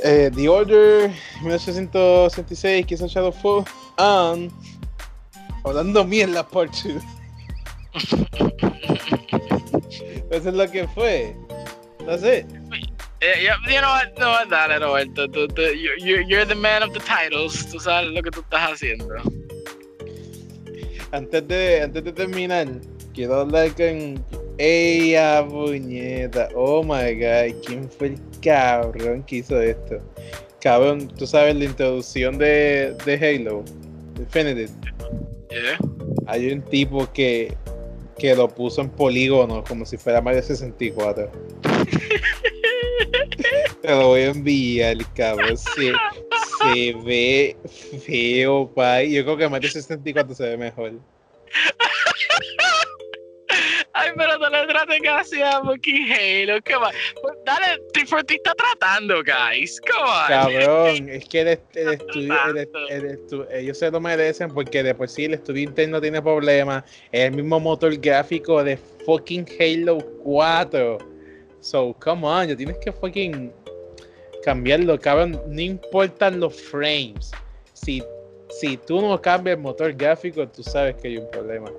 [SPEAKER 1] eh, The Order 1866, que es un Shadowfall, and hablando mierda por two. Eso es lo que fue. That's it.
[SPEAKER 2] Eh, ya- you know what? No, dale, Roberto. Tú, tú, you- you're the man of the titles. Tú sabes lo que tú estás haciendo.
[SPEAKER 1] Antes de, antes de terminar, quiero hablar con ella, puñeta. Oh my god, ¿quién fue el cabrón que hizo esto? Cabrón, tú sabes la introducción de, de Halo, Infinity.
[SPEAKER 2] Yeah.
[SPEAKER 1] Hay un tipo que, que lo puso en polígono como si fuera Mario 64. Te lo voy a enviar, cabrón. Se, se ve feo, pay. Yo creo que Mario 64 se ve mejor.
[SPEAKER 2] Ay, pero no le traten así a fucking Halo. Come on. Pues Dale, 340 está tratando, guys. Come on.
[SPEAKER 1] Cabrón, es que el, el estudio, el est- el estu- ellos se lo merecen porque de por sí el estudio interno tiene problemas. Es el mismo motor gráfico de fucking Halo 4. So, come on, ya tienes que fucking cambiarlo, cabrón. No importan los frames. Si, si tú no cambias el motor gráfico, tú sabes que hay un problema.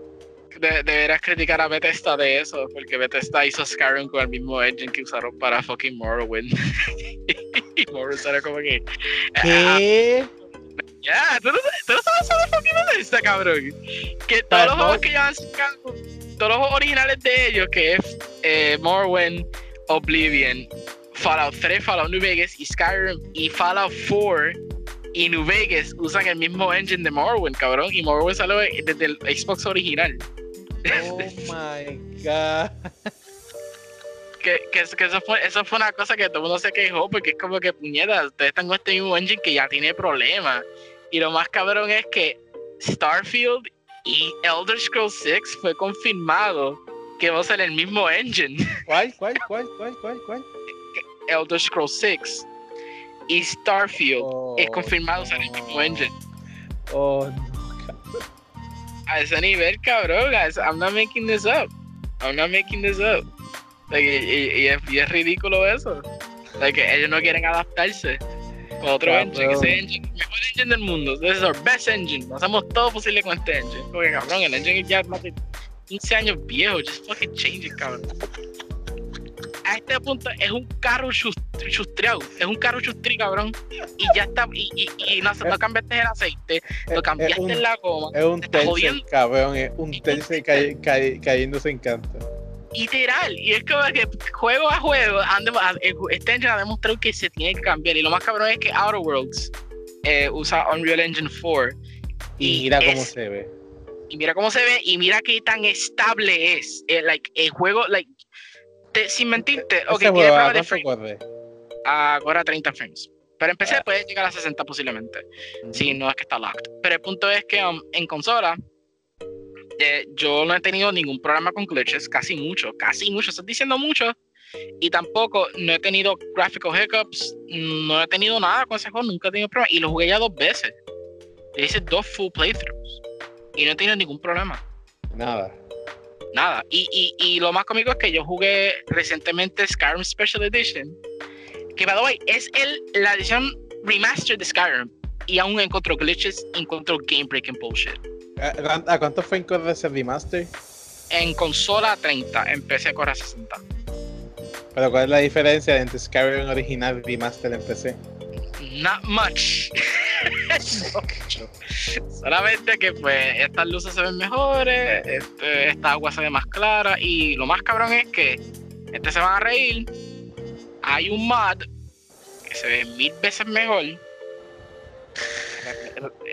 [SPEAKER 2] De- deberás criticar a Bethesda de eso, porque Bethesda hizo Skyrim con el mismo engine que usaron para fucking Morrowind. y Morrowind era como que. ah,
[SPEAKER 1] ¿Qué?
[SPEAKER 2] Ya, tú no, sabes- tú no sabes sobre fucking Bethesda, cabrón. Que todos los juegos que llevan todos los juegos originales de ellos, que es eh, Morrowind, Oblivion, Fallout 3, Fallout New Vegas y Skyrim y Fallout 4 y New Vegas usan el mismo engine de Morrowind, cabrón. Y Morrowind salió desde el Xbox original.
[SPEAKER 1] Oh my god.
[SPEAKER 2] que, que, que eso, fue, eso fue una cosa que todo el mundo se quejó porque es como que puñetas, ustedes están con este mismo engine que ya tiene problemas. Y lo más cabrón es que Starfield y Elder Scrolls 6 fue confirmado que va a ser el mismo engine.
[SPEAKER 1] ¿Cuál, cuál, cuál, cuál, cuál, cuál?
[SPEAKER 2] Elder Scrolls 6 y Starfield
[SPEAKER 1] Oh,
[SPEAKER 2] es confirmado usar el mismo
[SPEAKER 1] no.
[SPEAKER 2] engine.
[SPEAKER 1] Oh, no.
[SPEAKER 2] A ese nivel, cabrón, guys, I'm not making this up. I'm not making this up. Like, y, y- y es, y es ridículo eso. Like, ellos no quieren adaptarse con otro
[SPEAKER 1] Cabrón.
[SPEAKER 2] engine. Ese engine, el mejor engine del mundo. This is our best engine. Hacemos todo posible con este engine. Porque, cabrón, el engine ya más de 15 años viejo. Just fucking change it, cabrón. A este punto es un carro chus- chustreado. Es un carro chustri, cabrón. Y ya está. Y, y, y no, no cambiaste el aceite. Lo
[SPEAKER 1] Es-
[SPEAKER 2] cambiaste
[SPEAKER 1] un-
[SPEAKER 2] en la goma.
[SPEAKER 1] Es un tercer, cabrón, es un tercer cay- cay- cayéndose en canto.
[SPEAKER 2] literal y es como que juego a juego el- este engine ha demostrado que se tiene que cambiar y lo más cabrón es que Outer Worlds eh, usa Unreal Engine 4
[SPEAKER 1] Y
[SPEAKER 2] Y
[SPEAKER 1] mira cómo
[SPEAKER 2] es-
[SPEAKER 1] se ve.
[SPEAKER 2] y mira cómo se ve y mira qué tan estable es eh, like el juego like te- sin mentirte ok tiene
[SPEAKER 1] juego, ¿a
[SPEAKER 2] pruebas de frame ahora 30 frames pero en PC
[SPEAKER 1] Ah.
[SPEAKER 2] puede llegar a 60 posiblemente si no es que está locked. Pero el punto es que um, en consola eh, yo no he tenido ningún problema con glitches, casi mucho, casi mucho, estás diciendo mucho. Y tampoco no he tenido graphical hiccups, no he tenido nada con ese juego, nunca he tenido problemas. Y lo jugué ya dos veces. Le hice dos full playthroughs. Y no he tenido ningún problema.
[SPEAKER 1] Nada.
[SPEAKER 2] Nada. Y, y, y lo más cómico es que yo jugué recientemente Skyrim Special Edition. Que, by the way, es el, la edición remastered de Skyrim. Y aún encontró glitches, encontró game breaking bullshit.
[SPEAKER 1] ¿A, a cuánto fue en ese remaster?
[SPEAKER 2] En consola 30, en PC corre a 60.
[SPEAKER 1] Pero ¿cuál es la diferencia entre Skyrim original y remaster en PC?
[SPEAKER 2] Not much. Solamente que pues estas luces se ven mejores, este, esta agua se ve más clara y lo más cabrón es que este se van a reír. Hay un mod que se ve mil veces mejor.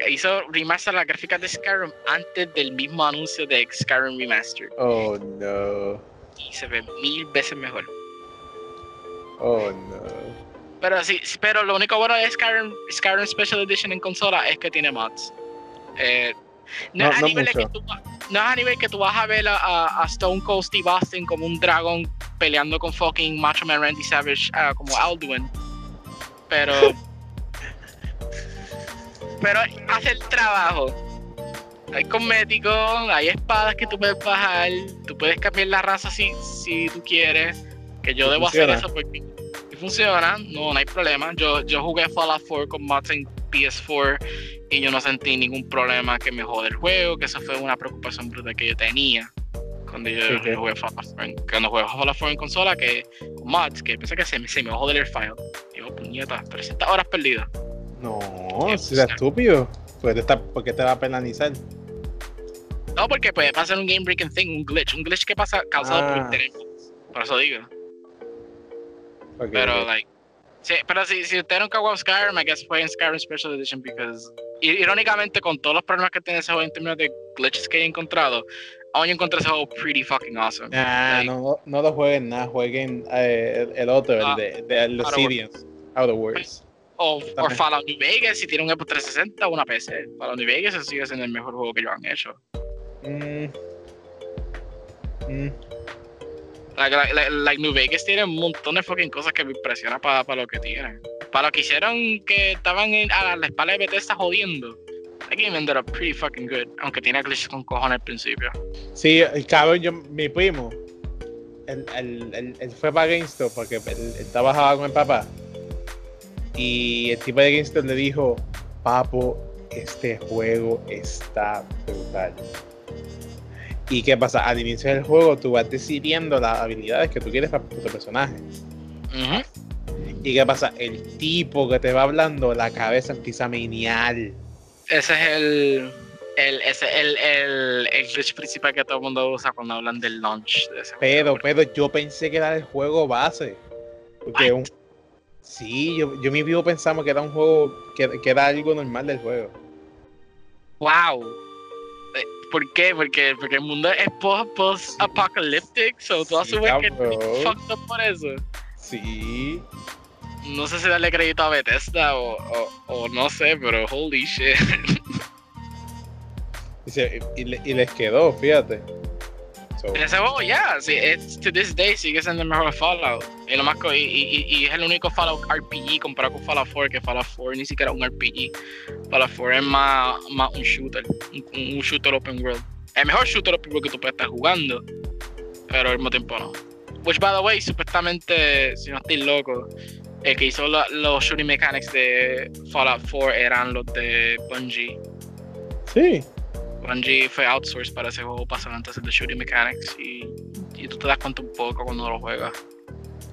[SPEAKER 2] Hizo remaster las gráficas de Skyrim antes del mismo anuncio de Skyrim Remastered.
[SPEAKER 1] Oh no.
[SPEAKER 2] Y se ve mil veces mejor.
[SPEAKER 1] Oh no.
[SPEAKER 2] Pero sí, pero lo único bueno de Skyrim, Skyrim Special Edition en consola es que tiene mods. Eh, no, es a nivel que tú, no, es a nivel que tú vas a ver a, a, Stone Cold Steve Austin como un dragón peleando con fucking Macho Man Randy Savage uh, como Alduin. Pero. pero hace el trabajo. Hay cosméticos, hay espadas que tú puedes bajar, tú puedes cambiar la raza si, si tú quieres. Que yo debo hacer eso porque funciona, no, no hay problema. Yo, yo jugué Fallout 4 con mods en PS4 y yo no sentí ningún problema que me jode el juego, que esa fue una preocupación bruta que yo tenía cuando yo, jugué Fallout 4, cuando jugué Fallout 4 en consola, que con mods, que pensé que se me, se me jode el file. Digo, puñeta, 300 horas perdidas.
[SPEAKER 1] No, si es estúpido. Porque te, porque te va a penalizar.
[SPEAKER 2] No, porque puede pasar un game breaking thing, un glitch, un glitch que pasa causado por ah. internet. Por eso digo. Pero, like, sí, pero si, si usted nunca jugó Skyrim, I guess fue en Skyrim Special Edition, because, irónicamente, con todos los problemas que tiene ese juego en términos de glitches que he encontrado, aún encontré ese juego pretty fucking awesome.
[SPEAKER 1] Ah, no, no lo jueguen nada, jueguen eh, el, otro, el ah, de, de los Sidians, Outer Worlds.
[SPEAKER 2] O, o Fallout New Vegas, si tiene un Xbox 360 o una PC. Fallout New Vegas sigue siendo el mejor juego que ellos han hecho. Mm.
[SPEAKER 1] Mm.
[SPEAKER 2] Like, like, New Vegas tiene un montón de fucking cosas que me impresionan para lo que tienen. Para lo que hicieron que estaban a la espalda de Bethesda jodiendo. That game ended up pretty fucking good. Aunque tiene glitches con cojones al principio.
[SPEAKER 1] Sí, el cabrón, yo, mi primo, él, él, fue para GameStop porque él, trabajaba con el papá. Y el tipo de GameStop le dijo, papo, este juego está brutal. ¿Y qué pasa? Al inicio del juego tú vas decidiendo las habilidades que tú quieres para tu personaje. ¿Y qué pasa? El tipo que te va hablando, la cabeza empieza a menial.
[SPEAKER 2] Ese es el, el, ese, el, el, el glitch principal que todo el mundo usa cuando hablan del launch de ese
[SPEAKER 1] pero, Pero yo pensé que era el juego base. Porque un, sí, yo, yo mi vivo pensamos que era un juego, que, que era algo normal del juego.
[SPEAKER 2] ¡Wow! ¿Por qué? Porque, porque el mundo es post-apocalyptic, so tú asumes que fucked up por eso.
[SPEAKER 1] Sí.
[SPEAKER 2] No sé si darle crédito a Bethesda o, o, o no sé, pero holy shit.
[SPEAKER 1] y, y, les quedó, fíjate.
[SPEAKER 2] En ese juego, ya, yeah, to this day sigue siendo el mejor Fallout. Y, lo más, y, y, es el único Fallout RPG comparado con Fallout 4, que Fallout 4 ni siquiera es un RPG. Fallout 4 es más, más un shooter, un, shooter open world. El mejor shooter open world que tú puedes estar jugando, pero al mismo tiempo no. Which, by the way, supuestamente, si no estoy loco, el que hizo los shooting mechanics de Fallout 4 eran los de Bungie.
[SPEAKER 1] Sí.
[SPEAKER 2] Bungie fue outsourced para ese juego pasando antes de Shooting Mechanics y, y, tú te das cuenta un poco cuando lo juegas.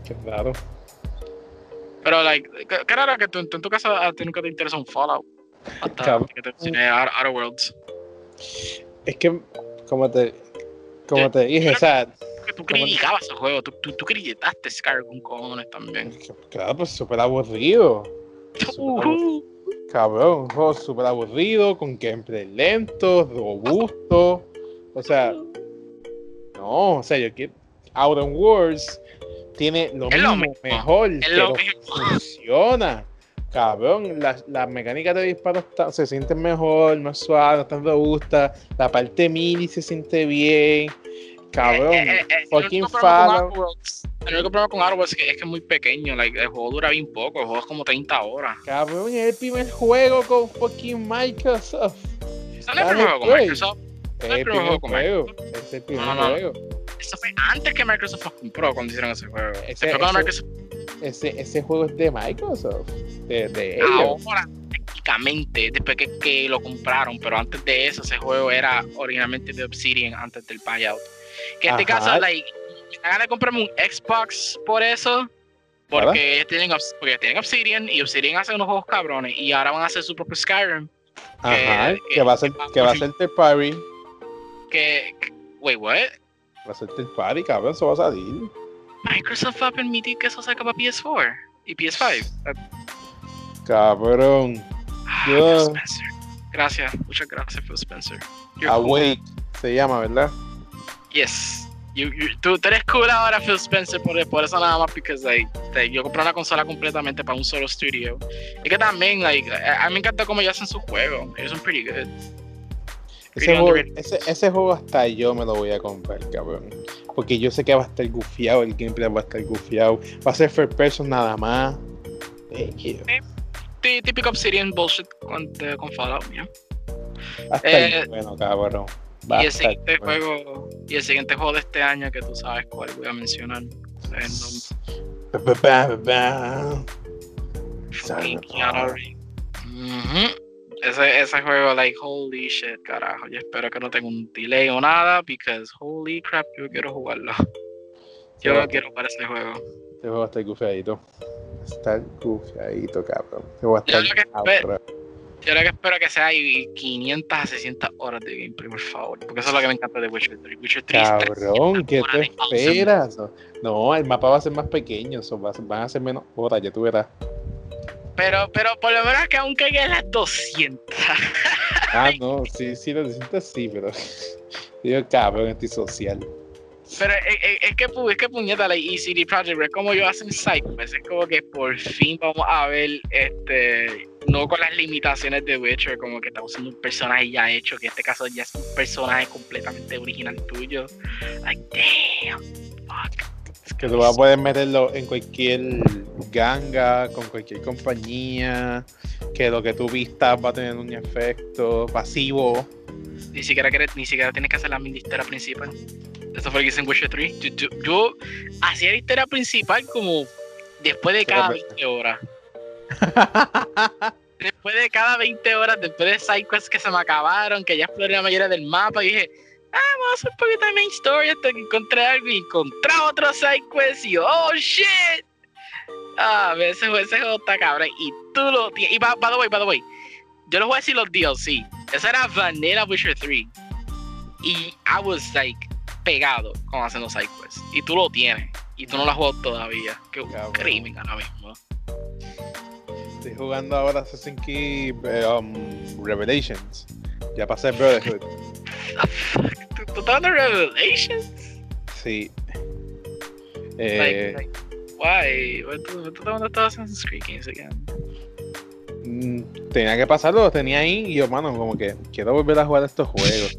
[SPEAKER 1] Qué raro.
[SPEAKER 2] Pero, like, qué raro que tú, en tu caso a ti nunca te interesa un Fallout. Hasta que te enseñé Outer Worlds.
[SPEAKER 1] Es que, como te, como te dije, o sea.
[SPEAKER 2] Que tú criticabas ese juego, tú, tú, tú criticaste Scar con cojones también.
[SPEAKER 1] Claro, pues súper aburrido. Uh Cabrón, un juego súper aburrido, con gameplay lento, robusto. O sea, no, o sea, yo quiero. Outer Wars tiene lo mismo, mejor, pero funciona. Cabrón, las la mecánicas de disparo se sienten mejor, más suave, no tan robusta. La parte mini se siente bien. Cabrón, eh, eh, eh, fucking Fallout.
[SPEAKER 2] El único problema con Outer es que, es que es muy pequeño, like, el juego dura bien poco, el juego es como 30 horas.
[SPEAKER 1] Cabrón, es el primer juego con fucking Microsoft.
[SPEAKER 2] ¿Es el primer juego con Microsoft?
[SPEAKER 1] Es el primer juego. Es el primer juego.
[SPEAKER 2] Eso fue antes que Microsoft lo compró cuando hicieron ese juego.
[SPEAKER 1] Ese, ese, ese, ese, juego es de Microsoft. De, de ellos.
[SPEAKER 2] Ahora, técnicamente, después que, que, lo compraron, pero antes de eso, ese juego era originalmente de Obsidian antes del buyout. Que en este caso, like, me hagan de comprarme un Xbox por eso. Porque ellos tienen, porque tienen Obsidian y Obsidian hace unos juegos cabrones y ahora van a hacer su propio Skyrim.
[SPEAKER 1] Ajá,
[SPEAKER 2] que-
[SPEAKER 1] que, va a ser, que va a ser third party.
[SPEAKER 2] Que, wait, what?
[SPEAKER 1] Va a ser third party, cabrón, eso va a salir.
[SPEAKER 2] Microsoft va a permitir que eso saque para PS4 y PS5.
[SPEAKER 1] Cabrón.
[SPEAKER 2] Ah, Phil Spencer. Gracias, muchas gracias, Phil Spencer. You're cool.
[SPEAKER 1] Awake se llama, ¿verdad?
[SPEAKER 2] Yes. You, you- tú, tú eres cool ahora, Phil Spencer, por, por eso nada más, because like, like, yo compré una consola completamente para un solo studio. Y que también, like, a, a mí me encanta cómo ellos hacen sus juegos. Ellos son pretty good.
[SPEAKER 1] Ese juego, ese, ese juego hasta yo me lo voy a comprar, cabrón. Porque yo sé que va a estar gufiado, el gameplay va a estar gufiado. Va a ser first person nada más. Thank you.
[SPEAKER 2] Tí- Típico Obsidian bullshit con, con Fallout, yeah.
[SPEAKER 1] Va a estar
[SPEAKER 2] Eh,
[SPEAKER 1] bueno, cabrón.
[SPEAKER 2] Y el siguiente
[SPEAKER 1] bueno.
[SPEAKER 2] juego, y el siguiente juego de este año que tú sabes cuál voy a mencionar. Es. Ese, ese juego, like, holy shit, carajo. Yo espero que no tenga un delay o nada, because holy crap, yo quiero jugarlo. Yo
[SPEAKER 1] va-
[SPEAKER 2] quiero jugar ese juego.
[SPEAKER 1] Este juego estar gufiadito. Está gufiadito, cabrón. Este juego a
[SPEAKER 2] Yo lo que espero que sea ahí 500 a 600 horas de gameplay, por favor. Porque eso es lo que me encanta de Witcher 3. Witcher 3 es
[SPEAKER 1] Cabrón, ¿qué te esperas? No, el mapa va a ser más pequeño, so va a ser- van a ser menos horas, ya tú verás.
[SPEAKER 2] Pero, pero por lo menos que aún caiga en las 200.
[SPEAKER 1] Ah, no, sí, sí, lo siento sí, pero. Digo, cabrón, estoy social.
[SPEAKER 2] Pero es, es- es que, es que puñeta, la y CD Projekt Red, como yo hacen Psychonauts, es como que por fin vamos a ver, este, no con las limitaciones de Witcher, como que estamos usando un personaje ya hecho, que en este caso ya es un personaje completamente original tuyo. Like, damn, fuck. Es
[SPEAKER 1] Que tú vas a poder meterlo en cualquier ganga, con cualquier compañía, que lo que tú vistas va a tener un efecto pasivo.
[SPEAKER 2] Ni siquiera, ni siquiera tienes que hacer la historia principal. Eso fue lo que hice en Witcher 3. Yo, yo- yo hacía la historia principal como después de cada
[SPEAKER 1] Pero-
[SPEAKER 2] 20 horas. después de cada 20 horas, después de sidequests que se me acabaron, que ya exploré la mayoría del mapa, y dije, ah, vamos a hacer un poquito de main story hasta que encontré algo y encontré otro sidequest y oh shit. Ah, ese, juego- ese juego está cabrón. Y tú lo tienes. Y by, by the way, by the way, yo les voy a decir los DLC. Eso era Vanilla Witcher 3. Y I was like pegado con haciendo sidequests. Y tú lo tienes. Y tú no lo has jugado todavía. Qué
[SPEAKER 1] Cabrón.
[SPEAKER 2] crimen ahora mismo.
[SPEAKER 1] Estoy jugando ahora Assassin's Creed eh, um, Revelations. Ya pasé Brotherhood.
[SPEAKER 2] ¿Tú, tú estás dando Revelations?
[SPEAKER 1] Sí. Eh,
[SPEAKER 2] like, why? ¿Tú, tú estás dando Assassin's Creed games again?
[SPEAKER 1] Mm, tenía que pasarlo, lo tenía ahí y yo, mano, como que quiero volver a jugar estos juegos.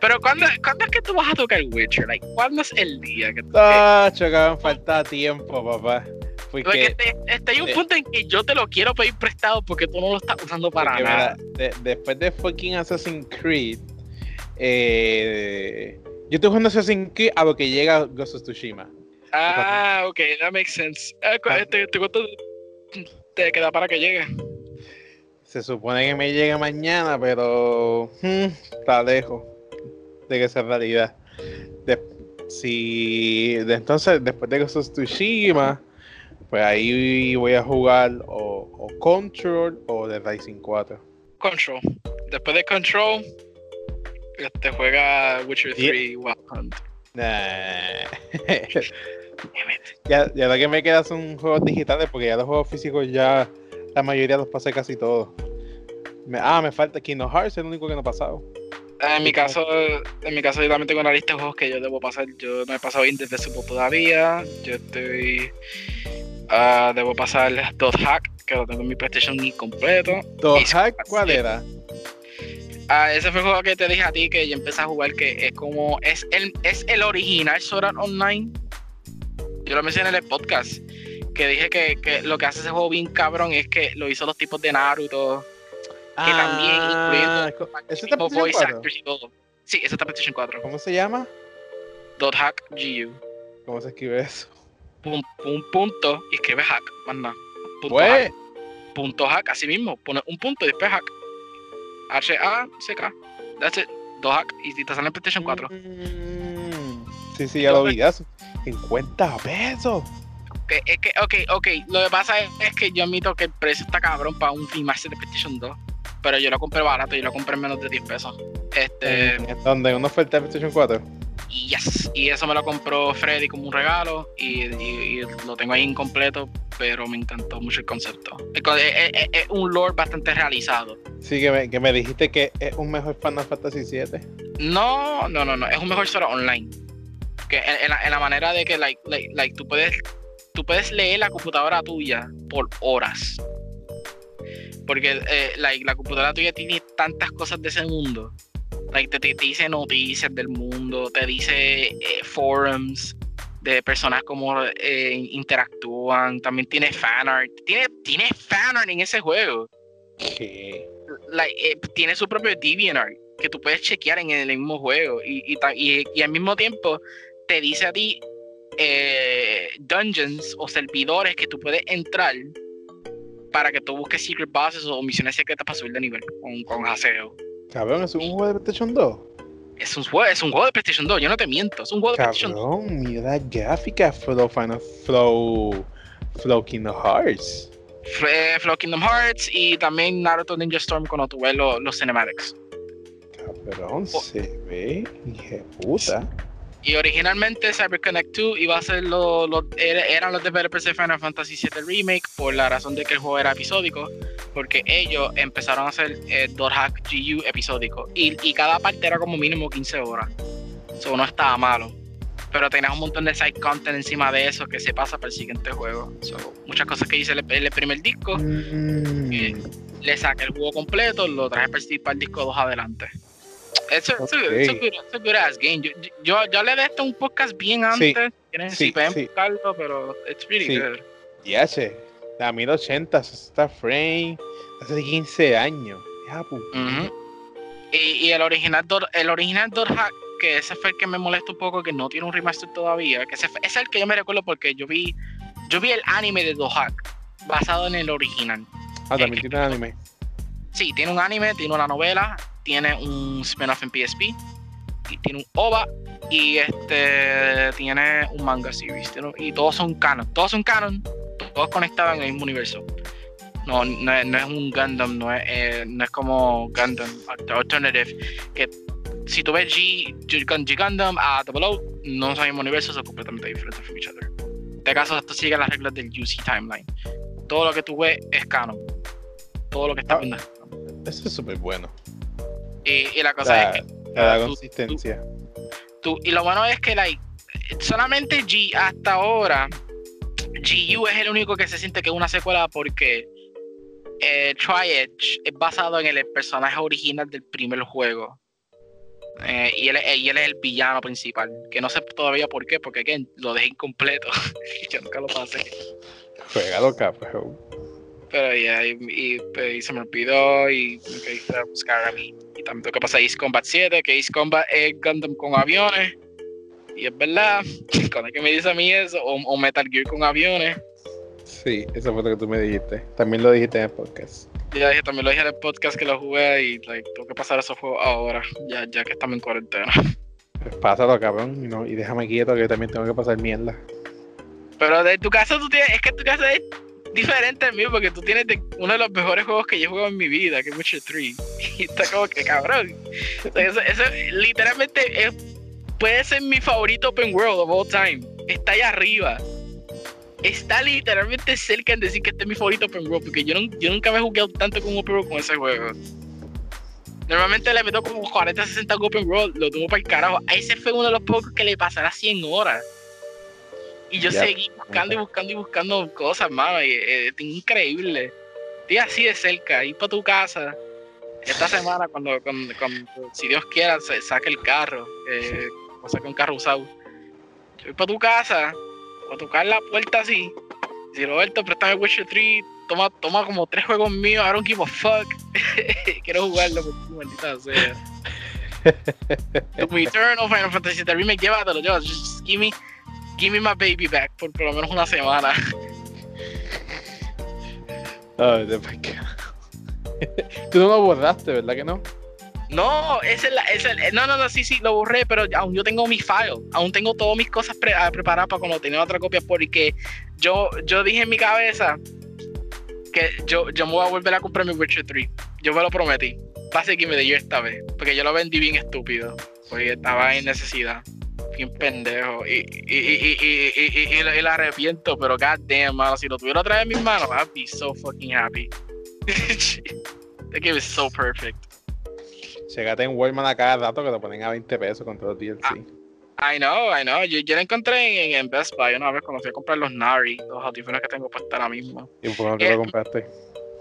[SPEAKER 2] Pero ¿cuándo, ¿cuándo es que tú vas a tocar Witcher? Like, ¿Cuándo es el día que tú
[SPEAKER 1] Ah, chocaban, falta tiempo, papá.
[SPEAKER 2] Porque
[SPEAKER 1] Porque,
[SPEAKER 2] te- este, hay un punto en que yo te lo quiero pedir prestado porque tú no lo estás usando para nada.
[SPEAKER 1] mira, de- después de fucking Assassin's Creed, eh, yo estoy jugando Assassin's Creed a lo que llega Ghost of Tsushima.
[SPEAKER 2] Ah, ok, that makes sense. Ah,
[SPEAKER 1] Ah.
[SPEAKER 2] este, ¿te, cuánto te queda para que llegue?
[SPEAKER 1] Se supone que me llega mañana, pero hmm, está lejos de que sea realidad. De- si de entonces, después de Ghost of Tsushima, pues ahí voy a jugar o, o Control o The Rising 4.
[SPEAKER 2] Control. Después de Control, este juega Witcher
[SPEAKER 1] Yeah.
[SPEAKER 2] 3 Wild Hunt.
[SPEAKER 1] Nah. Ya, ya lo que me queda son juegos digitales porque ya los juegos físicos ya la mayoría los pasé casi todos. Me- ah, me falta Kingdom Hearts, es el único que no he pasado.
[SPEAKER 2] En mi caso, en mi caso yo también tengo una lista de juegos que yo debo pasar. Yo no he pasado Indivisible todavía. Yo estoy. ah, debo pasar Dot Hack, que lo tengo en mi PlayStation ni completo.
[SPEAKER 1] Dos
[SPEAKER 2] Ace
[SPEAKER 1] Hack, ¿cuál
[SPEAKER 2] 7.
[SPEAKER 1] era?
[SPEAKER 2] Ah, ese fue el juego que te dije a ti que yo empecé a jugar, que es como. Es el, es el original Sword Art Online. Yo lo mencioné en el podcast. Que dije que, que lo que hace ese juego bien cabrón es que lo hizo los tipos de Naruto. Que también
[SPEAKER 1] Ah,
[SPEAKER 2] incluyendo.
[SPEAKER 1] co- ¿Eso está
[SPEAKER 2] voice
[SPEAKER 1] 4?
[SPEAKER 2] actors y todo. Sí, eso está PlayStation 4.
[SPEAKER 1] ¿Cómo se llama?
[SPEAKER 2] Dot Hack GU.
[SPEAKER 1] ¿Cómo se escribe eso?
[SPEAKER 2] Un, un punto y escribe hack. Más nada. Punto
[SPEAKER 1] Pues,
[SPEAKER 2] hack. Punto hack, así mismo. Pone un punto y después hack. H-A-C-K. That's it. Dot hack. Y te sale en PlayStation 4.
[SPEAKER 1] mm, sí, sí, ya lo vi. ya. 50 pesos.
[SPEAKER 2] Que, es que, ok, ok, lo que pasa es, es que yo admito que el precio está cabrón para un remaster de PlayStation 2. Pero yo lo compré barato, yo lo compré en menos de 10 pesos. Este,
[SPEAKER 1] ¿En ¿Dónde? ¿Una oferta de PlayStation 4?
[SPEAKER 2] y yes, y eso me lo compró Freddy como un regalo y, y- y lo tengo ahí incompleto, pero me encantó mucho el concepto. Es, co- es- es- un lore bastante realizado.
[SPEAKER 1] Sí, que me, que me dijiste que es un mejor Final Fantasy 7.
[SPEAKER 2] No, no, no, no, es un mejor solo online. Que en, en la, en la manera de que like, like, like, tú puedes tú puedes leer la computadora tuya por horas. Porque eh, like, la computadora tuya tiene tantas cosas de ese mundo. Like, te, te- te dice noticias del mundo, te dice eh, forums de personas como eh, interactúan, también tiene fanart. Tiene, tiene fanart en ese juego
[SPEAKER 1] ¿Qué?
[SPEAKER 2] like, tiene su propio DeviantArt que tú puedes chequear en el mismo juego y, y, ta- y- y al mismo tiempo te dice a ti eh, dungeons o servidores que tú puedes entrar para que tú busques secret bosses o misiones secretas para subir de nivel con, con haseo.
[SPEAKER 1] Cabrón, ¿es un juego de PlayStation 2?
[SPEAKER 2] Es un, juego, es un juego de PlayStation 2, yo no te miento, es un juego de PlayStation 2.
[SPEAKER 1] Cabrón, mira la gráfica Flow Final Flow Flow Kingdom Hearts.
[SPEAKER 2] Fue Flow Kingdom Hearts y también Naruto Ninja Storm cuando tuve lo- los cinematics.
[SPEAKER 1] Cabrón,
[SPEAKER 2] Oh.
[SPEAKER 1] se ve, hija puta.
[SPEAKER 2] Y originalmente CyberConnect 2 iba a ser lo, lo- era- eran los developers de Final Fantasy VII Remake por la razón de que el juego era episódico, porque ellos empezaron a hacer eh, Hack GU episódico y, y cada parte era como mínimo 15 horas. Eso no estaba malo. Pero tenías un montón de side content encima de eso que se pasa para el siguiente juego. So, muchas cosas que hice en el, el primer disco,
[SPEAKER 1] Mm,
[SPEAKER 2] Eh, le saqué el juego completo, lo traje para el- para el disco 2 adelante. Eso es
[SPEAKER 1] Ok.
[SPEAKER 2] un good ass game. Yo, yo, yo hablé de esto un podcast bien
[SPEAKER 1] Sí,
[SPEAKER 2] antes.
[SPEAKER 1] Sí,
[SPEAKER 2] si pueden
[SPEAKER 1] sí.
[SPEAKER 2] buscarlo, pero it's really
[SPEAKER 1] Sí.
[SPEAKER 2] good.
[SPEAKER 1] ya che, a 1080, 60 frames, hace 15 años. Ya,
[SPEAKER 2] Ujú. y, y el original Dot- el original Dot Hack, que ese fue el que me molesta un poco, que no tiene un remaster todavía. Que ese, fue- es el que yo me recuerdo porque yo vi, yo vi el anime de Dot Hack basado en el original.
[SPEAKER 1] Ah, también tiene anime.
[SPEAKER 2] Sí, tiene un anime, tiene una novela, tiene un spin-off en PSP, y tiene un OVA y este tiene un manga series. tiene- y todos son canon, todos son canon, todos conectados en el mismo universo. No, no, no es un Gundam, no es, eh, no es como Gundam Alternative, que si tú ves G, G, G Gundam a Double O, no son el mismo universo, son completamente diferentes from each other. En este caso, esto sigue las reglas del UC Timeline. Todo lo que tú ves es canon. Todo lo que está
[SPEAKER 1] Ah.
[SPEAKER 2] viendo es canon.
[SPEAKER 1] Eso es súper bueno.
[SPEAKER 2] Y, y la cosa es que ah, tú-
[SPEAKER 1] consistencia.
[SPEAKER 2] tú, y lo bueno es que like, solamente G hasta ahora, GU es el único que se siente que es una secuela porque eh, Tri-Edge es basado en el personaje original del primer juego. Eh, y, él, es- y él es el villano principal, que no sé todavía por qué, porque again, lo dejé incompleto. Yo nunca lo pasé.
[SPEAKER 1] Juegalo, cabrón.
[SPEAKER 2] Pero ya, y, y, y se me olvidó y me quedé a buscar a mí. Y también tengo que pasar Ace Combat 7, que Ace Combat es Gundam con aviones. Y es verdad, cuando es que me dice a mí eso, o, o Metal Gear con aviones.
[SPEAKER 1] Sí, eso fue lo que tú me dijiste. También lo dijiste en el podcast.
[SPEAKER 2] Ya dije, también lo dije en el podcast que lo jugué y like, tengo que pasar esos juegos ahora, ya, ya que estamos en cuarentena.
[SPEAKER 1] Pues pásalo, cabrón, y, no, y déjame quieto que yo también tengo que pasar mierda.
[SPEAKER 2] Pero de tu caso, tú tienes, es que tu caso es diferente al mío, porque tú tienes uno de los mejores juegos que yo jugado en mi vida, que es Witcher 3. Y está como que cabrón. Eso, literalmente puede ser mi favorito open world of all time. Está ahí arriba. Está literalmente cerca en decir que este es mi favorito open world, porque yo, nunca me he jugado tanto con un open world con ese juego. Normalmente le meto como 40, 60 open world, lo tomo para el carajo. A ese fue uno de los pocos que le pasará 100 horas. Y yo seguí buscando y buscando y buscando cosas, mano. Y, eh, es increíble. Estoy así de cerca, ir para tu casa. Esta semana, cuando, cuando, cuando, si Dios quiera, se saque el carro, eh, o saque un carro usado. Yo voy para tu casa, a tocar la puerta así. Si Roberto, préstame Witcher 3, toma, toma como tres juegos míos, I don't give a fuck. Quiero jugarlo maldita sea. tu Eternal Final Fantasy VII Remake, llévatelo, llévatelo. Just give me, give me my baby back por por lo menos una semana.
[SPEAKER 1] Ay, de pa' acá. Tú no lo borraste, ¿verdad que no?
[SPEAKER 2] No, ese es la, ese es el- no, no, no, sí, sí, lo borré, pero aún yo tengo mi file, aún tengo todas mis cosas pre- ah, preparadas para cuando tenía otra copia, porque yo, yo dije en mi cabeza que yo, yo me voy a volver a comprar mi Witcher 3. Yo me lo prometí. Pase que me dio esta vez, porque yo lo vendí bien estúpido, porque estaba en necesidad. Bien pendejo. Y, y, y, y, y, y, y, lo arrepiento, pero god damn, mano, si lo tuviera otra vez en mis manos, I'd be so fucking happy. That game is so perfect.
[SPEAKER 1] Chegate en Walmart a cada rato que lo ponen a 20 pesos con todos los DLC.
[SPEAKER 2] I know, I know. Yo, yo lo encontré en, en Best Buy una vez cuando fui a comprar los Nari, los audífonos que tengo puestos ahora mismo.
[SPEAKER 1] ¿Y por dónde
[SPEAKER 2] Eh,
[SPEAKER 1] lo compraste?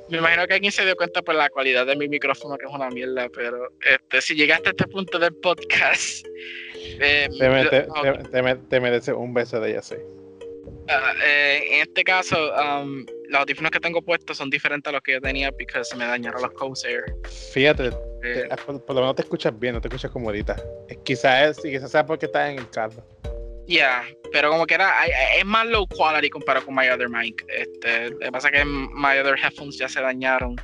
[SPEAKER 2] Me imagino que alguien se dio cuenta por la calidad de mi micrófono, que es una mierda, pero este, si llegaste a este punto del podcast, eh,
[SPEAKER 1] Te, me- te-
[SPEAKER 2] no,
[SPEAKER 1] te- te me- te mereces un beso de ella, sí.
[SPEAKER 2] ah, eh, en este caso, um, los audífonos que tengo puestos son diferentes a los que yo tenía porque se me dañaron los Corsair.
[SPEAKER 1] Fíjate,
[SPEAKER 2] Eh,
[SPEAKER 1] te- por, por lo menos te escuchas bien, no te escuchas como ahorita. Es- Quizás es, quizás sea porque estás en el carro.
[SPEAKER 2] Yeah, pero como que era, es más low quality comparado con my other mic. Este, lo que pasa es que my other headphones ya se dañaron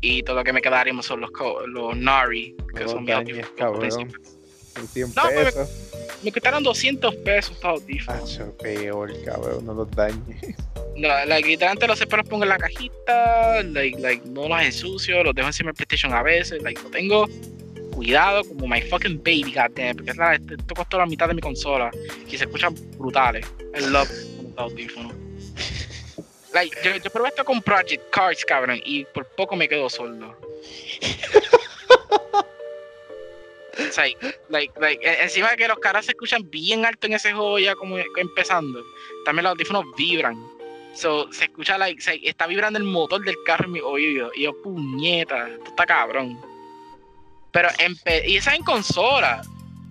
[SPEAKER 2] y todo lo que me quedaríamos son los, los Nari, que
[SPEAKER 1] No
[SPEAKER 2] son mis
[SPEAKER 1] dañes,
[SPEAKER 2] audífonos.
[SPEAKER 1] En 100
[SPEAKER 2] No, pero-
[SPEAKER 1] pesos.
[SPEAKER 2] Me costaron 200 pesos estos audífonos.
[SPEAKER 1] Hacho, peor, cabrón, no los dañes.
[SPEAKER 2] No, like, literalmente los separo, los pongo en la cajita, like, like, no los ensucio, los dejo encima del PlayStation a veces, like, no tengo cuidado como my fucking baby, goddamn, porque es la, esto esto costó la mitad de mi consola y se escuchan brutales. I love estos audífonos. Like, yo, yo probé esto con Project Cars, cabrón, y por poco me quedo sordo. It's like, like, like, e- encima de que los caras se escuchan bien alto en ese juego ya como empezando, también los audífonos vibran. So, se escucha, like, se- está vibrando el motor del carro en mi oído. Y yo, puñeta, esto está cabrón. Pero y esa en consola.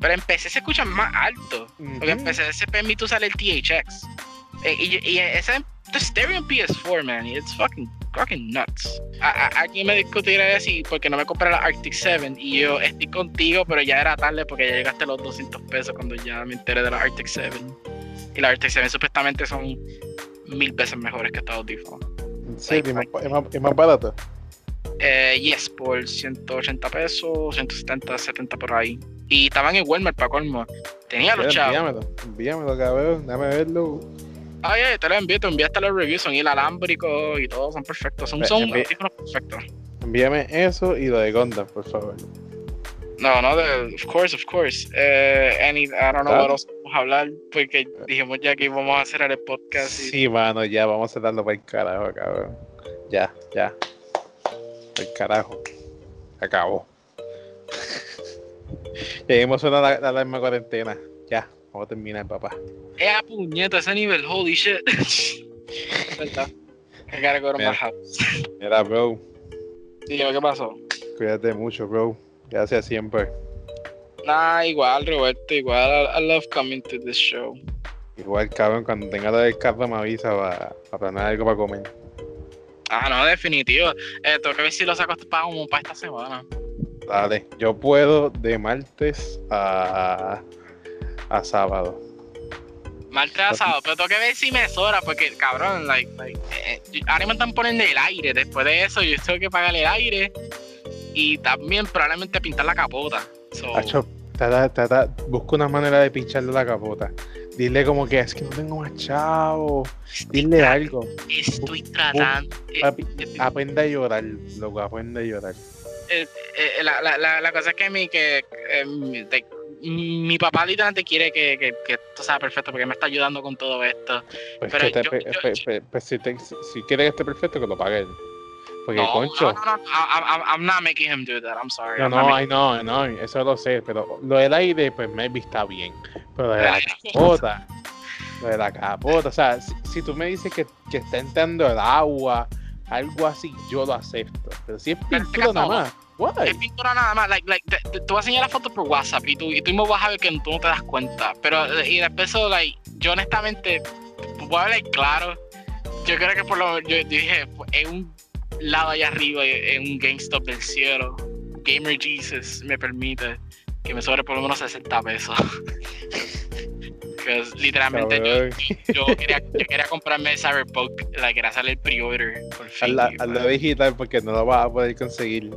[SPEAKER 2] Pero en PC se escucha más alto. Porque en. PC se permite usar el THX. Eh, y, y ese the stereo en PS4, man, it's fucking fucking nuts. A, a- alguien me discutirá así porque no me compré la Arctic 7 y yo estoy contigo, pero ya era tarde porque ya llegaste a los 200 pesos cuando ya me enteré de la Arctic 7. Y la Arctic 7 supuestamente son mil veces mejores que estos audífonos.
[SPEAKER 1] En serio, es más, es más- es más barato.
[SPEAKER 2] Eh, yes, por 180 pesos, 170, 70 por ahí. Y estaban en Walmart para colmo. Tenía los chavos.
[SPEAKER 1] Envíamelo, envíamelo, cabrón, déjame verlo.
[SPEAKER 2] Ay, ay, te lo envío, te envié hasta los reviews, son inalámbricos y todo, son perfectos. Son, son
[SPEAKER 1] envi-
[SPEAKER 2] audífonos perfectos.
[SPEAKER 1] Envíame eso y lo de Gundam, por favor.
[SPEAKER 2] No, no, de, of course, of course. Eh, any, I don't know what else vamos a hablar, porque dijimos ya que íbamos a hacer el podcast. y-
[SPEAKER 1] Sí, mano, ya vamos a darlo para el carajo, cabrón. Ya, ya. El carajo. Acabó. Lleguemos a la, la alarma cuarentena. Ya, vamos a terminar, papá.
[SPEAKER 2] Eh, a puñeta, ese nivel, holy shit. Verdad. I gotta go to my
[SPEAKER 1] Mira.
[SPEAKER 2] house.
[SPEAKER 1] Mira, bro,
[SPEAKER 2] Dime, ¿qué pasó?
[SPEAKER 1] cuídate mucho, bro. Gracias siempre.
[SPEAKER 2] Nah, igual, Roberto, igual. I, I love coming to this show.
[SPEAKER 1] Igual, cabrón, cuando tenga del carro me avisa para planear algo para comer.
[SPEAKER 2] Ah, no, definitivo. Eh, tengo que ver si lo saco para como para esta semana.
[SPEAKER 1] Dale, yo puedo de martes a, a sábado.
[SPEAKER 2] Martes asado, pero tengo que ver si me sobra, porque cabrón, like, like, eh, yo- ahora me están poniendo el aire. Después de eso, yo tengo que pagar el aire y también probablemente pintar la capota. So,
[SPEAKER 1] Hacho, trata- trata- busca una manera de pincharle la capota. Dile como que es que no tengo más chavo. Dile algo.
[SPEAKER 2] estoy tratando. eh, eh,
[SPEAKER 1] aprende a llorar, loco, aprende a llorar.
[SPEAKER 2] eh, eh, la, la, la, la cosa es que mi, que, eh, mi- papá literalmente quiere que, que, que esto sea perfecto porque me está ayudando con todo esto.
[SPEAKER 1] Pues,
[SPEAKER 2] Pero
[SPEAKER 1] que te-
[SPEAKER 2] yo-
[SPEAKER 1] pe-
[SPEAKER 2] yo-
[SPEAKER 1] pe- pe- pues si, te- si- quiere que esté perfecto, que lo pague él. Porque,
[SPEAKER 2] No,
[SPEAKER 1] concho.
[SPEAKER 2] no, no, no, I- I'm, I'm not making him do that. I'm sorry.
[SPEAKER 1] No,
[SPEAKER 2] I'm
[SPEAKER 1] no, ay, no, no, eso lo sé, pero lo del aire, pues maybe está bien. Pero lo de la capota, lo de la capota, o sea, si, si tú me dices que, que está entrando el agua, algo así, yo lo acepto. Pero si es
[SPEAKER 2] este
[SPEAKER 1] pintura nada más, why?
[SPEAKER 2] Es pintura nada más, like, like, te, te- te voy a enseñar la foto por WhatsApp y tú, y tú mismo vas a ver que tú no te das cuenta. Pero, y después, eso, like, yo honestamente, voy a hablar claro, yo creo que por lo yo dije, pues, en un lado allá arriba, en un GameStop del cielo, Gamer Jesus me permite que me sobre por lo menos 60 pesos. Because literalmente yo, yo, quería, yo quería comprarme Cyberpunk, la quería hacer el pre-order.
[SPEAKER 1] Hazla, hazla digital porque no lo vas a poder conseguir.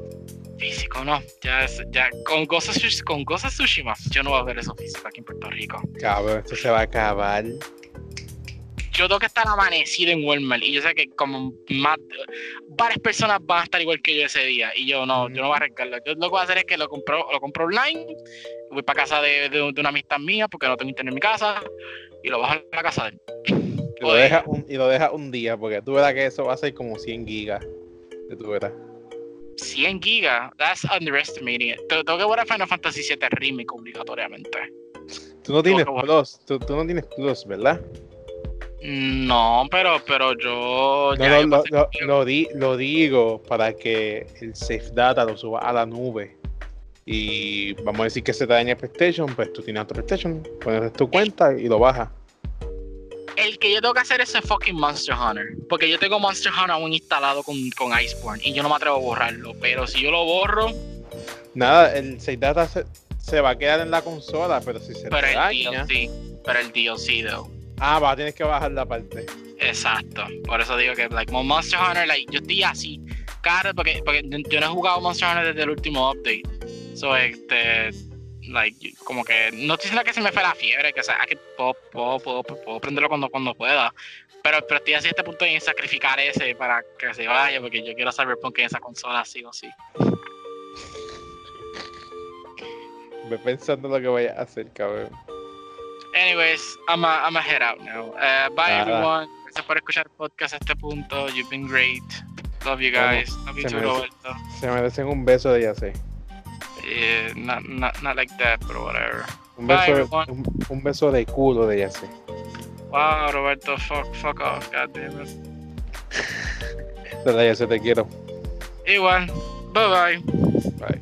[SPEAKER 2] Físico, no. Ya, es, ya con cosas con cosas Tsushima, yo no voy a ver eso físico aquí en Puerto Rico.
[SPEAKER 1] Cabrón, esto se va a acabar.
[SPEAKER 2] Yo tengo que estar amanecido en Walmart y yo sé que como más, varias personas van a estar igual que yo ese día y yo no, yo no voy a arriesgarlo. Yo lo que voy a hacer es que lo compro, lo compro online, voy para casa de, de, una amistad mía porque no tengo internet en mi casa y lo bajo en la casa de él.
[SPEAKER 1] Y lo, deja un, y lo deja un día porque tú verás que eso va a ser como 100 gigas de tu verás.
[SPEAKER 2] 100 gigas, that's underestimating it. Tengo que ver Final Fantasy VII Remake obligatoriamente.
[SPEAKER 1] Tú no tienes Plus, tú, tú, no tienes Plus, ¿verdad?
[SPEAKER 2] No, pero, pero yo.
[SPEAKER 1] No, lo, lo, lo, di, lo, digo para que el Safe Data lo suba a la nube. Y vamos a decir que se te daña PlayStation, pues tú tienes otro PlayStation, pones tu cuenta y lo bajas.
[SPEAKER 2] El que yo tengo que hacer es el fucking Monster Hunter. Porque yo tengo Monster Hunter aún instalado con, con Iceborne y yo no me atrevo a borrarlo. Pero si yo lo borro.
[SPEAKER 1] Nada, el Safe Data se, se va a quedar en la consola, pero si se
[SPEAKER 2] pero el
[SPEAKER 1] daña.
[SPEAKER 2] DLC, pero el DLC, though.
[SPEAKER 1] Ah, va, tienes que bajar la parte.
[SPEAKER 2] Exacto. Por eso digo que, like, Monster Hunter, like, yo estoy así. Cara, porque, porque yo no he jugado Monster Hunter desde el último update. So, este. Like, como que. No estoy diciendo que se me fue la fiebre, que o sea, que puedo, puedo, puedo, puedo prenderlo cuando, cuando pueda. Pero, pero estoy así a este punto de sacrificar ese para que se vaya, porque yo quiero Cyberpunk en esa consola, sí o sí.
[SPEAKER 1] Ve pensando lo que voy a hacer, cabrón.
[SPEAKER 2] Anyways, I'm a, I'm a head out now. Uh, bye Nada. everyone. Gracias por escuchar el podcast a este punto. You've been great. Love you guys. Love you too, Roberto.
[SPEAKER 1] Se merecen un beso de ya sé.
[SPEAKER 2] Yeah, not, not, not like that, but whatever.
[SPEAKER 1] Un beso, un, un beso de culo de ya sé.
[SPEAKER 2] Wow, Roberto, fuck, fuck off, god damn it.
[SPEAKER 1] Sé te quiero.
[SPEAKER 2] Igual. Bye bye.
[SPEAKER 1] Bye.